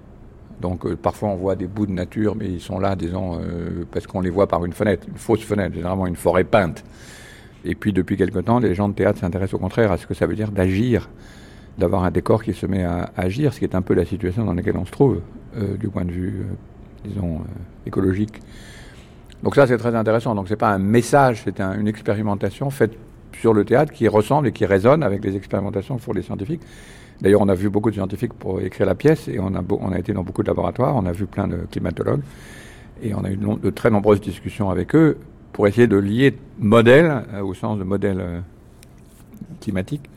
Donc euh, parfois on voit des bouts de nature, mais ils sont là, disons, euh, parce qu'on les voit par une fenêtre, une fausse fenêtre, généralement une forêt peinte. Et puis depuis quelque temps, les gens de théâtre s'intéressent au contraire à ce que ça veut dire d'agir, d'avoir un décor qui se met à agir, ce qui est un peu la situation dans laquelle on se trouve, euh, du point de vue, disons, écologique. Donc ça c'est très intéressant. Donc c'est pas un message, c'est une expérimentation faite sur le théâtre qui ressemble et qui résonne avec les expérimentations que font les scientifiques. D'ailleurs, on a vu beaucoup de scientifiques pour écrire la pièce et on a, été dans beaucoup de laboratoires, on a vu plein de climatologues et on a eu de, très nombreuses discussions avec eux pour essayer de lier modèle euh, au sens de modèle euh, climatique,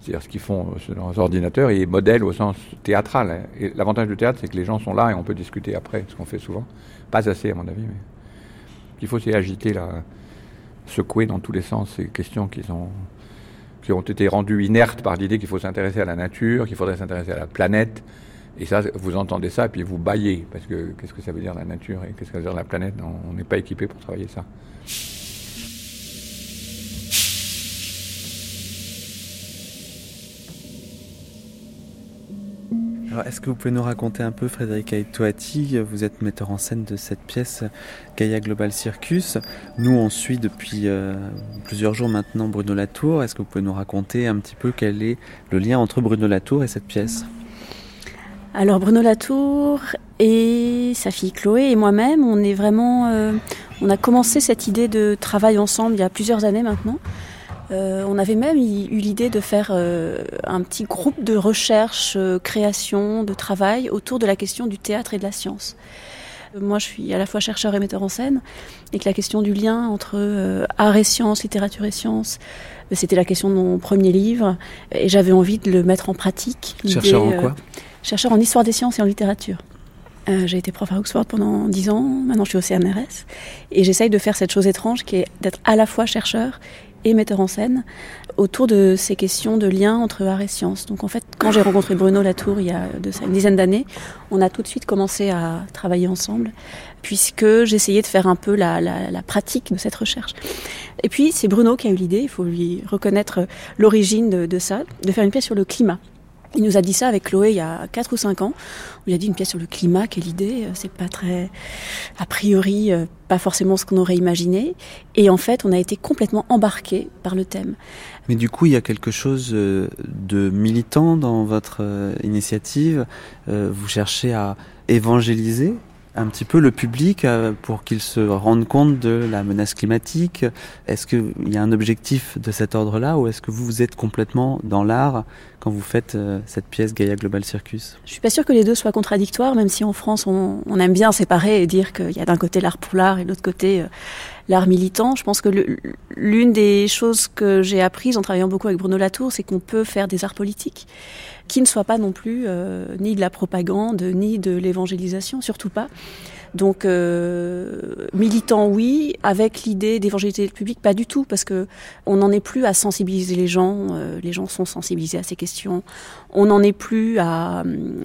c'est-à-dire ce qu'ils font euh, sur leurs ordinateurs, et modèle au sens théâtral. Et l'avantage du théâtre, c'est que les gens sont là et on peut discuter après, ce qu'on fait souvent. Pas assez, à mon avis, mais qu'il faut, c'est agiter, secouer dans tous les sens ces questions qui sont ont été rendus inertes par l'idée qu'il faut s'intéresser à la nature, qu'il faudrait s'intéresser à la planète. Et ça, vous entendez ça, et puis vous baillez, parce que qu'est-ce que ça veut dire la nature et qu'est-ce que ça veut dire la planète? On n'est pas équipé pour travailler ça. Est-ce que vous pouvez nous raconter un peu, Frédéric Aitoati Vous êtes metteur en scène de cette pièce Gaia Global Circus. Nous, on suit depuis euh, plusieurs jours maintenant Bruno Latour. Est-ce que vous pouvez nous raconter un petit peu quel est le lien entre Bruno Latour et cette pièce? Alors, Bruno Latour et sa fille Chloé et moi-même, on est vraiment. Euh, on a commencé cette idée de travail ensemble il y a plusieurs années maintenant. Euh, on avait même eu l'idée de faire euh, un petit groupe de recherche, euh, création, de travail autour de la question du théâtre et de la science. Moi, je suis à la fois chercheur et metteur en scène, et que la question du lien entre art et science, littérature et science, c'était la question de mon premier livre, et j'avais envie de le mettre en pratique. Chercheur en quoi? Chercheur en histoire des sciences et en littérature. j'ai été prof à Oxford pendant dix ans, maintenant je suis au CNRS, et j'essaye de faire cette chose étrange qui est d'être à la fois chercheur et metteur en scène autour de ces questions de lien entre art et science. Donc en fait, quand j'ai rencontré Bruno Latour il y a une dizaine d'années, on a tout de suite commencé à travailler ensemble, puisque j'essayais de faire un peu la, pratique de cette recherche. Et puis c'est Bruno qui a eu l'idée, il faut lui reconnaître l'origine de, de ça, de faire une pièce sur le climat. Il nous a dit ça avec Chloé il y a 4 ou 5 ans. Il a dit une pièce sur le climat, quelle idée, euh, c'est pas très, a priori, euh, pas forcément ce qu'on aurait imaginé. Et en fait, on a été complètement embarqué par le thème. Mais du coup, il y a quelque chose euh, de militant dans votre initiative. Vous cherchez à évangéliser un petit peu le public euh, pour qu'il se rende compte de la menace climatique. Est-ce qu'il y a un objectif de cet ordre-là ou est-ce que vous, vous êtes complètement dans l'art quand vous faites euh, cette pièce Gaia Global Circus? Je suis pas sûre que les deux soient contradictoires, même si en France on, aime bien séparer et dire qu'il y a d'un côté l'art pour l'art et de l'autre côté euh, l'art militant. Je pense que l'une des choses que j'ai apprises en travaillant beaucoup avec Bruno Latour, c'est qu'on peut faire des arts politiques qui ne soient pas non plus euh, ni de la propagande, ni de l'évangélisation, surtout pas. Donc euh, militant oui, avec l'idée d'évangéliser le public pas du tout parce que on n'en est plus à sensibiliser les gens. Euh, les gens sont sensibilisés à ces questions. On n'en est plus à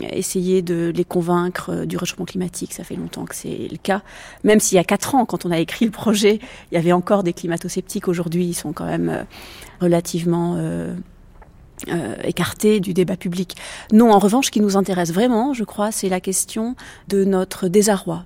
essayer de les convaincre du réchauffement climatique. Ça fait longtemps que c'est le cas. Même s'il y a quatre ans, quand on a écrit le projet, il y avait encore des climato-sceptiques. Aujourd'hui, ils sont quand même relativement euh, écarté du débat public. Non, en revanche, ce qui nous intéresse vraiment, je crois, c'est la question de notre désarroi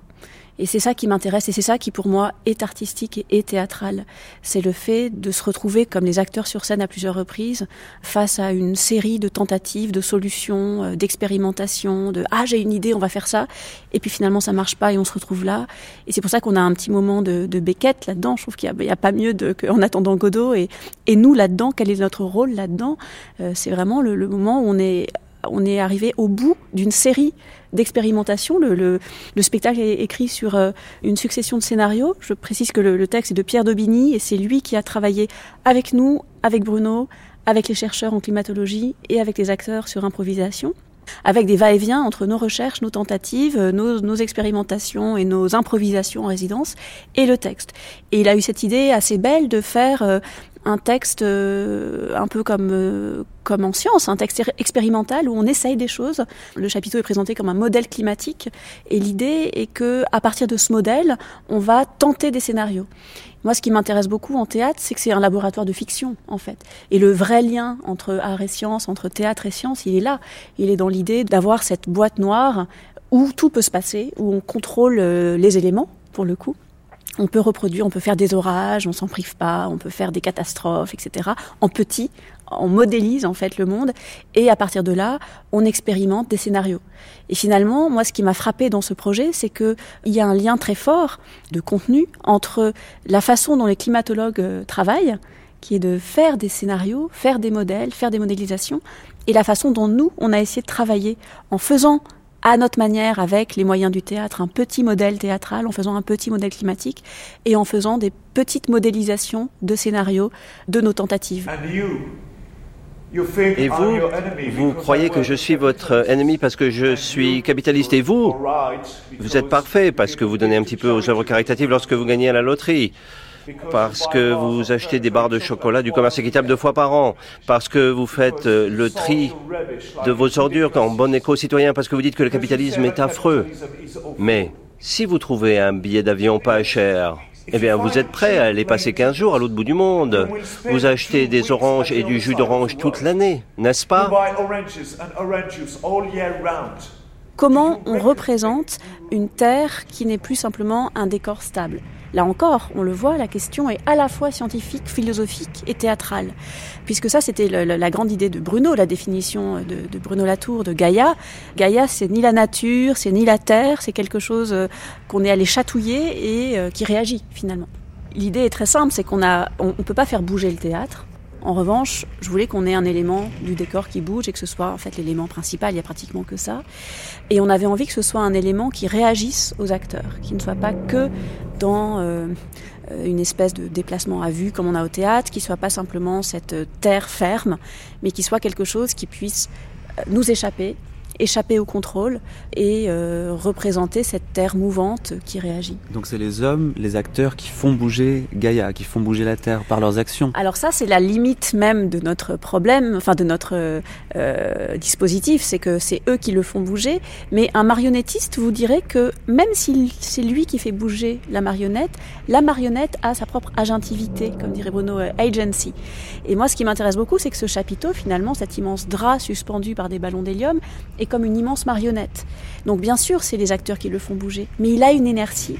et c'est ça qui m'intéresse et c'est ça qui pour moi est artistique et, théâtral. C'est le fait de se retrouver comme les acteurs sur scène à plusieurs reprises face à une série de tentatives, de solutions, euh, d'expérimentations, de ah j'ai une idée, on va faire ça et puis finalement ça marche pas et on se retrouve là. Et c'est pour ça qu'on a un petit moment de, de Beckett là-dedans. Je trouve qu'il n'y a, pas mieux de, qu'en attendant Godot et, et nous là-dedans, quel est notre rôle là-dedans? Euh, C'est vraiment le moment où on est on est arrivé au bout d'une série d'expérimentation. Le, le, spectacle est écrit sur euh, une succession de scénarios. Je précise que le, texte est de Pierre Daubigny et c'est lui qui a travaillé avec nous, avec Bruno, avec les chercheurs en climatologie et avec les acteurs sur improvisation avec des va-et-vient entre nos recherches, nos tentatives, euh, nos, nos, expérimentations et nos improvisations en résidence et le texte. Et il a eu cette idée assez belle de faire euh, un texte euh, un peu comme, euh, comme en science, un texte expérimental où on essaye des choses. Le chapiteau est présenté comme un modèle climatique et l'idée est que à partir de ce modèle, on va tenter des scénarios. Moi, ce qui m'intéresse beaucoup en théâtre, c'est que c'est un laboratoire de fiction, en fait. Et le vrai lien entre art et science, entre théâtre et science, il est là. Il est dans l'idée d'avoir cette boîte noire où tout peut se passer, où on contrôle euh, les éléments, pour le coup, on peut reproduire, on peut faire des orages, on s'en prive pas, on peut faire des catastrophes, etc. En petit, on modélise en fait le monde et à partir de là, on expérimente des scénarios. Et finalement, moi, ce qui m'a frappé dans ce projet, c'est qu'il y a un lien très fort de contenu entre la façon dont les climatologues euh, travaillent, qui est de faire des scénarios, faire des modèles, faire des modélisations, et la façon dont nous, on a essayé de travailler en faisant à notre manière, avec les moyens du théâtre, un petit modèle théâtral, en faisant un petit modèle climatique et en faisant des petites modélisations de scénarios de nos tentatives. Et vous, vous croyez que je suis votre ennemi parce que je suis capitaliste et vous, vous êtes parfait parce que vous donnez un petit peu aux œuvres caritatives lorsque vous gagnez à la loterie. Parce que vous achetez des barres de chocolat du commerce équitable deux fois par an, parce que vous faites euh, le tri de vos ordures en bon éco-citoyen, parce que vous dites que le capitalisme est affreux. Mais si vous trouvez un billet d'avion pas cher, eh bien, vous êtes prêt à aller passer 15 jours à l'autre bout du monde. Vous achetez des oranges et du jus d'orange toute l'année, n'est-ce pas? Comment on représente une terre qui n'est plus simplement un décor stable? Là encore, on le voit, la question est à la fois scientifique, philosophique et théâtrale. Puisque ça, c'était la, grande idée de Bruno, la définition de, Bruno Latour de Gaïa. Gaïa, c'est ni la nature, c'est ni la terre, c'est quelque chose euh, qu'on est allé chatouiller et euh, qui réagit finalement. L'idée est très simple, c'est qu'on ne on peut pas faire bouger le théâtre, en revanche, je voulais qu'on ait un élément du décor qui bouge et que ce soit en fait l'élément principal, il y a pratiquement que ça. Et on avait envie que ce soit un élément qui réagisse aux acteurs, qui ne soit pas que dans euh, une espèce de déplacement à vue comme on a au théâtre, qui soit pas simplement cette terre ferme, mais qui soit quelque chose qui puisse euh, nous échapper échapper au contrôle et euh, représenter cette terre mouvante qui réagit. Donc c'est les hommes, les acteurs qui font bouger Gaïa, qui font bouger la terre par leurs actions. Alors ça c'est la limite même de notre problème, enfin de notre euh, dispositif, c'est que c'est eux qui le font bouger, mais un marionnettiste vous dirait que même si c'est lui qui fait bouger la marionnette, la marionnette a sa propre agentivité, comme dirait Bruno, euh, agency. Et moi ce qui m'intéresse beaucoup c'est que ce chapiteau finalement, cet immense drap suspendu par des ballons d'hélium, est comme une immense marionnette. Donc bien sûr, c'est les acteurs qui le font bouger, mais il a une inertie.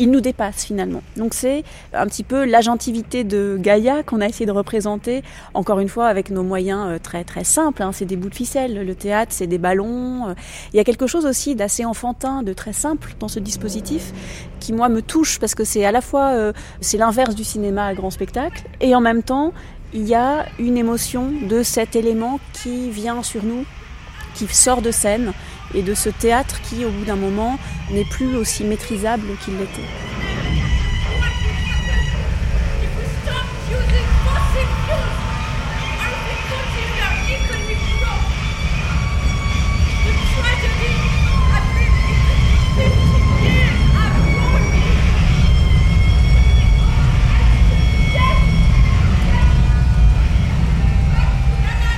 Il nous dépasse finalement. Donc c'est un petit peu l'agentivité de Gaïa qu'on a essayé de représenter, encore une fois avec nos moyens euh, très très simples. Hein. C'est des bouts de ficelle, le théâtre c'est des ballons. Euh. Il y a quelque chose aussi d'assez enfantin, de très simple dans ce dispositif qui moi me touche parce que c'est à la fois euh, c'est l'inverse du cinéma à grand spectacle et en même temps il y a une émotion de cet élément qui vient sur nous qui sort de scène et de ce théâtre qui, au bout d'un moment, n'est plus aussi maîtrisable qu'il l'était.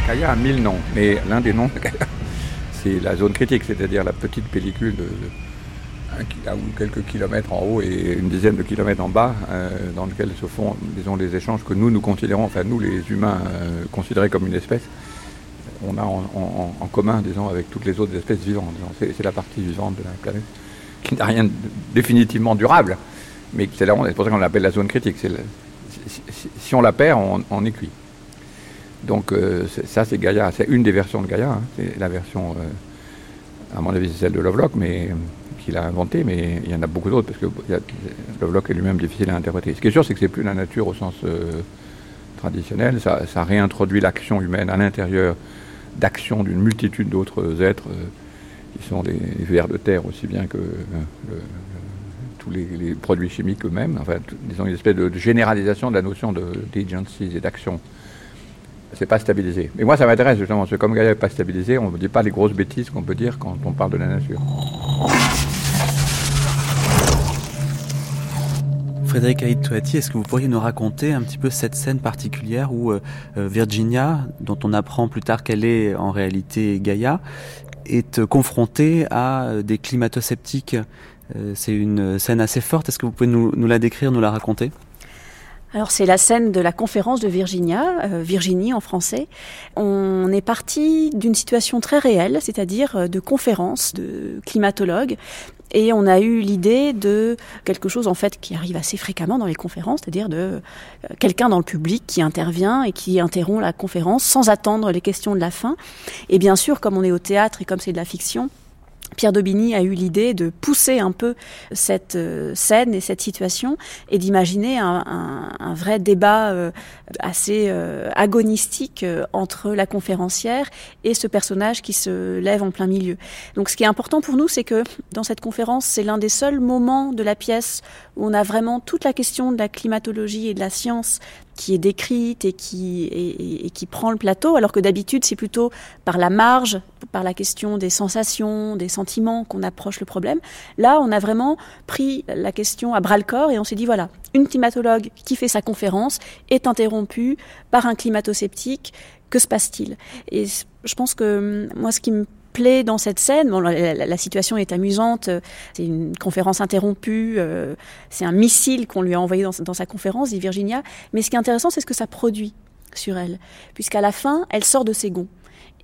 Kaya a mille noms, mais l'un des noms c'est la zone critique, c'est-à-dire la petite pellicule de, quelques kilomètres en haut et une dizaine de kilomètres en bas, euh, dans lequel se font, disons, les échanges que nous, nous considérons, enfin nous, les humains, euh, considérés comme une espèce, on a en, commun, disons, avec toutes les autres espèces vivantes. C'est la partie vivante de la planète qui n'a rien de définitivement durable, mais c'est pour ça qu'on l'appelle la zone critique. si, on la perd, on est cuit. Donc euh, ça, c'est Gaïa. C'est une des versions de Gaïa. Hein. C'est la version, euh, à mon avis, c'est celle de Lovelock, mais qu'il a inventée. Mais il y en a beaucoup d'autres parce que Lovelock est lui-même difficile à interpréter. Ce qui est sûr, c'est que c'est plus la nature au sens euh, traditionnel. Ça, réintroduit l'action humaine à l'intérieur d'action d'une multitude d'autres êtres qui sont des, vers de terre aussi bien que tous les, produits chimiques eux-mêmes. Enfin, disons une espèce de, généralisation de la notion d'agency et d'action c'est pas stabilisé. Mais moi, ça m'intéresse justement, parce que comme Gaïa n'est pas stabilisé, on ne dit pas les grosses bêtises qu'on peut dire quand on parle de la nature. Frédéric Haït est-ce que vous pourriez nous raconter un petit peu cette scène particulière où euh, euh, Virginia, dont on apprend plus tard qu'elle est en réalité Gaïa, est confrontée à euh, des climato-sceptiques? C'est une scène assez forte. Est-ce que vous pouvez nous la décrire, nous la raconter? Alors c'est la scène de la conférence de Virginia, euh, Virginie en français. On est parti d'une situation très réelle, c'est-à-dire euh, de conférences de climatologues, et on a eu l'idée de quelque chose en fait qui arrive assez fréquemment dans les conférences, c'est-à-dire de euh, quelqu'un dans le public qui intervient et qui interrompt la conférence sans attendre les questions de la fin. Et bien sûr, comme on est au théâtre et comme c'est de la fiction, Pierre Daubigny a eu l'idée de pousser un peu cette euh, scène et cette situation et d'imaginer un, vrai débat euh, assez euh, agonistique entre la conférencière et ce personnage qui se lève en plein milieu. Donc ce qui est important pour nous, c'est que dans cette conférence, c'est l'un des seuls moments de la pièce on a vraiment toute la question de la climatologie et de la science qui est décrite et qui, et, qui prend le plateau, alors que d'habitude c'est plutôt par la marge, par la question des sensations, des sentiments qu'on approche le problème. Là, on a vraiment pris la question à bras le corps et on s'est dit voilà, une climatologue qui fait sa conférence est interrompue par un climato-sceptique. Que se passe-t-il? Et je pense que moi, ce qui me plaît dans cette scène. La, situation est amusante. C'est une conférence interrompue. Euh, c'est un missile qu'on lui a envoyé dans, sa conférence, dit Virginia. Mais ce qui est intéressant, c'est ce que ça produit sur elle, puisqu'à la fin, elle sort de ses gonds.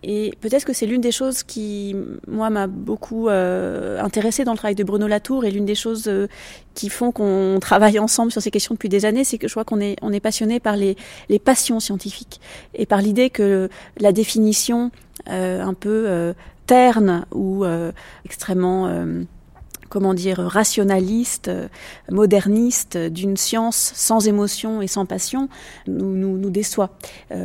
Et peut-être que c'est l'une des choses qui, moi, m'a beaucoup euh, intéressée dans le travail de Bruno Latour et l'une des choses euh, qui font qu'on travaille ensemble sur ces questions depuis des années, c'est que je crois qu'on est, on passionné par les, passions scientifiques et par l'idée que la définition euh, un peu euh, terne ou euh, extrêmement comment dire, rationaliste, moderniste, d'une science sans émotion et sans passion, nous, nous, nous déçoit.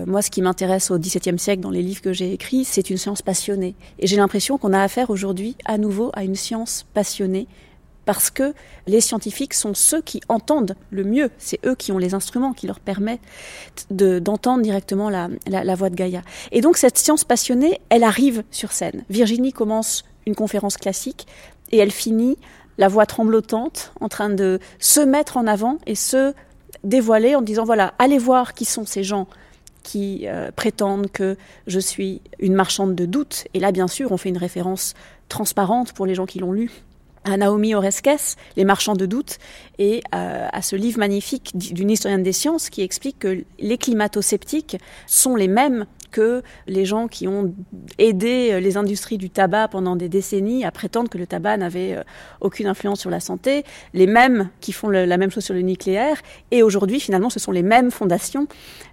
moi, ce qui m'intéresse au XVIIe siècle dans les livres que j'ai écrits, c'est une science passionnée. Et j'ai l'impression qu'on a affaire aujourd'hui à nouveau à une science passionnée parce que les scientifiques sont ceux qui entendent le mieux. C'est eux qui ont les instruments qui leur permettent d'entendre directement la, la, voix de Gaïa. Et donc cette science passionnée, elle arrive sur scène. Virginie commence une conférence classique et elle finit la voix tremblotante en train de se mettre en avant et se dévoiler en disant voilà, allez voir qui sont ces gens qui euh, prétendent que je suis une marchande de doute. Et là, bien sûr, on fait une référence transparente pour les gens qui l'ont lu à Naomi Oreskes, Les marchands de doute, et à ce livre magnifique d'une historienne des sciences qui explique que les climato-sceptiques sont les mêmes que les gens qui ont aidé euh, les industries du tabac pendant des décennies à prétendre que le tabac n'avait euh, aucune influence sur la santé, les mêmes qui font la même chose sur le nucléaire, et aujourd'hui finalement ce sont les mêmes fondations.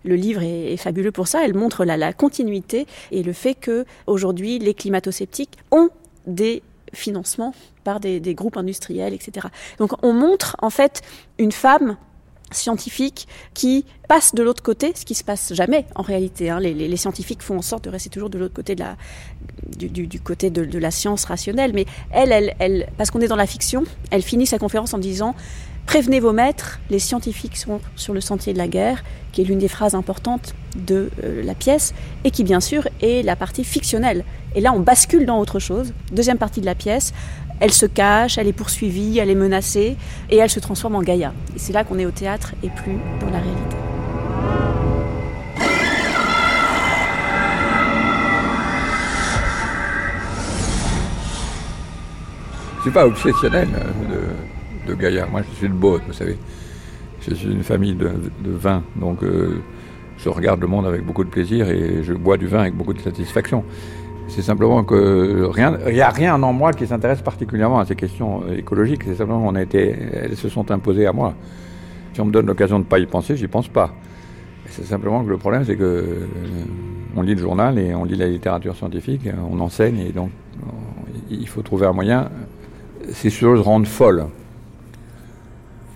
Le livre est, fabuleux pour ça, elle montre la, la continuité et le fait que aujourd'hui les climato-sceptiques ont des financements par des, groupes industriels, etc. Donc on montre en fait une femme scientifique qui passe de l'autre côté, ce qui se passe jamais en réalité. Hein. Les, scientifiques font en sorte de rester toujours de l'autre côté de la, du, côté de, la science rationnelle. Mais elle parce qu'on est dans la fiction, elle finit sa conférence en disant Prévenez vos maîtres, les scientifiques sont sur le sentier de la guerre, qui est l'une des phrases importantes de euh, la pièce, et qui bien sûr est la partie fictionnelle. Et là, on bascule dans autre chose. Deuxième partie de la pièce, elle se cache, elle est poursuivie, elle est menacée, et elle se transforme en Gaïa. Et c'est là qu'on est au théâtre et plus dans la réalité. Je suis pas obsessionnel euh, de. Moi, je suis de Beaune, vous savez. Je suis une famille de, vin, donc euh, je regarde le monde avec beaucoup de plaisir et je bois du vin avec beaucoup de satisfaction. C'est simplement que rien, il n'y a rien en moi qui s'intéresse particulièrement à ces questions écologiques. C'est simplement qu'on a été, elles se sont imposées à moi. Si on me donne l'occasion de ne pas y penser, j'y pense pas. C'est simplement que le problème, c'est que euh, on lit le journal et on lit la littérature scientifique, on enseigne et donc il faut trouver un moyen. Ces choses rendent folles.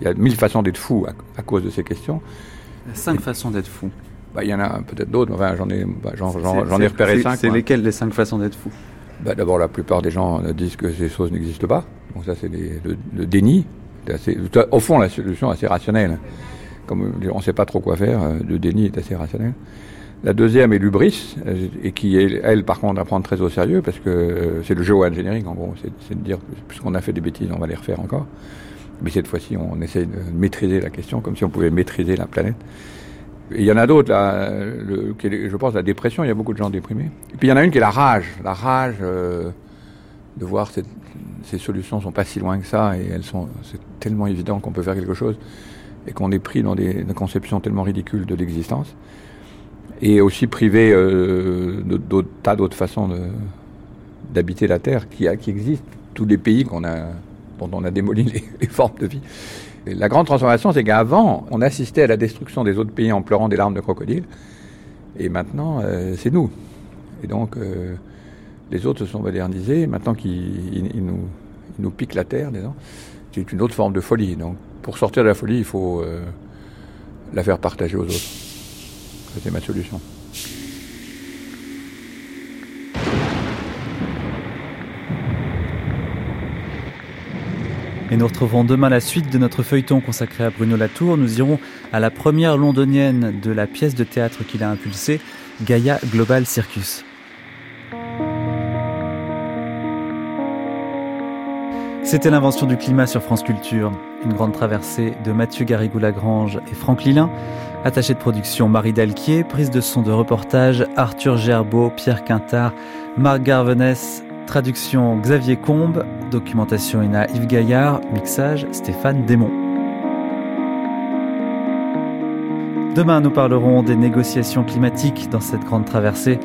Il y a mille façons d'être fou à, cause de ces questions. Cinq façons d'être fou. Bah, il y en a peut-être d'autres, enfin, j'en ai, bah, j'en, ai repéré cinq. C'est lesquelles les cinq façons d'être fou? Bah, D'abord, la plupart des gens disent que ces choses n'existent pas. Donc ça, c'est le, déni. au fond, la solution est assez rationnelle. Comme on ne sait pas trop quoi faire, euh, le déni est assez rationnel. La deuxième est l'ubris, euh, et qui, est, elle, par contre, à prendre très au sérieux, parce que euh, c'est le géo-engineering, en gros. C'est de dire, puisqu'on a fait des bêtises, on va les refaire encore. Mais cette fois-ci, on essaie de maîtriser la question comme si on pouvait maîtriser la planète. Il y en a d'autres, je pense la dépression, il y a beaucoup de gens déprimés. Et puis il y en a une qui est la rage, la rage euh, de voir que ces solutions sont pas si loin que ça et c'est tellement évident qu'on peut faire quelque chose et qu'on est pris dans des, conceptions tellement ridicules de l'existence. Et aussi privé euh, d'autres tas d'autres façons d'habiter la Terre qui, qui existent. Tous les pays qu'on a dont on a démoli les, [LAUGHS] formes de vie. la grande transformation, c'est qu'avant, on assistait à la destruction des autres pays en pleurant des larmes de crocodile, et maintenant, euh, c'est nous. Et donc, euh, les autres se sont modernisés, maintenant qu'ils nous, piquent la terre, disons, c'est une autre forme de folie. Donc, pour sortir de la folie, il faut euh, la faire partager aux autres. C'est ma solution. Et nous retrouverons demain la suite de notre feuilleton consacré à Bruno Latour. Nous irons à la première londonienne de la pièce de théâtre qu'il a impulsée, Gaia Global Circus. C'était l'invention du climat sur France Culture, une grande traversée de Mathieu Garrigou-Lagrange et Franck Lilin, attaché de production Marie Dalquier, prise de son de reportage Arthur Gerbeau, Pierre Quintard, Marc Garvenès, traduction Xavier Combe, documentation Ina Yves Gaillard, mixage Stéphane Démon. Demain, nous parlerons des négociations climatiques dans cette grande traversée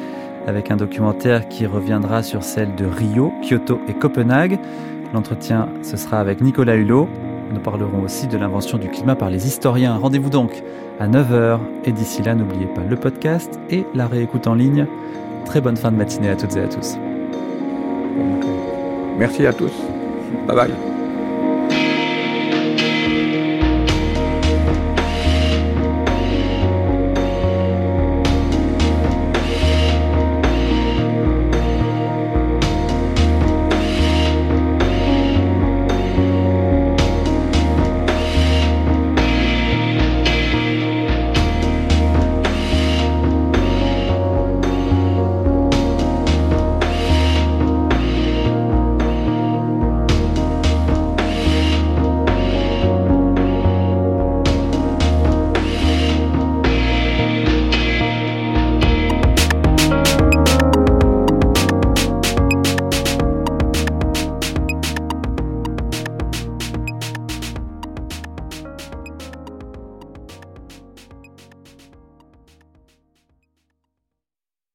avec un documentaire qui reviendra sur celle de Rio, Kyoto et Copenhague. L'entretien, ce sera avec Nicolas Hulot. Nous parlerons aussi de l'invention du climat par les historiens. Rendez-vous donc à 9h. Et d'ici là, n'oubliez pas le podcast et la réécoute en ligne. Très bonne fin de matinée à toutes et à tous. Merci à tous. Bye bye.